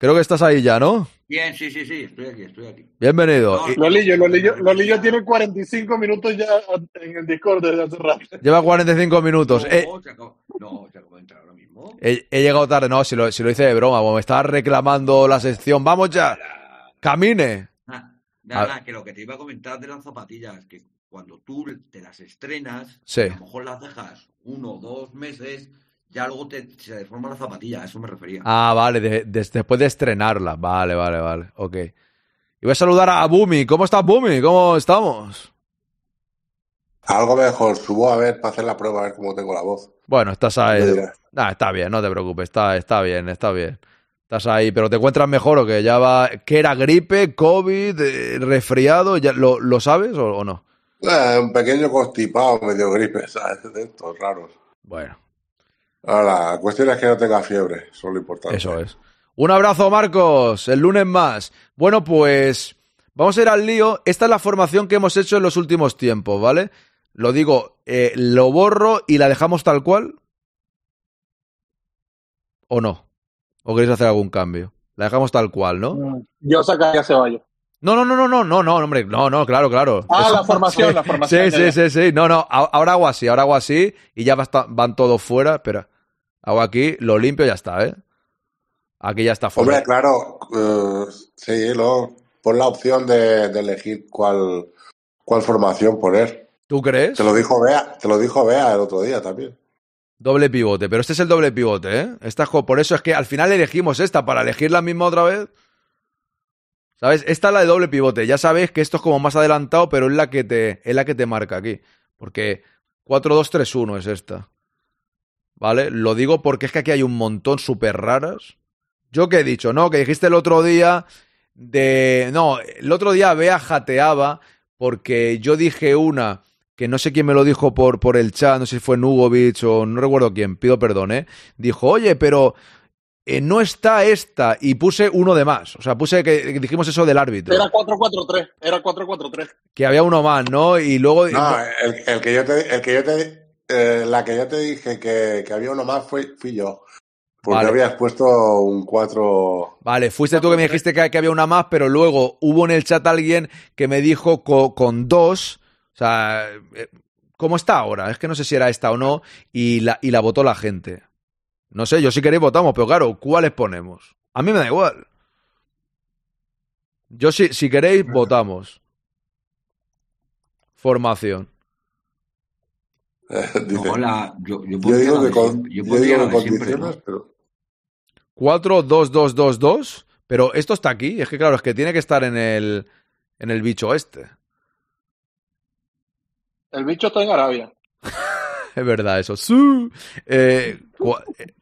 Creo que estás ahí ya, ¿no? Bien, sí, sí, sí, estoy aquí, estoy aquí. Bienvenido. Y- Lolillo, Lolillo, Lolillo tiene 45 minutos ya en el Discord desde hace rato. Lleva 45 minutos. Eh, No, se acabó, no, se acabó de entrar ahora mismo. he, he llegado tarde, no, si lo, si lo hice de broma, como me estaba reclamando la sección. ¡Vamos ya! ¡Camine! Nada, A- nada, que lo que te iba a comentar de las zapatillas, que cuando tú te las estrenas, Sí. a lo mejor las dejas uno o dos meses, ya luego te, se deforma la zapatilla, a eso me refería. Ah, vale, de- de- después de estrenarla. Vale, vale, vale. Ok. Y voy a saludar a Bumi. ¿Cómo estás, Bumi? ¿Cómo estamos? Algo mejor, subo a ver para hacer la prueba, a ver cómo tengo la voz. Bueno, estás ahí. Nah, está bien, no te preocupes. Está, está bien, está bien. Estás ahí, pero ¿te encuentras mejor o que ya va? ¿Que era gripe, COVID, eh, resfriado? ¿Ya lo, lo sabes o, o no? Eh, un pequeño constipado, medio gripe, ¿sabes? De estos raros. Bueno. Ahora, la cuestión es que no tenga fiebre, eso es lo importante. Eso es. Un abrazo, Marcos. El lunes más. Bueno, pues vamos a ir al lío. Esta es la formación que hemos hecho en los últimos tiempos, ¿vale? Lo digo, eh, lo borro y la dejamos tal cual. ¿O no? ¿O queréis hacer algún cambio? La dejamos tal cual, ¿no? Yo sacaría a Ceballos. No, no, no, no, no, no, no, hombre, no, no, claro, claro. Ah, Eso- la formación, la formación. Sí, sí, sí, sí. No, no, ahora hago así, ahora hago así y ya basta- van todos fuera. Espera, hago aquí, lo limpio y ya está, ¿eh? Aquí ya está fuera. Hombre, claro, eh, sí, luego pon la opción de, de elegir cuál, cuál formación poner. ¿Tú crees? Te lo dijo Bea, te lo dijo Bea el otro día también. Doble pivote, pero este es el doble pivote, ¿eh? Esta, por eso es que al final elegimos esta, para elegir la misma otra vez. ¿Sabes? Esta es la de doble pivote. Ya sabéis que esto es como más adelantado, pero es la que te, es la que te marca aquí. Porque 4-2-3-1 es esta. ¿Vale? Lo digo porque es que aquí hay un montón súper raras. Yo que he dicho, ¿no? Que dijiste el otro día de... No, el otro día Bea jateaba porque yo dije una que no sé quién me lo dijo por, por el chat, no sé si fue Nugovic o no recuerdo quién, pido perdón, ¿eh? Dijo, oye, pero eh, no está esta y puse uno de más. O sea, puse que, que dijimos eso del árbitro, Era 4-4-3. Era 4-4-3. que había uno más, ¿no? Y luego... No, el, el que yo te, el que yo te, eh, la que yo te dije que, que había uno más fue, fui yo. Porque Vale. habías puesto un 4. Vale, fuiste tú que me dijiste que, que había una más, pero luego hubo en el chat alguien que me dijo co- con dos. O sea, eh, ¿cómo está ahora? Es que no sé si era esta o no, y la, y la votó la gente. No sé, yo si queréis votamos, pero claro, ¿cuáles ponemos? A mí me da igual. Yo si, si queréis, votamos. Formación. No, la, yo, yo Yo pondría digo que de con, yo yo digo que pero 4, 2, 2, 2, 2. Pero esto está aquí. Es que claro, es que tiene que estar en el, en el bicho este. El bicho está en Arabia. Es verdad eso. ¡Su! Eh,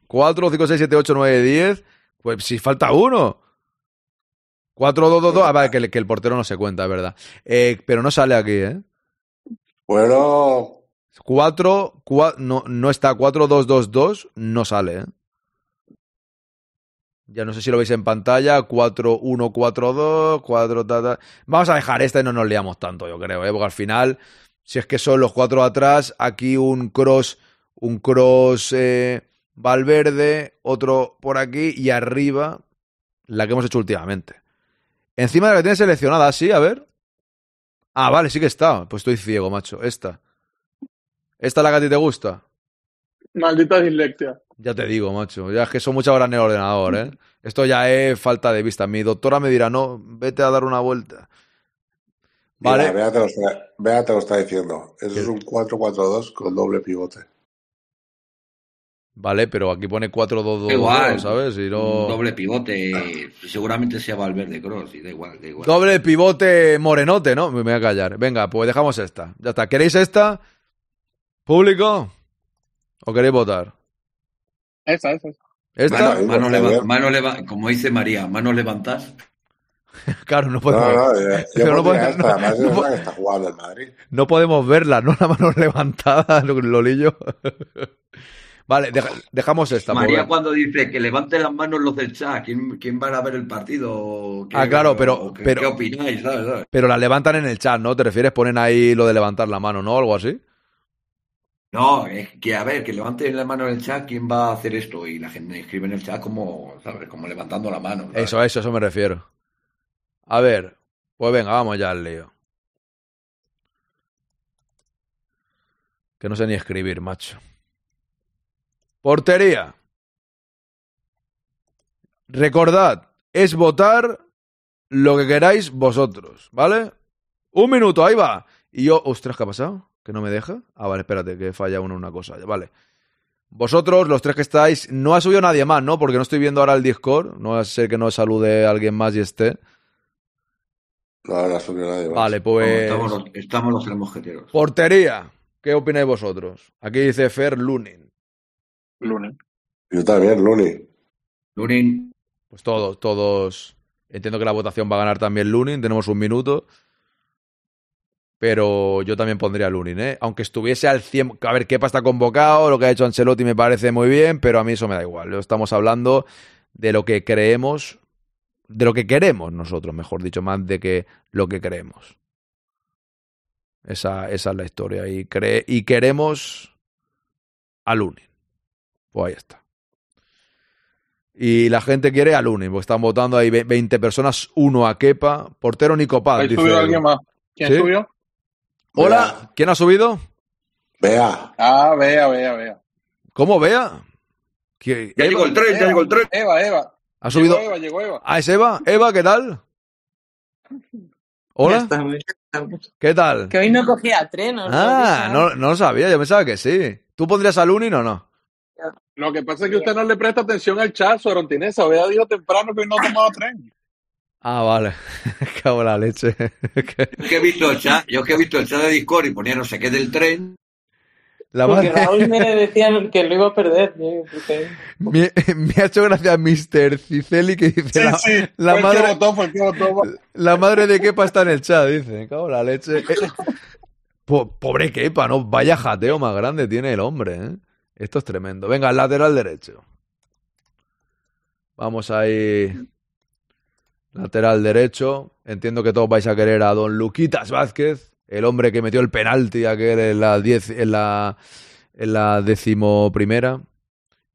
4, 5, 6, 7, 8, 9, 10. Pues si falta uno. 4, 2, 2, 2. Ah, vale, que, el- que el portero no se cuenta, es verdad. Eh, pero no sale aquí, ¿eh? bueno, 4, no, no está. 4, 2, 2, 2. No sale, ¿eh? Ya no sé si lo veis en pantalla. 4, 1, 4, 2. 4, ta, ta. Vamos a dejar esta y no nos liamos tanto, yo creo, ¿eh? Porque al final, si es que son los cuatro atrás, aquí un cross, un cross eh, Valverde, otro por aquí y arriba la que hemos hecho últimamente. Encima de la que tiene seleccionada, sí, a ver. Ah, vale, sí que está. Pues estoy ciego, macho. Esta. ¿Esta es la que a ti te gusta? Maldita dislexia. Ya te digo, macho. Ya es que son muchas horas en el ordenador, ¿eh? Esto ya es falta de vista. Mi doctora me dirá, no, vete a dar una vuelta. mira, Vale. Bea te lo está, te lo está diciendo. Eso es un 4-4-2 con doble pivote. Vale, pero aquí pone 4-2-2, Igual. ¿sabes? Y no... Doble pivote. Seguramente sea Valverde Cross. Y da igual, da igual. Doble pivote morenote, ¿no? Me voy a callar. Venga, pues dejamos esta. Ya está. ¿Queréis esta? ¿Público? ¿O queréis votar? Esa, esa. ¿Esta? Mano, mano leva- mano leva- como dice María, manos levantadas. Claro, no podemos, No, no, yo, no podemos- esta, no- no está jugando el Madrid. no podemos verla, ¿no? La mano levantada, lo- Lolillo. Vale, deja- dejamos esta. María cuando dice que levanten las manos los del chat, ¿quién, quién van a ver el partido? ¿Qué- Ah, claro, pero- qué, pero- ¿qué opináis? ¿sabes? ¿sabes? Pero la levantan en el chat, ¿no? ¿Te refieres? Ponen ahí lo de levantar la mano, ¿no? Algo así. No, es que a ver, que levanten la mano en el chat, ¿quién va a hacer esto? Y la gente escribe en el chat como, ¿sabes? Como levantando la mano. ¿sabes? Eso, eso, eso me refiero. A ver, pues venga, vamos ya al lío. Que no sé ni escribir, macho. Portería. Recordad, es votar lo que queráis vosotros, ¿vale? Un minuto, ahí va. Y yo, ostras, ¿qué ha pasado? ¿Que no me deja? Ah, vale, espérate, que falla uno una cosa. Vale. Vosotros, los tres que estáis, no ha subido nadie más, ¿no? Porque no estoy viendo ahora el Discord. No va a ser que no salude alguien más y esté. No, no ha subido nadie más. Vale, pues. Estamos los, estamos los tres mosqueteros. Portería. ¿Qué opináis vosotros? Aquí dice Fer Lunin. Lunes. Yo también, Luni. Lunin, Pues todos, todos. Entiendo que la votación va a ganar también Lunin. Tenemos un minuto. Pero yo también pondría Lunin, ¿eh? Aunque estuviese al 100. A ver, Kepa está convocado. Lo que ha hecho Ancelotti me parece muy bien. Pero a mí eso me da igual. Estamos hablando de lo que creemos. De lo que queremos nosotros, mejor dicho, más de que lo que creemos. Esa, esa es la historia. Y, cre- y queremos a Lunin. Pues ahí está. Y la gente quiere a Luni, porque están votando ahí ve- 20 personas, uno a Kepa, portero Nico Paz. Ahí dice subió alguien más. ¿Quién ¿Sí? subió? Hola, ¿quién ha subido? Vea. Ah, vea, vea, vea. ¿Cómo vea? ¿Qué- Ya llegó el tren, ya llegó el tren. Eva, Eva. ¿Ha subido? Llegó Eva, llegó Eva. Ah, es Eva. Eva, ¿qué tal? Hola, ¿qué tal? Que hoy no cogía tren, ¿os lo Ah, no, no lo sabía, yo pensaba que sí. ¿Tú pondrías a Lunin o no? Lo que pasa es que usted no le presta atención al chat, Sorontinesa. Vea, dijo temprano que hoy no tomaba tren. Ah, vale. Cago en la leche. Yo que he visto el chat, yo que he visto el chat de Discord y ponía no sé qué del tren. La Porque madre... Raúl me decía que lo iba a perder. ¿eh? Porque- me, me ha hecho gracia Mr. Ciceli que dice Sí, la, sí. la fue el que madre, votó, votó. la madre de Kepa está en el chat, dice. Cago en la leche. Eh, po- pobre Kepa, ¿no? Vaya jateo más grande tiene el hombre, ¿eh? Esto es tremendo. Venga, lateral derecho. Vamos ahí. Lateral derecho. Entiendo que todos vais a querer a don Luquitas Vázquez, el hombre que metió el penalti aquel en la diez, en la en la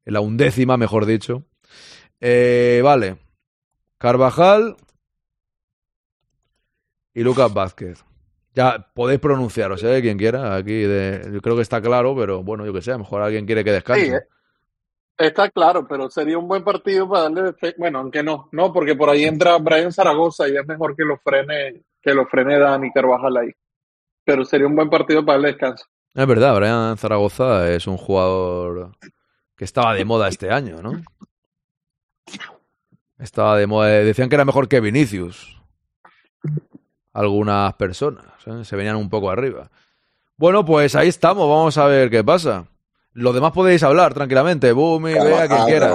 en la undécima, mejor dicho. Eh, vale. Carvajal y Lucas Vázquez. Ya podéis pronunciaros, ¿eh? Quien quiera. Aquí de, yo creo que está claro, pero bueno, yo que sé, a lo mejor alguien quiere que descanse. Sí, eh. Está claro, pero sería un buen partido para darle Bueno, aunque no, no, porque por ahí entra Brian Zaragoza y es mejor que lo frene, que lo frene Dani Carvajal ahí. Pero sería un buen partido para darle descanso. Es verdad, Brian Zaragoza es un jugador que estaba de moda este año, ¿no? Estaba de moda. Decían que era mejor que Vinicius. Algunas personas ¿eh? se venían un poco arriba. Bueno, pues ahí estamos. Vamos a ver qué pasa. Lo demás podéis hablar tranquilamente. Bumi, vea quien quiera.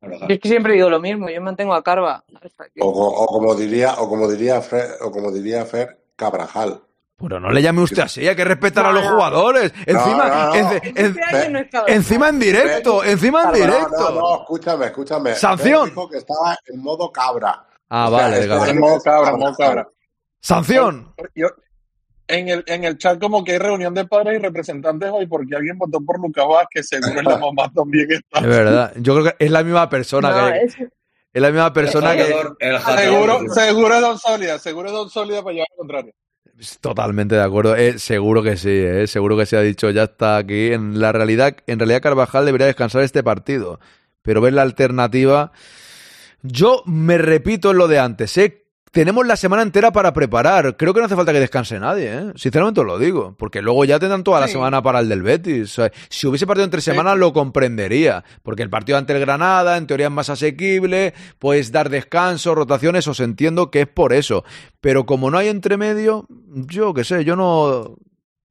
Yo es que siempre digo lo mismo, yo mantengo a Carva. O como diría, o como diría Fer, o como diría Fer, Cabrajal. Pero no le llame usted así, hay que respetar a los jugadores. Encima, no, no. en- en- Este es encima en directo, encima en No, directo. No, no, escúchame, escúchame. Sanción. Dijo que estaba en modo cabra. Ah, O sea, vale, En modo es cabra, modo cabra. Sanción. Yo, en, el, en el chat como que hay reunión de padres y representantes hoy porque alguien votó por Lucas Vázquez, seguro la mamá también está. Es verdad. Yo creo que es la misma persona No, que. es- Es la misma persona que. El Seguro, seguro es Don Sólida, seguro es Don Sólida para llevar al contrario. Totalmente de acuerdo. Eh, seguro que sí, eh, seguro que se ha dicho ya está aquí. En la realidad, en realidad Carvajal debería descansar este partido. Pero ver la alternativa. Yo me repito en lo de antes, ¿eh? Tenemos la semana entera para preparar. Creo que no hace falta que descanse nadie, ¿eh? Sinceramente os lo digo. Porque luego ya tendrán toda la Sí. semana para el del Betis. O sea, si hubiese partido entre semanas lo comprendería. Porque el partido ante el Granada, en teoría es más asequible. Puedes dar descanso, rotaciones, os entiendo que es por eso. Pero como no hay entremedio, yo qué sé, yo no...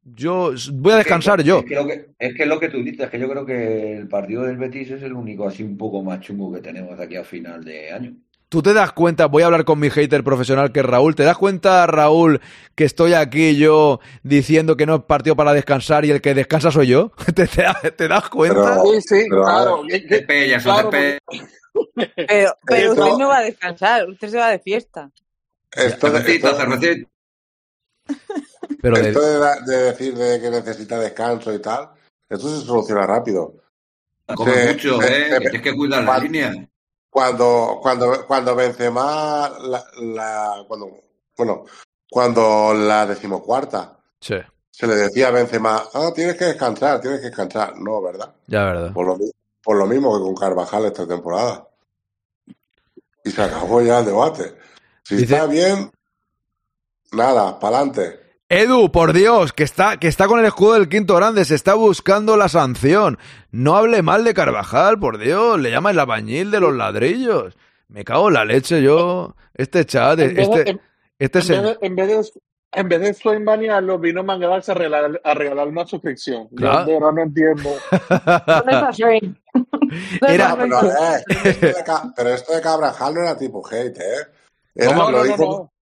Yo voy a descansar yo. Es que, lo que, es que lo que tú dices, que yo creo que el partido del Betis es el único así un poco más chungo que tenemos de aquí a final de año. Tú te das cuenta, voy a hablar con mi hater profesional que es Raúl, ¿te das cuenta, Raúl, que estoy aquí yo diciendo que no es partido para descansar y el que descansa soy yo? ¿Te, te, te das cuenta? Pero- Sí, sí, pero, claro. ver, que- que- Te pellas, claro, te pellas. Pero, usted no va a descansar, usted se va de fiesta. Esto, de, Cervecita, esto- cervecita. Pero esto de, decir de que necesita descanso y tal, esto se soluciona rápido. Come Se- mucho, se- ¿eh? se- que tienes que cuidar la línea. Cuando, cuando, cuando Benzema, la, la, cuando, bueno, cuando la decimocuarta Sí, se le decía a Benzema, ah, tienes que descansar, tienes que descansar. No, ¿verdad? ya verdad. Por lo, por lo mismo que con Carvajal esta temporada. Y se acabó ya el debate. Si Dice- está bien, nada, para adelante. Edu, por Dios, que está, que está con el escudo del quinto grande, se está buscando la sanción. No hable mal de Carvajal, por Dios, le llama el albañil de los ladrillos. Me cago en la leche yo. Este chat, En vez de- este, en- este en, se- vez de, en vez de en vez de Swain banearlo, vino Mangadax a regalar, a regalar una suscripción. Yo Claro. de verdad no entiendo. ¿Dónde está Shane? Era- No, pero, eh, esto de Ca- pero esto de Carvajal no era tipo hate, ¿eh? Era- No, lo no, no, dijo- no.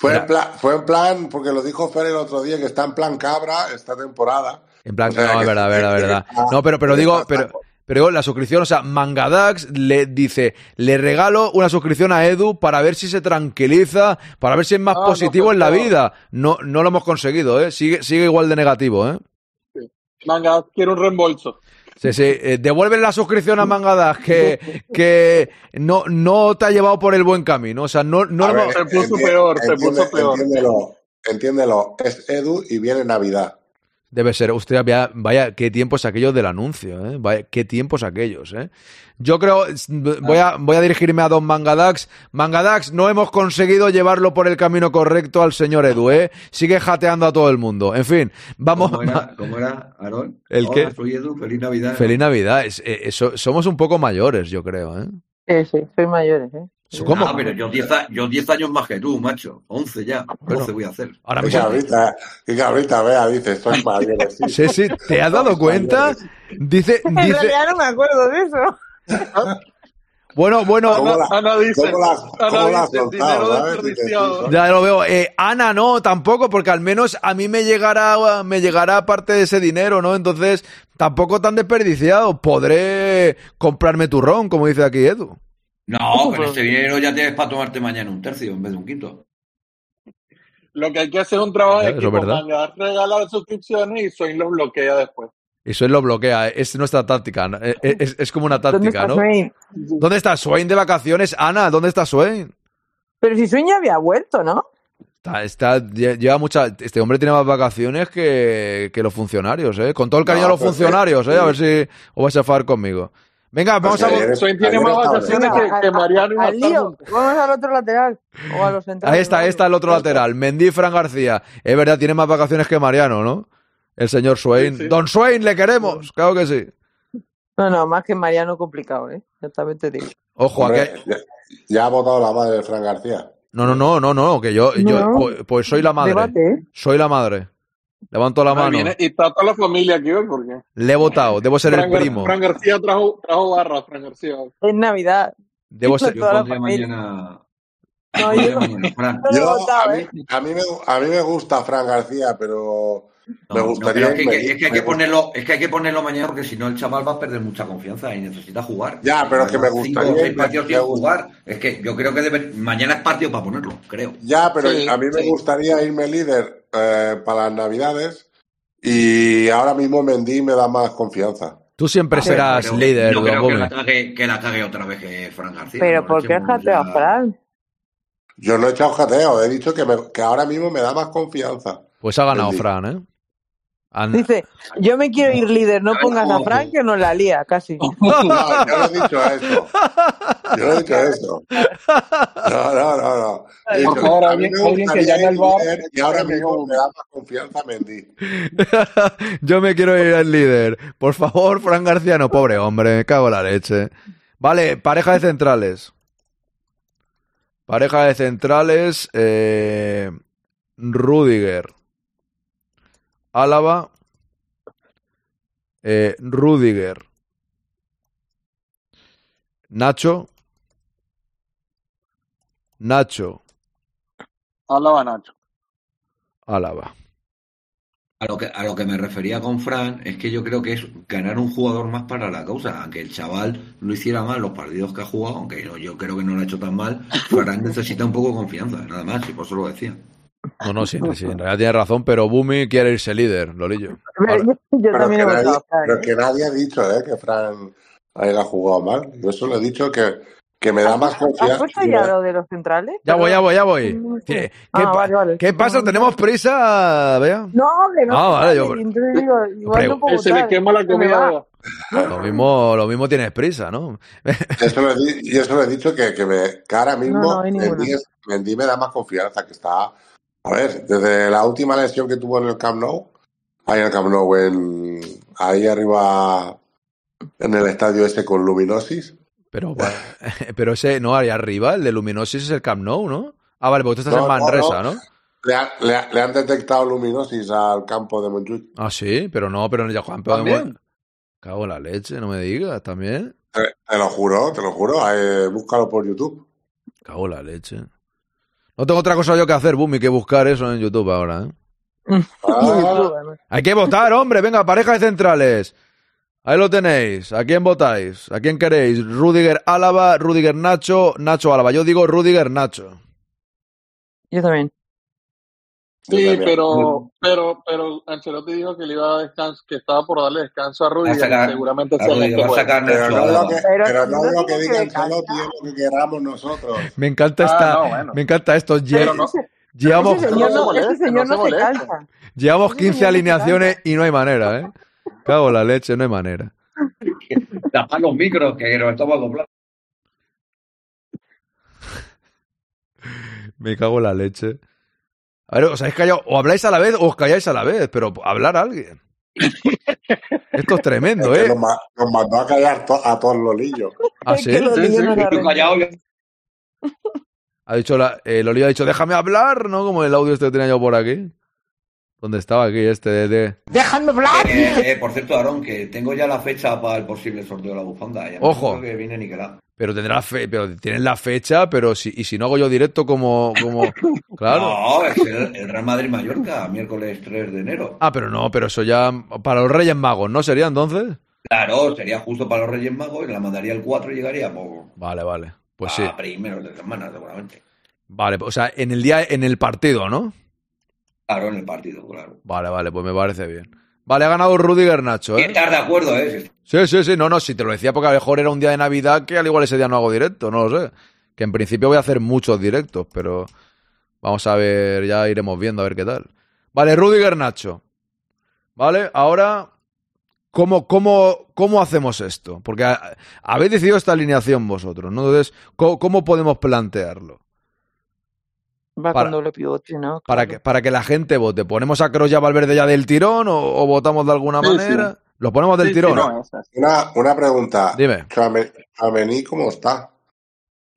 Fue, en plan, fue en plan, porque lo dijo Fer el otro día, que está en plan cabra esta temporada. En plan, O sea, no, es verdad, es verdad, verdad. No, pero, pero digo, pero, pero la suscripción, o sea, Mangadax le dice, le regalo una suscripción a Edu para ver si se tranquiliza, para ver si es más no, positivo en la vida. No, no lo hemos conseguido, ¿eh? Sigue, sigue igual de negativo, ¿eh? Mangadax quiere un reembolso. Sí, sí. Eh, devuelven la suscripción a Mangadas que, que no, no te ha llevado por el buen camino. O sea, no, no A ver, Se puso enti- peor, se puso peor. Entiéndelo, entiéndelo. Es Edu y viene Navidad. Debe ser, hostia, vaya, vaya, qué tiempos aquellos del anuncio, ¿eh? Vaya, qué tiempos aquellos, ¿eh? Yo creo, voy a, voy a dirigirme a Don Mangadax. Mangadax, no hemos conseguido llevarlo por el camino correcto al señor Edu, ¿eh? Sigue jateando a todo el mundo. En fin, vamos. ¿Cómo era, cómo era Aarón? ¿El Hola, qué? soy Edu, feliz Navidad. Feliz Navidad. Es- eh, somos un poco mayores, yo creo, ¿eh? Sí, sí, soy mayores, ¿eh? ¿Cómo? Ah, pero yo 10 a- yo 10 años más que tú, macho. 11 ya. 12 voy a hacer. Ahora mismo. cabrita, qué cabrita, vea, dice, soy mayor. Sí. Sí, sí, ¿te has dado cuenta? Dice, En dice, realidad no me acuerdo de eso. bueno, bueno, ¿Cómo la- Ana dice, Ana dice, soltado, dinero desperdiciado. Ya lo veo. Eh, Ana no, tampoco, porque al menos a mí me llegará, me llegará parte de ese dinero, ¿no? Entonces, tampoco tan desperdiciado. Podré comprarme turrón, como dice aquí Edu. No, pero ese dinero ya tienes para tomarte mañana un tercio en vez de un quinto. Lo que hay que hacer es un trabajo de Eso es equipo. verdad. Manga regala suscripciones y Swain lo bloquea después. Eso él lo bloquea, es nuestra táctica. ¿no? Eh, eh, Es, es como una ¿Dónde táctica, está ¿no? Swain? ¿Dónde está Swain de vacaciones? Ana, ¿dónde está Swain? Pero si Swain ya había vuelto, ¿no? Está, está, lle- lleva mucha. Este hombre tiene más vacaciones que, que los funcionarios, ¿eh? Con todo el cariño No, a los pues, funcionarios, ¿eh? A ver si os vais a enfadar conmigo. Venga, vamos Pues a. Swain tiene más vacaciones que, que Mariano y al lío. Vamos al otro lateral. O a los centrales. Ahí está, ahí está el otro lateral. Mendy Fran García. Es verdad, tiene más vacaciones que Mariano, ¿no? El señor Swain. Sí, sí. Don Swain, le queremos. Claro que sí. No, no, más que Mariano complicado, ¿eh? Ya también te digo. Ojo, aquí. Hombre, ya, ya ha votado la madre de Fran García. No, no, no, no, no, que yo, yo No. pues, pues soy la madre. Debate, ¿eh? Soy la madre. Levanto la mano. viene- y está toda la familia aquí, ¿ves? Porque Le he votado. Debo ser el primo. Fran García trajo, trajo barra, Fran García. Es Navidad. Debo ser. Yo pondría mañana. No, yo- mañana, Fran. No lo he Yo, votado, a, mí, ¿eh? a, mí me, a mí me gusta Fran García, pero No, me no, gustaría... pero es, que, hay que- me- es que hay que ponerlo, es que hay que ponerlo mañana porque si no el chaval va a perder mucha confianza y necesita jugar. Ya, pero es que me Cinco gustaría- seis partidos me sin gusta- jugar. Es que yo creo que debe- mañana es partido para ponerlo, creo. Ya, pero Sí, a mí me gustaría irme líder eh, para las Navidades y ahora mismo Mendy me da más confianza. Tú siempre serás Pero líder, No creo que la, cague, que la cague otra vez que Fran García. Pero No ¿por qué jateo a Fran? Yo no he echado jateo, he dicho que, me- que ahora mismo me da más confianza. Pues ha ganado Mendy. Fran, ¿eh? Dice, yo me quiero ir líder, no pongas a Fran que nos la lía, casi. No, yo no he dicho eso. Yo no he dicho eso. No, no, no, no. He dicho, Por favor, a mí alguien- me alguien que bar líder y ahora mismo me da más confianza Mendy. Yo me quiero ir al líder. Por favor, Fran García, no, pobre hombre, me cago en la leche. Vale, pareja de centrales. Pareja de centrales. Eh, Rudiger. Álava. Eh, Rudiger. Nacho. Nacho. Álava Nacho. Álava. A lo, que, a lo que me refería con Fran es que yo creo que es ganar un jugador más para la causa. Aunque el chaval lo hiciera mal los partidos que ha jugado, aunque yo, yo creo que no lo ha hecho tan mal, Fran necesita un poco de confianza, nada más, y por eso lo decía. No, no, sí, sí, en realidad tiene razón, pero Bumi quiere irse líder, Lolillo. Pero yo, yo Pero, también que he pero ¿eh? que nadie ha dicho eh, que Fran haya jugado mal. Yo solo he dicho que, que me da más ¿Has confianza. puesto ya lo de los centrales? Ya voy, ya voy, ya voy. ¿Qué, Ah, qué pa- vale, vale. qué pasa? ¿Tenemos prisa, Bea? No, que no. Ah, vale, vale, yo- digo, igual no puedo Que se le quema la comida. Lo mismo, lo mismo tienes prisa, ¿no? Eso lo he di- y eso lo he dicho que, que, me, que ahora mismo No, no Mendy me da más confianza, que está... A ver, desde la última lesión que tuvo en el Camp Nou, ahí en el Camp Nou, en, ahí arriba en el estadio ese con luminosis, Pero, pero ese, no, ahí arriba, el de Luminosis es el Camp Nou, ¿no? Ah, vale, porque tú estás No, en Manresa, no. ¿no? le, ha- le ha- le han detectado luminosis al campo de Montjuic. Ah, sí, pero no, pero ya Juan Pedro También. Cago en la leche, no me digas, también. Te, te lo juro, te lo juro, eh, búscalo por YouTube. Cago en la leche. No tengo otra cosa yo que hacer, Bumi, que buscar eso en YouTube ahora, ¿eh? Ah, Hay que votar, hombre. Venga, pareja de centrales. Ahí lo tenéis. ¿A quién votáis? ¿A quién queréis? Rudiger Álava, Rudiger Nacho, Nacho Álava. Yo digo Rudiger Nacho. Yo también. Sí, pero, pero, pero Ancelotti dijo que le iba a dar descanso, que estaba por darle descanso a sacar- seguramente a Rudiger, este va a sacar Pero no es lo que, Pero pero si no no es lo que diga Ancelotti, es lo que queramos nosotros. Me encanta Ah, esta. no, bueno. Me encanta esto. Llevamos, Ese señor se no, moleste, ese señor no no se se moleste. cansa. llevamos Ese 15 señor no se alineaciones y no hay manera, ¿eh? Cago la leche, no hay manera. Tapar los micros, que nos estamos acoplando. Me cago en la leche. A ver, os habéis callado. O habláis a la vez o os calláis a la vez, pero hablar a alguien. Esto es tremendo, Es que ¿eh? nos, ma- nos mandó a callar to- a todos los lillos. ¿Ah, Es sí? que los Sí, no Ha dicho la, el Olio ha dicho, déjame hablar, ¿no? Como el audio este que tenía yo por aquí. ¿Dónde estaba aquí este de, de- ¡Déjame hablar! Eh, eh, por cierto, Aarón, que tengo ya la fecha para el posible sorteo de la bufanda. Ya no Ojo. creo que viene ni que la. Pero tendrá fe, pero tienen la fecha, pero si, y si no hago yo directo como, como, claro. No, es el, el Real Madrid-Mallorca, miércoles 3 de enero. Ah, pero no, pero eso ya para los Reyes Magos, ¿no sería entonces? Claro, sería justo para los Reyes Magos y la mandaría el 4 y llegaría por, Vale, vale. Pues sí. a primeros de semana, seguramente. Vale, o sea, en el día, en el partido, ¿no? Claro, en el partido, claro. Vale, vale, pues me parece bien. Vale, ha ganado Rudiger Nacho, ¿eh? estar de acuerdo, ¿eh? Sí, sí, sí, no, no, si te lo decía porque a lo mejor era un día de Navidad que al igual ese día no hago directo, no lo sé. Que en principio voy a hacer muchos directos, pero vamos a ver, ya iremos viendo a ver qué tal. Vale, Rudiger Nacho. Vale, ahora, ¿cómo, cómo, cómo hacemos esto? Porque habéis decidido esta alineación vosotros, ¿no? Entonces, ¿cómo, cómo podemos plantearlo? Va Para- con doble pivote, ¿no? Para que, para que la gente vote. ¿Ponemos a Kroos y a Valverde ya del tirón o, o votamos de alguna Sí, manera? ¿Lo ponemos del Sí, sí, tirón? no. Una, una pregunta. Dime. Chouameni, ¿cómo está?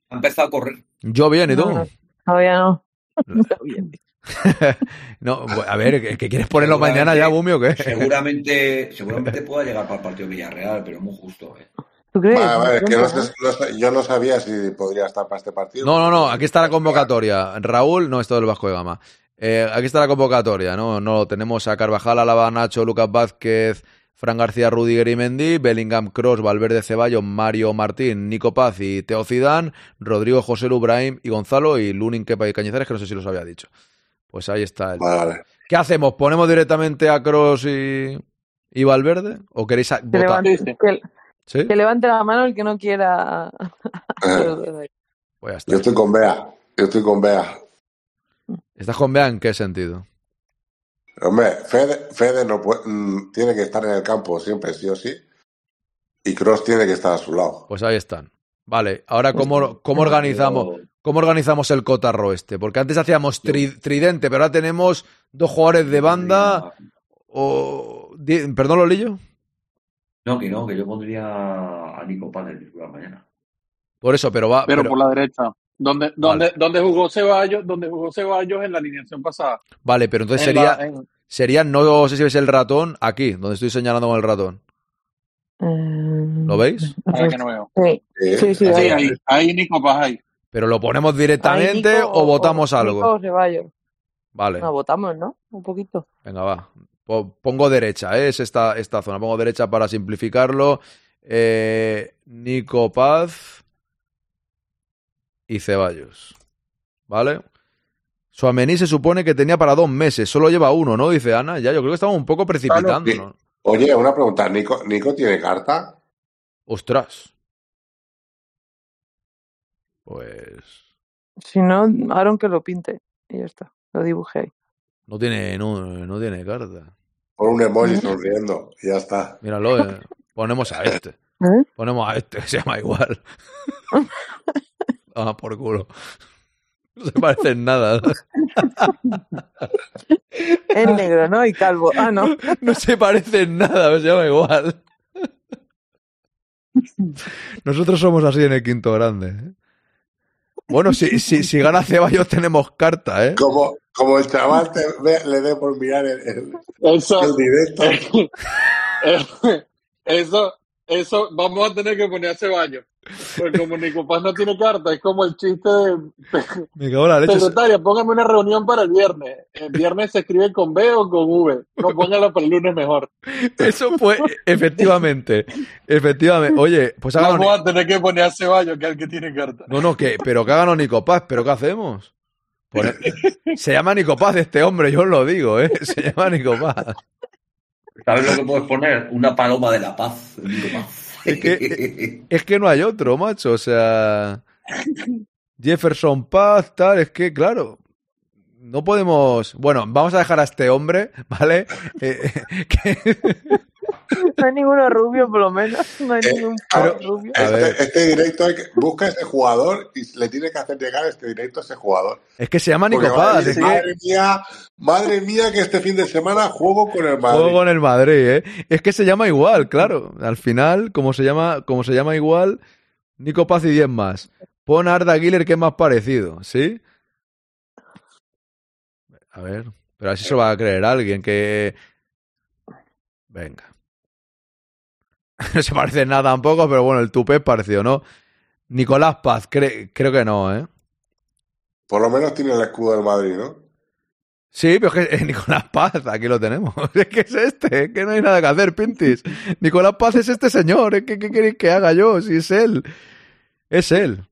Ha empezado a correr. Yo bien, ¿y tú? No, no, todavía no. Bien. No, a ver, ¿que, que quieres ponerlo mañana ya, Bumi, o qué? Seguramente, seguramente pueda llegar para el partido Villarreal, pero muy justo, ¿eh? ¿Tú crees? Vale, vale, es que no Pronto, sé- no sé- yo no sabía si podría estar para este partido. No, no, no, aquí está la convocatoria. Raúl, no, esto del Vasco de Gama. Eh, aquí está la convocatoria, ¿no? No, tenemos a Carvajal, Alaba, Nacho, Lucas Vázquez, Fran García, Rudiger y Mendy, Bellingham, Cross, Valverde, Ceballos, Mario Martín, Nico Paz y Teo Zidane, Rodrigo, José Lu, Brahim y Gonzalo y Lunin, Kepa y Cañizares, que no sé si los había dicho. Pues ahí está el... Vale. ¿Qué hacemos? ¿Ponemos directamente a Cross y, y Valverde? ¿O queréis votar? que- ¿Sí? que levante la mano el que no quiera. Eh, Pues. Yo estoy con Bea. Yo estoy con Bea. ¿Estás con Bea en qué sentido? Hombre, Fede, Fede no puede- mm, tiene que estar en el campo siempre, sí o sí. Y Cross tiene que estar a su lado. Pues ahí están. Vale, ahora cómo, cómo organizamos cómo organizamos el cotarro este, porque antes hacíamos tri- tridente, pero ahora tenemos dos jugadores de banda o di- perdón Lolillo, No, que no, que yo pondría a Nico Paz de titular mañana. por eso, pero va Pero, pero- por la derecha. Donde, donde, donde jugó Ceballos, donde jugó Ceballos en la alineación pasada. vale, pero entonces En sería la- en- sería no sé si ves el ratón aquí, donde estoy señalando con el ratón. ¿Lo veis? Ahora que no veo. Sí, sí, sí. Sí, ahí. ahí, ahí Nico Paz ahí. Pero lo ponemos directamente Nico o votamos algo. Nico Ceballos. Vale. No, votamos, ¿no? Un poquito. Venga, va. Po- Pongo derecha, ¿eh? es esta, esta zona. Pongo derecha para simplificarlo. Eh, Nico Paz y Ceballos. ¿Vale? Suamení se supone que tenía para dos meses. Solo lleva uno, ¿no? Dice Ana. Ya, yo creo que estamos un poco precipitando. Oye, una pregunta. ¿Nico, ¿Nico tiene carta? Ostras. Pues Si no, Aaron que lo pinte. Y ya está. Lo dibujé ahí. No tiene, no, no tiene carta. Por un emoji sonriendo. Y ya está. Míralo, eh. ponemos a este. ¿Eh? Ponemos a este, que se llama igual. Ah, por culo. No se parece en nada. Es negro, ¿no? Y calvo. Ah, no. No se parece en nada, se llama igual. Nosotros somos así en el quinto grande. Bueno, si, si, si gana Ceballos tenemos carta, ¿eh? Como, como el chaval te ve- le dé por mirar el, el- Eso, el directo. eso, eso, vamos a tener que poner a Ceballos. Porque como Nico Paz no tiene carta, es como el chiste de Me cago en la leche. secretaria, póngame una reunión para el viernes. El viernes se escribe con B o con V. No póngala para el lunes mejor. Eso fue, efectivamente. Efectivamente. Oye, pues háganos. Vamos a tener que poner a Ceballos, que es el que tiene carta. No, no, que, pero que háganos Nico Paz, pero ¿qué hacemos? Pone- se llama Nico Paz este hombre, yo os lo digo, ¿eh? Se llama Nico Paz. ¿Sabes lo que puedes poner? Una paloma de la paz. Nico Paz. Es que, es que no hay otro, macho. O sea, Jefferson Paz, tal, es que, claro, no podemos. Bueno, vamos a dejar a este hombre, ¿vale? Eh, que- No hay ninguno rubio, por lo menos. No hay ningún pavo rubio. A ver. Este, este directo hay que, busca a ese jugador y le tiene que hacer llegar este directo a ese jugador. es que se llama Porque Nico va a Paz. decir, Es que madre mía, madre mía, que este fin de semana juego con el Madrid. juego con el Madrid, ¿eh? Es que se llama igual, claro. Al final, como se llama, como se llama igual, Nico Paz y 10 más. Pon a Arda Güler que es más parecido, ¿sí? A ver, pero así se lo va a creer alguien que. Venga. No se parece nada tampoco, pero bueno, el tupé es parecido, ¿no? Nicolás Paz, cre- creo que no, ¿eh? Por lo menos tiene el escudo del Madrid, ¿no? Sí, pero es que es Nicolás Paz, aquí lo tenemos. Es que es este, es que no hay nada que hacer, Pintis. Nicolás Paz es este señor, es que ¿qué queréis que haga yo? Si es él. Es él.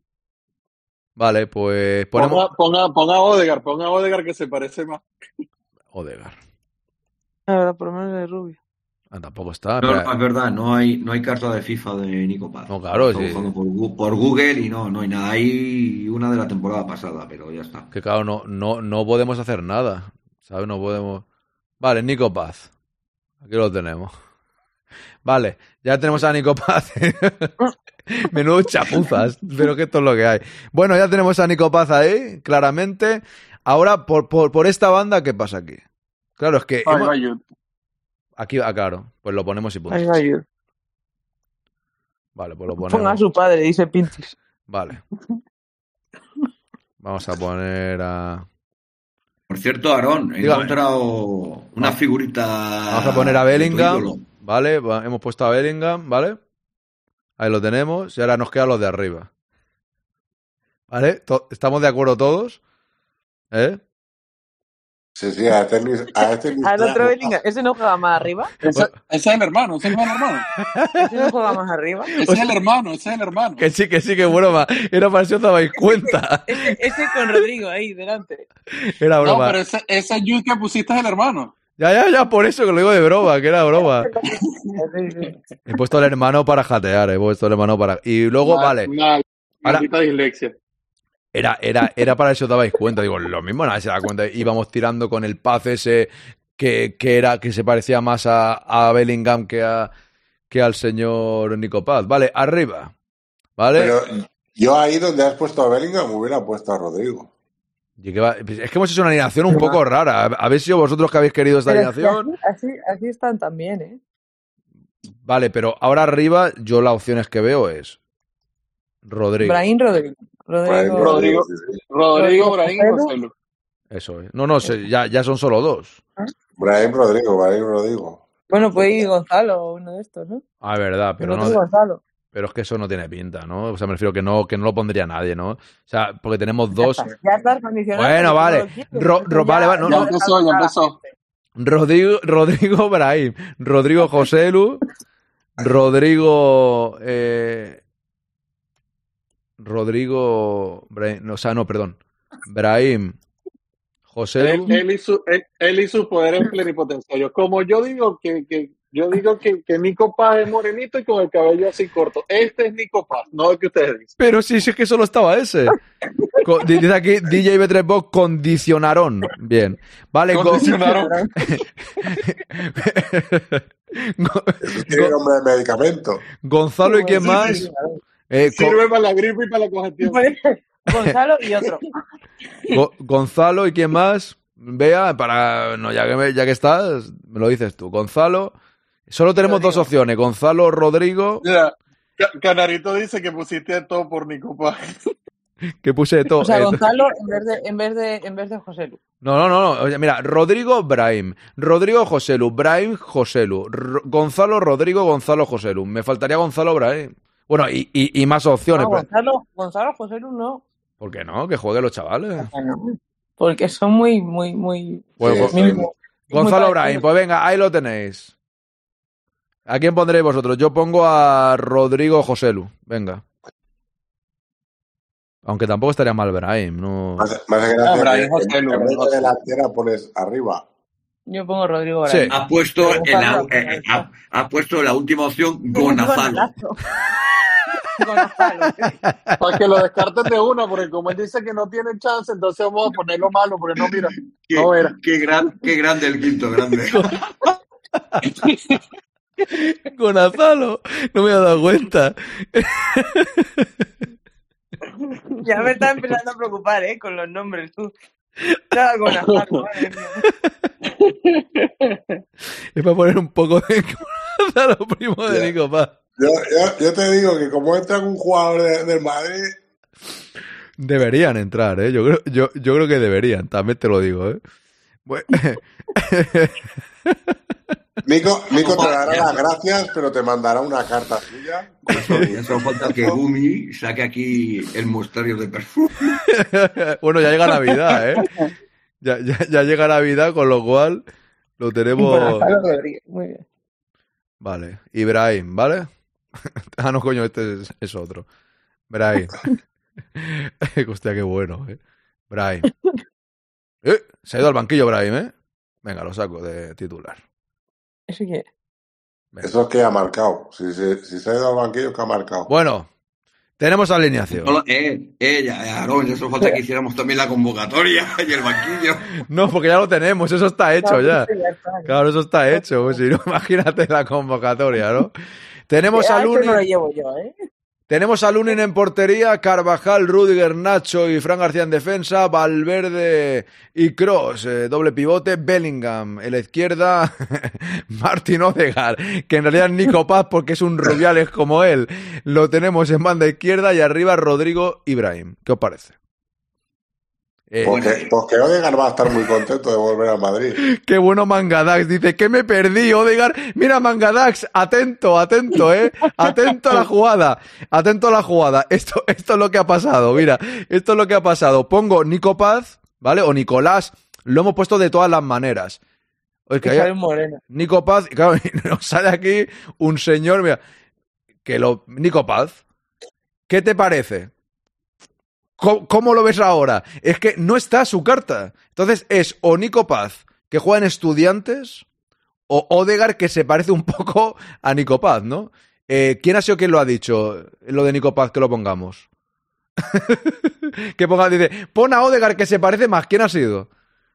Vale, pues ponemos... Ponga, ponga, ponga a Odegar, ponga a Odegar que se parece más. Odegar. La verdad, por lo menos es rubio. Ah, tampoco está. No, espera. no, es verdad, no hay, no hay carta de FIFA de Nico Paz. No, claro, Estoy sí. buscando por, Google y no, no hay nada. Hay una de la temporada pasada, pero ya está. Que claro, no, no, no podemos hacer nada. ¿Sabes? No podemos. Vale, Nico Paz. Aquí lo tenemos. Vale, ya tenemos a Nico Paz. Menudo chapuzas, pero que esto es lo que hay. Bueno, ya tenemos a Nico Paz ahí, claramente. Ahora, por, por, por esta banda, ¿qué pasa aquí? Claro, es que. Hemos-. Aquí, ah, claro, pues lo ponemos y punto. Va. Vale, pues lo Ponga a ponemos. su padre, dice Pintis. Vale. Vamos a poner a. Por cierto, Aarón, he Dígame. encontrado una figurita. Vamos a poner a Bellingham. Vale, va- hemos puesto a Bellingham, ¿vale? Ahí lo tenemos. Y ahora nos quedan los de arriba. ¿Vale? ¿Estamos de acuerdo todos? ¿Eh? Sí, sí, a este Luis- a este Luis- Al otro Bellingham, ¿ese no juega más arriba? Ese, ese es el hermano, ese es el hermano. ¿Ese no juega más arriba? Ese es el hermano, ese es el hermano. Que sí, que sí, que broma. Era para si os dabais cuenta. Ese, ese con Rodrigo ahí delante. Era No, broma. pero ese, ese que pusiste es el hermano. Ya, ya, ya, por eso que lo digo de broma, que era broma. He puesto al hermano para jatear, he puesto al hermano para. Y luego, Mal- vale. mal- Ahora- dislexia. Era, era, era para eso os dabais cuenta. Digo, lo mismo nadie se da cuenta. Íbamos tirando con el paz ese que, que era, que se parecía más a, a Bellingham que a que al señor Nico Paz. Vale, arriba. ¿Vale? Pero yo ahí donde has puesto a Bellingham hubiera puesto a Rodrigo. Y que va- es que hemos hecho una alineación un poco rara. Habéis sido vosotros que habéis querido esta Pero alineación. así, así, así están también, ¿eh? Vale, pero ahora arriba, yo las opciones que veo es Rodrigo. Brahim Rodrigo. Rodrigo. Rodrigo, Joselu. Joselu. Eso es. No, no, sé, ya, ya son solo dos. Brahim Rodrigo, Brahim Rodrigo. Bueno, puede ir Gonzalo uno de estos, ¿no? Ah, verdad, pero El no. Gonzalo. Pero es que eso no tiene pinta, ¿no? O sea, me refiero que no, que no lo pondría nadie, ¿no? O sea, porque tenemos dos. Ya estás condicionado. Bueno, porque vale. Ro- ro- vale, ya- vale, no, Ya no. empezó, ya empezó. Rodrigo, Rodrigo Brahim, Rodrigo Joselu, Rodrigo. Eh, Rodrigo. No, o sea, no, perdón. Brahim, Joselu. Él, él y su, él, él y sus poderes plenipotenciarios. Como yo digo que, que yo digo que, que Nico Paz es morenito y con el cabello así corto. Este es Nico Paz, no el que ustedes dicen. Pero sí, sí es que solo estaba ese. Co- di- Dice aquí DJ B3 Box condicionaron. Bien. Vale, go- Condicionaron. Go- de medicamento. Gonzalo y quién Sí, más. Eh, Sirve para la gripe y para la congestión. Gonzalo y otro. Go- Gonzalo y quién más. Vea, para. No, ya que, me- ya que estás, me lo dices tú. Gonzalo. Solo tenemos dos opciones: Gonzalo, Rodrigo. Mira, Ca- Canarito dice que pusiste todo por Nico Paz. Que puse de todo. O sea, Eh, Gonzalo en vez de, en vez de, en vez de José Lu. No, no, no, no. Oye, mira, Rodrigo Brahim, Rodrigo Joselu, Brahim Joselu, R- Gonzalo Rodrigo, Gonzalo Joselu. Me faltaría Gonzalo Brahim. Bueno, y, y, y más opciones. No, pero- Gonzalo, Gonzalo José Lu no. ¿Por qué no? Que jueguen los chavales. Porque son muy, muy, muy. Bueno, muy- Gon- muy Gonzalo. Brahim, pues venga, ahí lo tenéis. ¿A quién pondréis vosotros? Yo pongo a Rodrigo Joselu. Venga. Aunque tampoco estaría mal Brahim, no. Hace gracia No, Brahim José en, Lu, en vez de José. delantera pones arriba. Yo pongo Rodrigo Sí. Brahim. Ha puesto, en la, eh, ha, ha puesto la última opción Gonzalo. Para que lo descarten de una, porque como él dice que no tiene chance, entonces vamos a ponerlo malo, porque no, mira. Qué, No era. qué, gran, qué grande el quinto, grande. Gonzalo, no me he dado cuenta. Ya me está empezando a preocupar, ¿eh? Con los nombres, tú. Gonzalo. Es para poner un poco de Gonzalo, primo de Nico Paz. Yo, yo, yo te digo que como entra un jugador de- del Madrid, Deberían entrar, ¿eh? Yo creo, yo, yo creo que deberían, también te lo digo, ¿eh? Bueno, Nico, Nico te dará las gracias, pero te mandará una carta suya. Ya solo falta que Gumi saque aquí el mostrario de perfume. bueno, ya llega Navidad, ¿eh? Ya, ya, ya llega Navidad, con lo cual lo tenemos... Muy bien. Vale, Ibrahim, ¿vale? ah, no, coño, este es, es otro. Brahim. Hostia, qué bueno, ¿eh? Brahim. Eh, se ha ido al banquillo Brahim, ¿eh? Venga, lo saco de titular. ¿Eso qué? Eso es que ha marcado. Si, si, si se ha ido al banquillo, es que ha marcado. Bueno, tenemos alineación. Eh, eh, ya, ya, Aarón, ya solo falta que hiciéramos también la convocatoria y el banquillo. No, porque ya lo tenemos, eso está hecho ya. eso ya está. Claro, eso está hecho. pues si no, imagínate la convocatoria, ¿no? Tenemos a eso Lunin, no lo llevo yo, ¿eh? Tenemos a Lunin en portería, Carvajal, Rudiger, Nacho y Fran García en defensa, Valverde y Cross, doble pivote, Bellingham en la izquierda, Martin Odegaard, que en realidad es Nico Paz porque es un Rubiales como él. Lo tenemos en banda izquierda y arriba Rodrigo Ibrahim. ¿Qué os parece? Eh, Porque, porque Odegaard va a estar muy contento de volver al Madrid. Qué bueno Mangadax. Dice, que me perdí, Odegar. Mira, Mangadax, atento, atento, eh. Atento a la jugada. Atento a la jugada. Esto, esto es lo que ha pasado. Mira, esto es lo que ha pasado. Pongo Nico Paz, ¿vale? O Nicolás. Lo hemos puesto de todas las maneras. Es que Que. Nico Paz, y claro, nos sale aquí un señor, mira, que lo. Nico Paz, ¿qué te parece? ¿Cómo, cómo lo ves ahora? Es que no está su carta. Entonces es o Nico Paz, que juega en estudiantes, o Odegar, que se parece un poco a Nico Paz, ¿no? Eh, ¿Quién ha sido quien lo ha dicho? Lo de Nico Paz, que lo pongamos. que ponga, dice, pon a Odegar que se parece más. ¿Quién ha sido?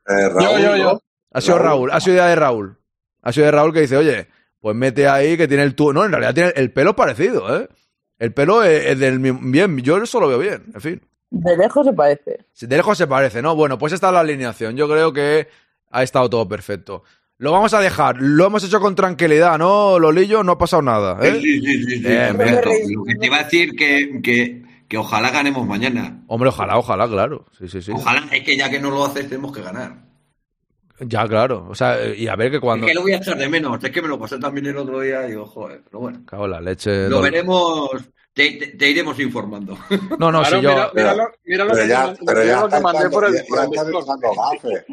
Eh, Raúl, Yo, yo, yo. Ha sido Raúl. Raúl, ha sido idea de Raúl. Ha sido de Raúl que dice, oye, pues mete ahí que tiene el tu. No, en realidad tiene el pelo parecido, ¿eh? El pelo es, es del mismo. Bien, yo eso lo veo bien, en fin. De lejos se parece. Si De lejos se parece, ¿no? Bueno, pues esta es la alineación. Yo creo que ha estado todo perfecto. Lo vamos a dejar. Lo hemos hecho con tranquilidad, ¿no, Lolillo? No ha pasado nada, ¿eh? Sí, sí, sí, Bien, bien. Lo que te iba a decir que, que, que ojalá ganemos mañana. Hombre, ojalá, ojalá, claro. Sí, sí, sí. Ojalá, es que ya que no lo haces tenemos que ganar. Ya, claro. O sea, eh, y a ver que cuando. Es que lo voy a echar de menos. Es que me lo pasé también el otro día y digo, joder, pero bueno. Cago en la leche. Lo veremos, te, te- te iremos informando. No, no, si yo. mira, mira lo, mira lo Pero que, ya, pero que mandé echando, por el, ya- ya estás Discord. echando gafe.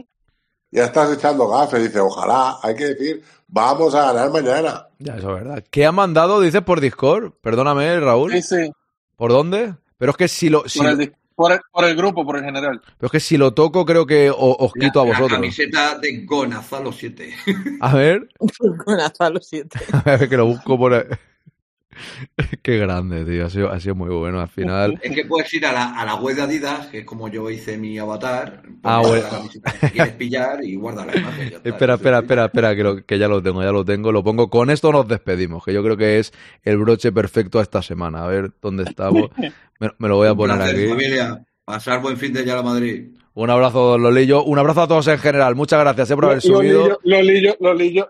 Ya estás echando gafe. Dice, ojalá, hay que decir, vamos a ganar mañana. Ya, eso es verdad. ¿Qué ha mandado, dices, por Discord? Perdóname, Raúl. Sí, sí. ¿Por dónde? Pero es que si lo. si Por el, lo- di- por, el, por el grupo, por el general. pero es que si lo toco, creo que o- os quito a La vosotros. camiseta de Gonzalo 7. A ver, los siete. a ver que lo busco por ahí. Qué grande, tío. Ha sido, ha sido muy bueno al final. Es que puedes ir a la, a la web de Adidas, que es como yo hice mi avatar. Ah, bueno. quieres pillar y guarda la imagen. ya está. Espera, espera, espera, espera, que, lo- que ya lo tengo, ya lo tengo. Lo pongo. Con esto nos despedimos, que yo creo que es el broche perfecto a esta semana. A ver dónde estamos. Me, me lo voy a poner placer, aquí. familia. Pasar buen fin de ya a Madrid. Un abrazo, Lolillo. Un abrazo a todos en general. Muchas gracias eh, por haber subido. Lolillo, Lolillo, Lolillo,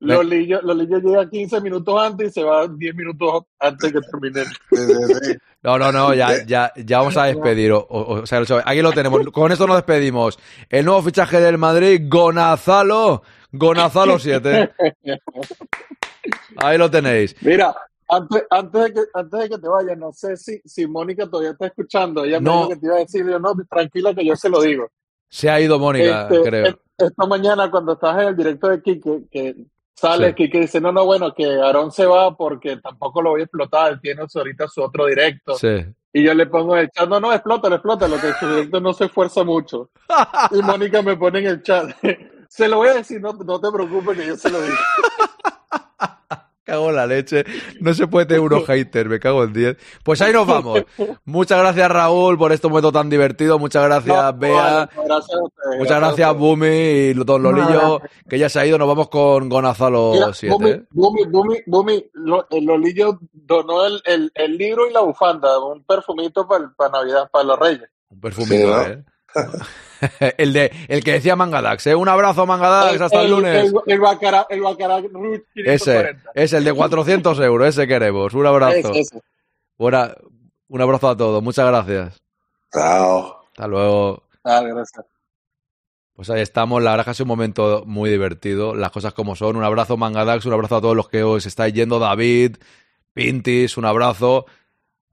Lolillo, Lolillo llega 15 minutos antes y se va 10 minutos antes que termine. No, no, no, ya, ya, ya vamos a despedir. O, o- o sea, aquí lo tenemos. Con esto nos despedimos. El nuevo fichaje del Madrid, Gonazalo. Gonazalo 7. Ahí lo tenéis. Mira, antes, antes, de que, antes de que te vayas, no sé si, si Mónica todavía está escuchando. Ella me No. dijo que te iba a decir, yo no, tranquila que yo se lo digo. Se ha ido Mónica, Este, creo. es- Esta mañana cuando estás en el directo de Kike, que sale Sí. Kike dice, no, no, bueno, que Aarón se va porque tampoco lo voy a explotar, él tiene ahorita su otro directo. Sí. Y yo le pongo en el chat, no, no, explótalo, explótalo, que su directo no se esfuerza mucho. Y Mónica me pone en el chat, se lo voy a decir, no, no te preocupes que yo se lo digo. Cago en la leche. No se puede tener unos haters, me cago en 10. Pues ahí nos vamos. Muchas gracias, Raúl, por este momento tan divertido. Muchas gracias, No, Bea. bueno, gracias a ustedes, Muchas gracias. Bumi y Don Lolillo, que ya se ha ido. Nos vamos con Gonzalo Mira, 7. Bumi, ¿eh? Bumi, Bumi, Bumi, lo- el Lolillo donó el, el, el libro y la bufanda, un perfumito para Navidad, para los Reyes. Un perfumito, ¿eh? el, de, el que decía Mangadax, ¿eh? Un abrazo, Mangadax, hasta el, lunes. El, el Bacara, el Bacara Rouge ese, 540. es el de 400 euros, ese queremos. Un abrazo. Buena- un abrazo a todos, muchas gracias. Chao. Hasta luego. Gracias. Pues ahí estamos, la verdad que ha sido un momento muy divertido, las cosas como son. Un abrazo Mangadax, un abrazo a todos los que os estáis yendo, David, Pintis, un abrazo.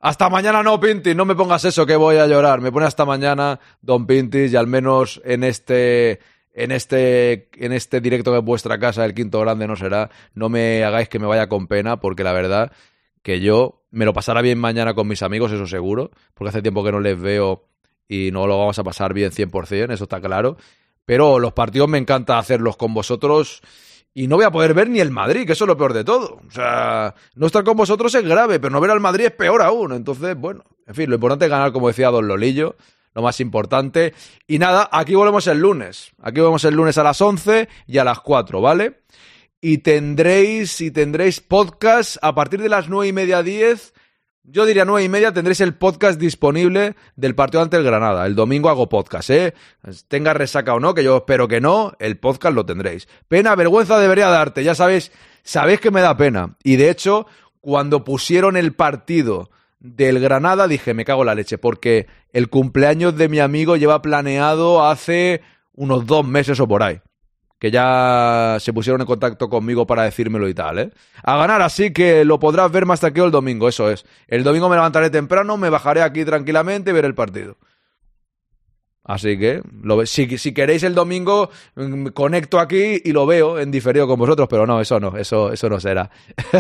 Hasta mañana no, Pintis, no me pongas eso que voy a llorar. Me pone hasta mañana, Don Pintis, y al menos en este en este en este directo que es vuestra casa, el quinto grande no será. No me hagáis que me vaya con pena, porque la verdad que yo me lo pasará bien mañana con mis amigos, eso seguro, porque hace tiempo que no les veo y no lo vamos a pasar bien 100%, eso está claro. Pero los partidos me encanta hacerlos con vosotros y no voy a poder ver ni el Madrid, que eso es lo peor de todo. O sea, no estar con vosotros es grave, pero no ver al Madrid es peor aún. Entonces, bueno, en fin, lo importante es ganar, como decía Don Lolillo, lo más importante. Y nada, aquí volvemos el lunes. Aquí volvemos el lunes a las 11 y a las 4, ¿vale? Y tendréis, y tendréis podcast a partir de las nueve y media, 10. Yo diría nueve y media tendréis el podcast disponible del partido ante el Granada. El domingo hago podcast, ¿eh? Tenga resaca o no, que yo espero que no, el podcast lo tendréis. Pena, vergüenza debería darte, ya sabéis, sabéis que me da pena. Y de hecho, cuando pusieron el partido del Granada dije, me cago la leche, porque el cumpleaños de mi amigo lleva planeado hace unos dos meses o por ahí que ya se pusieron en contacto conmigo para decírmelo y tal, ¿eh? A ganar, así que lo podrás ver más taqueo el domingo, eso es. El domingo me levantaré temprano, me bajaré aquí tranquilamente y veré el partido. Así que, lo si, si queréis el domingo, mm, conecto aquí y lo veo en diferido con vosotros, pero no, eso no, eso, eso no será.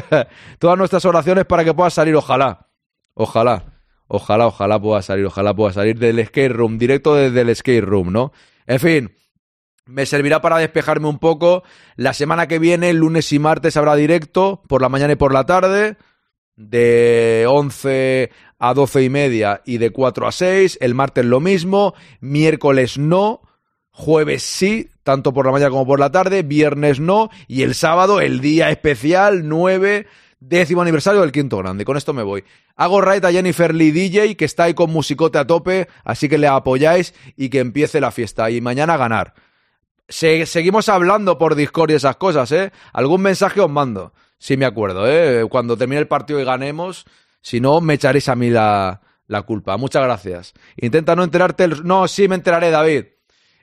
Todas nuestras oraciones para que pueda salir, ojalá. Ojalá. Ojalá, ojalá pueda salir, ojalá pueda salir del skate room, directo desde el skate room, ¿no? En fin, me servirá para despejarme un poco. La semana que viene, lunes y martes, habrá directo por la mañana y por la tarde, de 11 a 12 y media y de 4 a 6. El martes lo mismo, miércoles no, jueves sí, tanto por la mañana como por la tarde, viernes no, y el sábado el día especial 9, décimo aniversario del quinto grande. Con esto me voy. Hago right a Jennifer Lee DJ, que está ahí con musicote a tope, así que le apoyáis y que empiece la fiesta. Y mañana ganar. Se- seguimos hablando por Discord y esas cosas, ¿eh? Algún mensaje os mando, si me acuerdo, ¿eh? Cuando termine el partido y ganemos, si no, me echaréis a mí la, la culpa. Muchas gracias. Intenta no enterarte. No, sí me enteraré, David.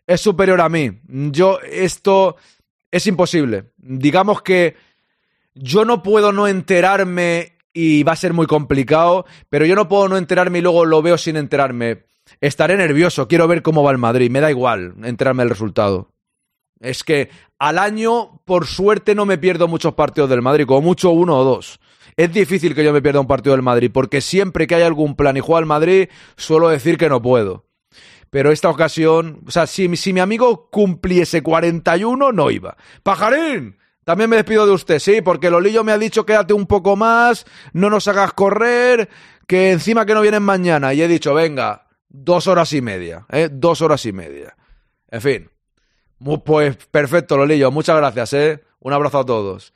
Es superior a mí. Yo, esto es imposible. Digamos que yo no puedo no enterarme y va a ser muy complicado, pero yo no puedo no enterarme y luego lo veo sin enterarme. Estaré nervioso, quiero ver cómo va el Madrid, me da igual enterarme del resultado. Es que al año, por suerte, no me pierdo muchos partidos del Madrid, como mucho uno o dos. Es difícil que yo me pierda un partido del Madrid, porque siempre que hay algún plan y juega al Madrid, suelo decir que no puedo. Pero esta ocasión, o sea, si, si mi amigo cumpliese 41, no iba. ¡Pajarín! También me despido de usted, sí, porque Lolillo me ha dicho quédate un poco más, no nos hagas correr, que encima que no vienen mañana. Y he dicho, venga, dos horas y media, ¿eh? Dos horas y media. En fin. Pues perfecto, Lolillo, muchas gracias, ¿eh? Un abrazo a todos.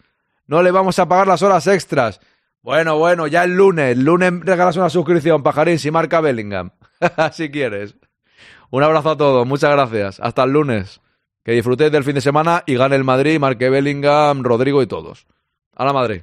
No le vamos a pagar las horas extras. Bueno, bueno, ya el lunes. El lunes regalas una suscripción, pajarín, si marca Bellingham. si quieres. Un abrazo a todos, muchas gracias. Hasta el lunes. Que disfrutéis del fin de semana y gane el Madrid, marque Bellingham, Rodrigo y todos. A la Madrid.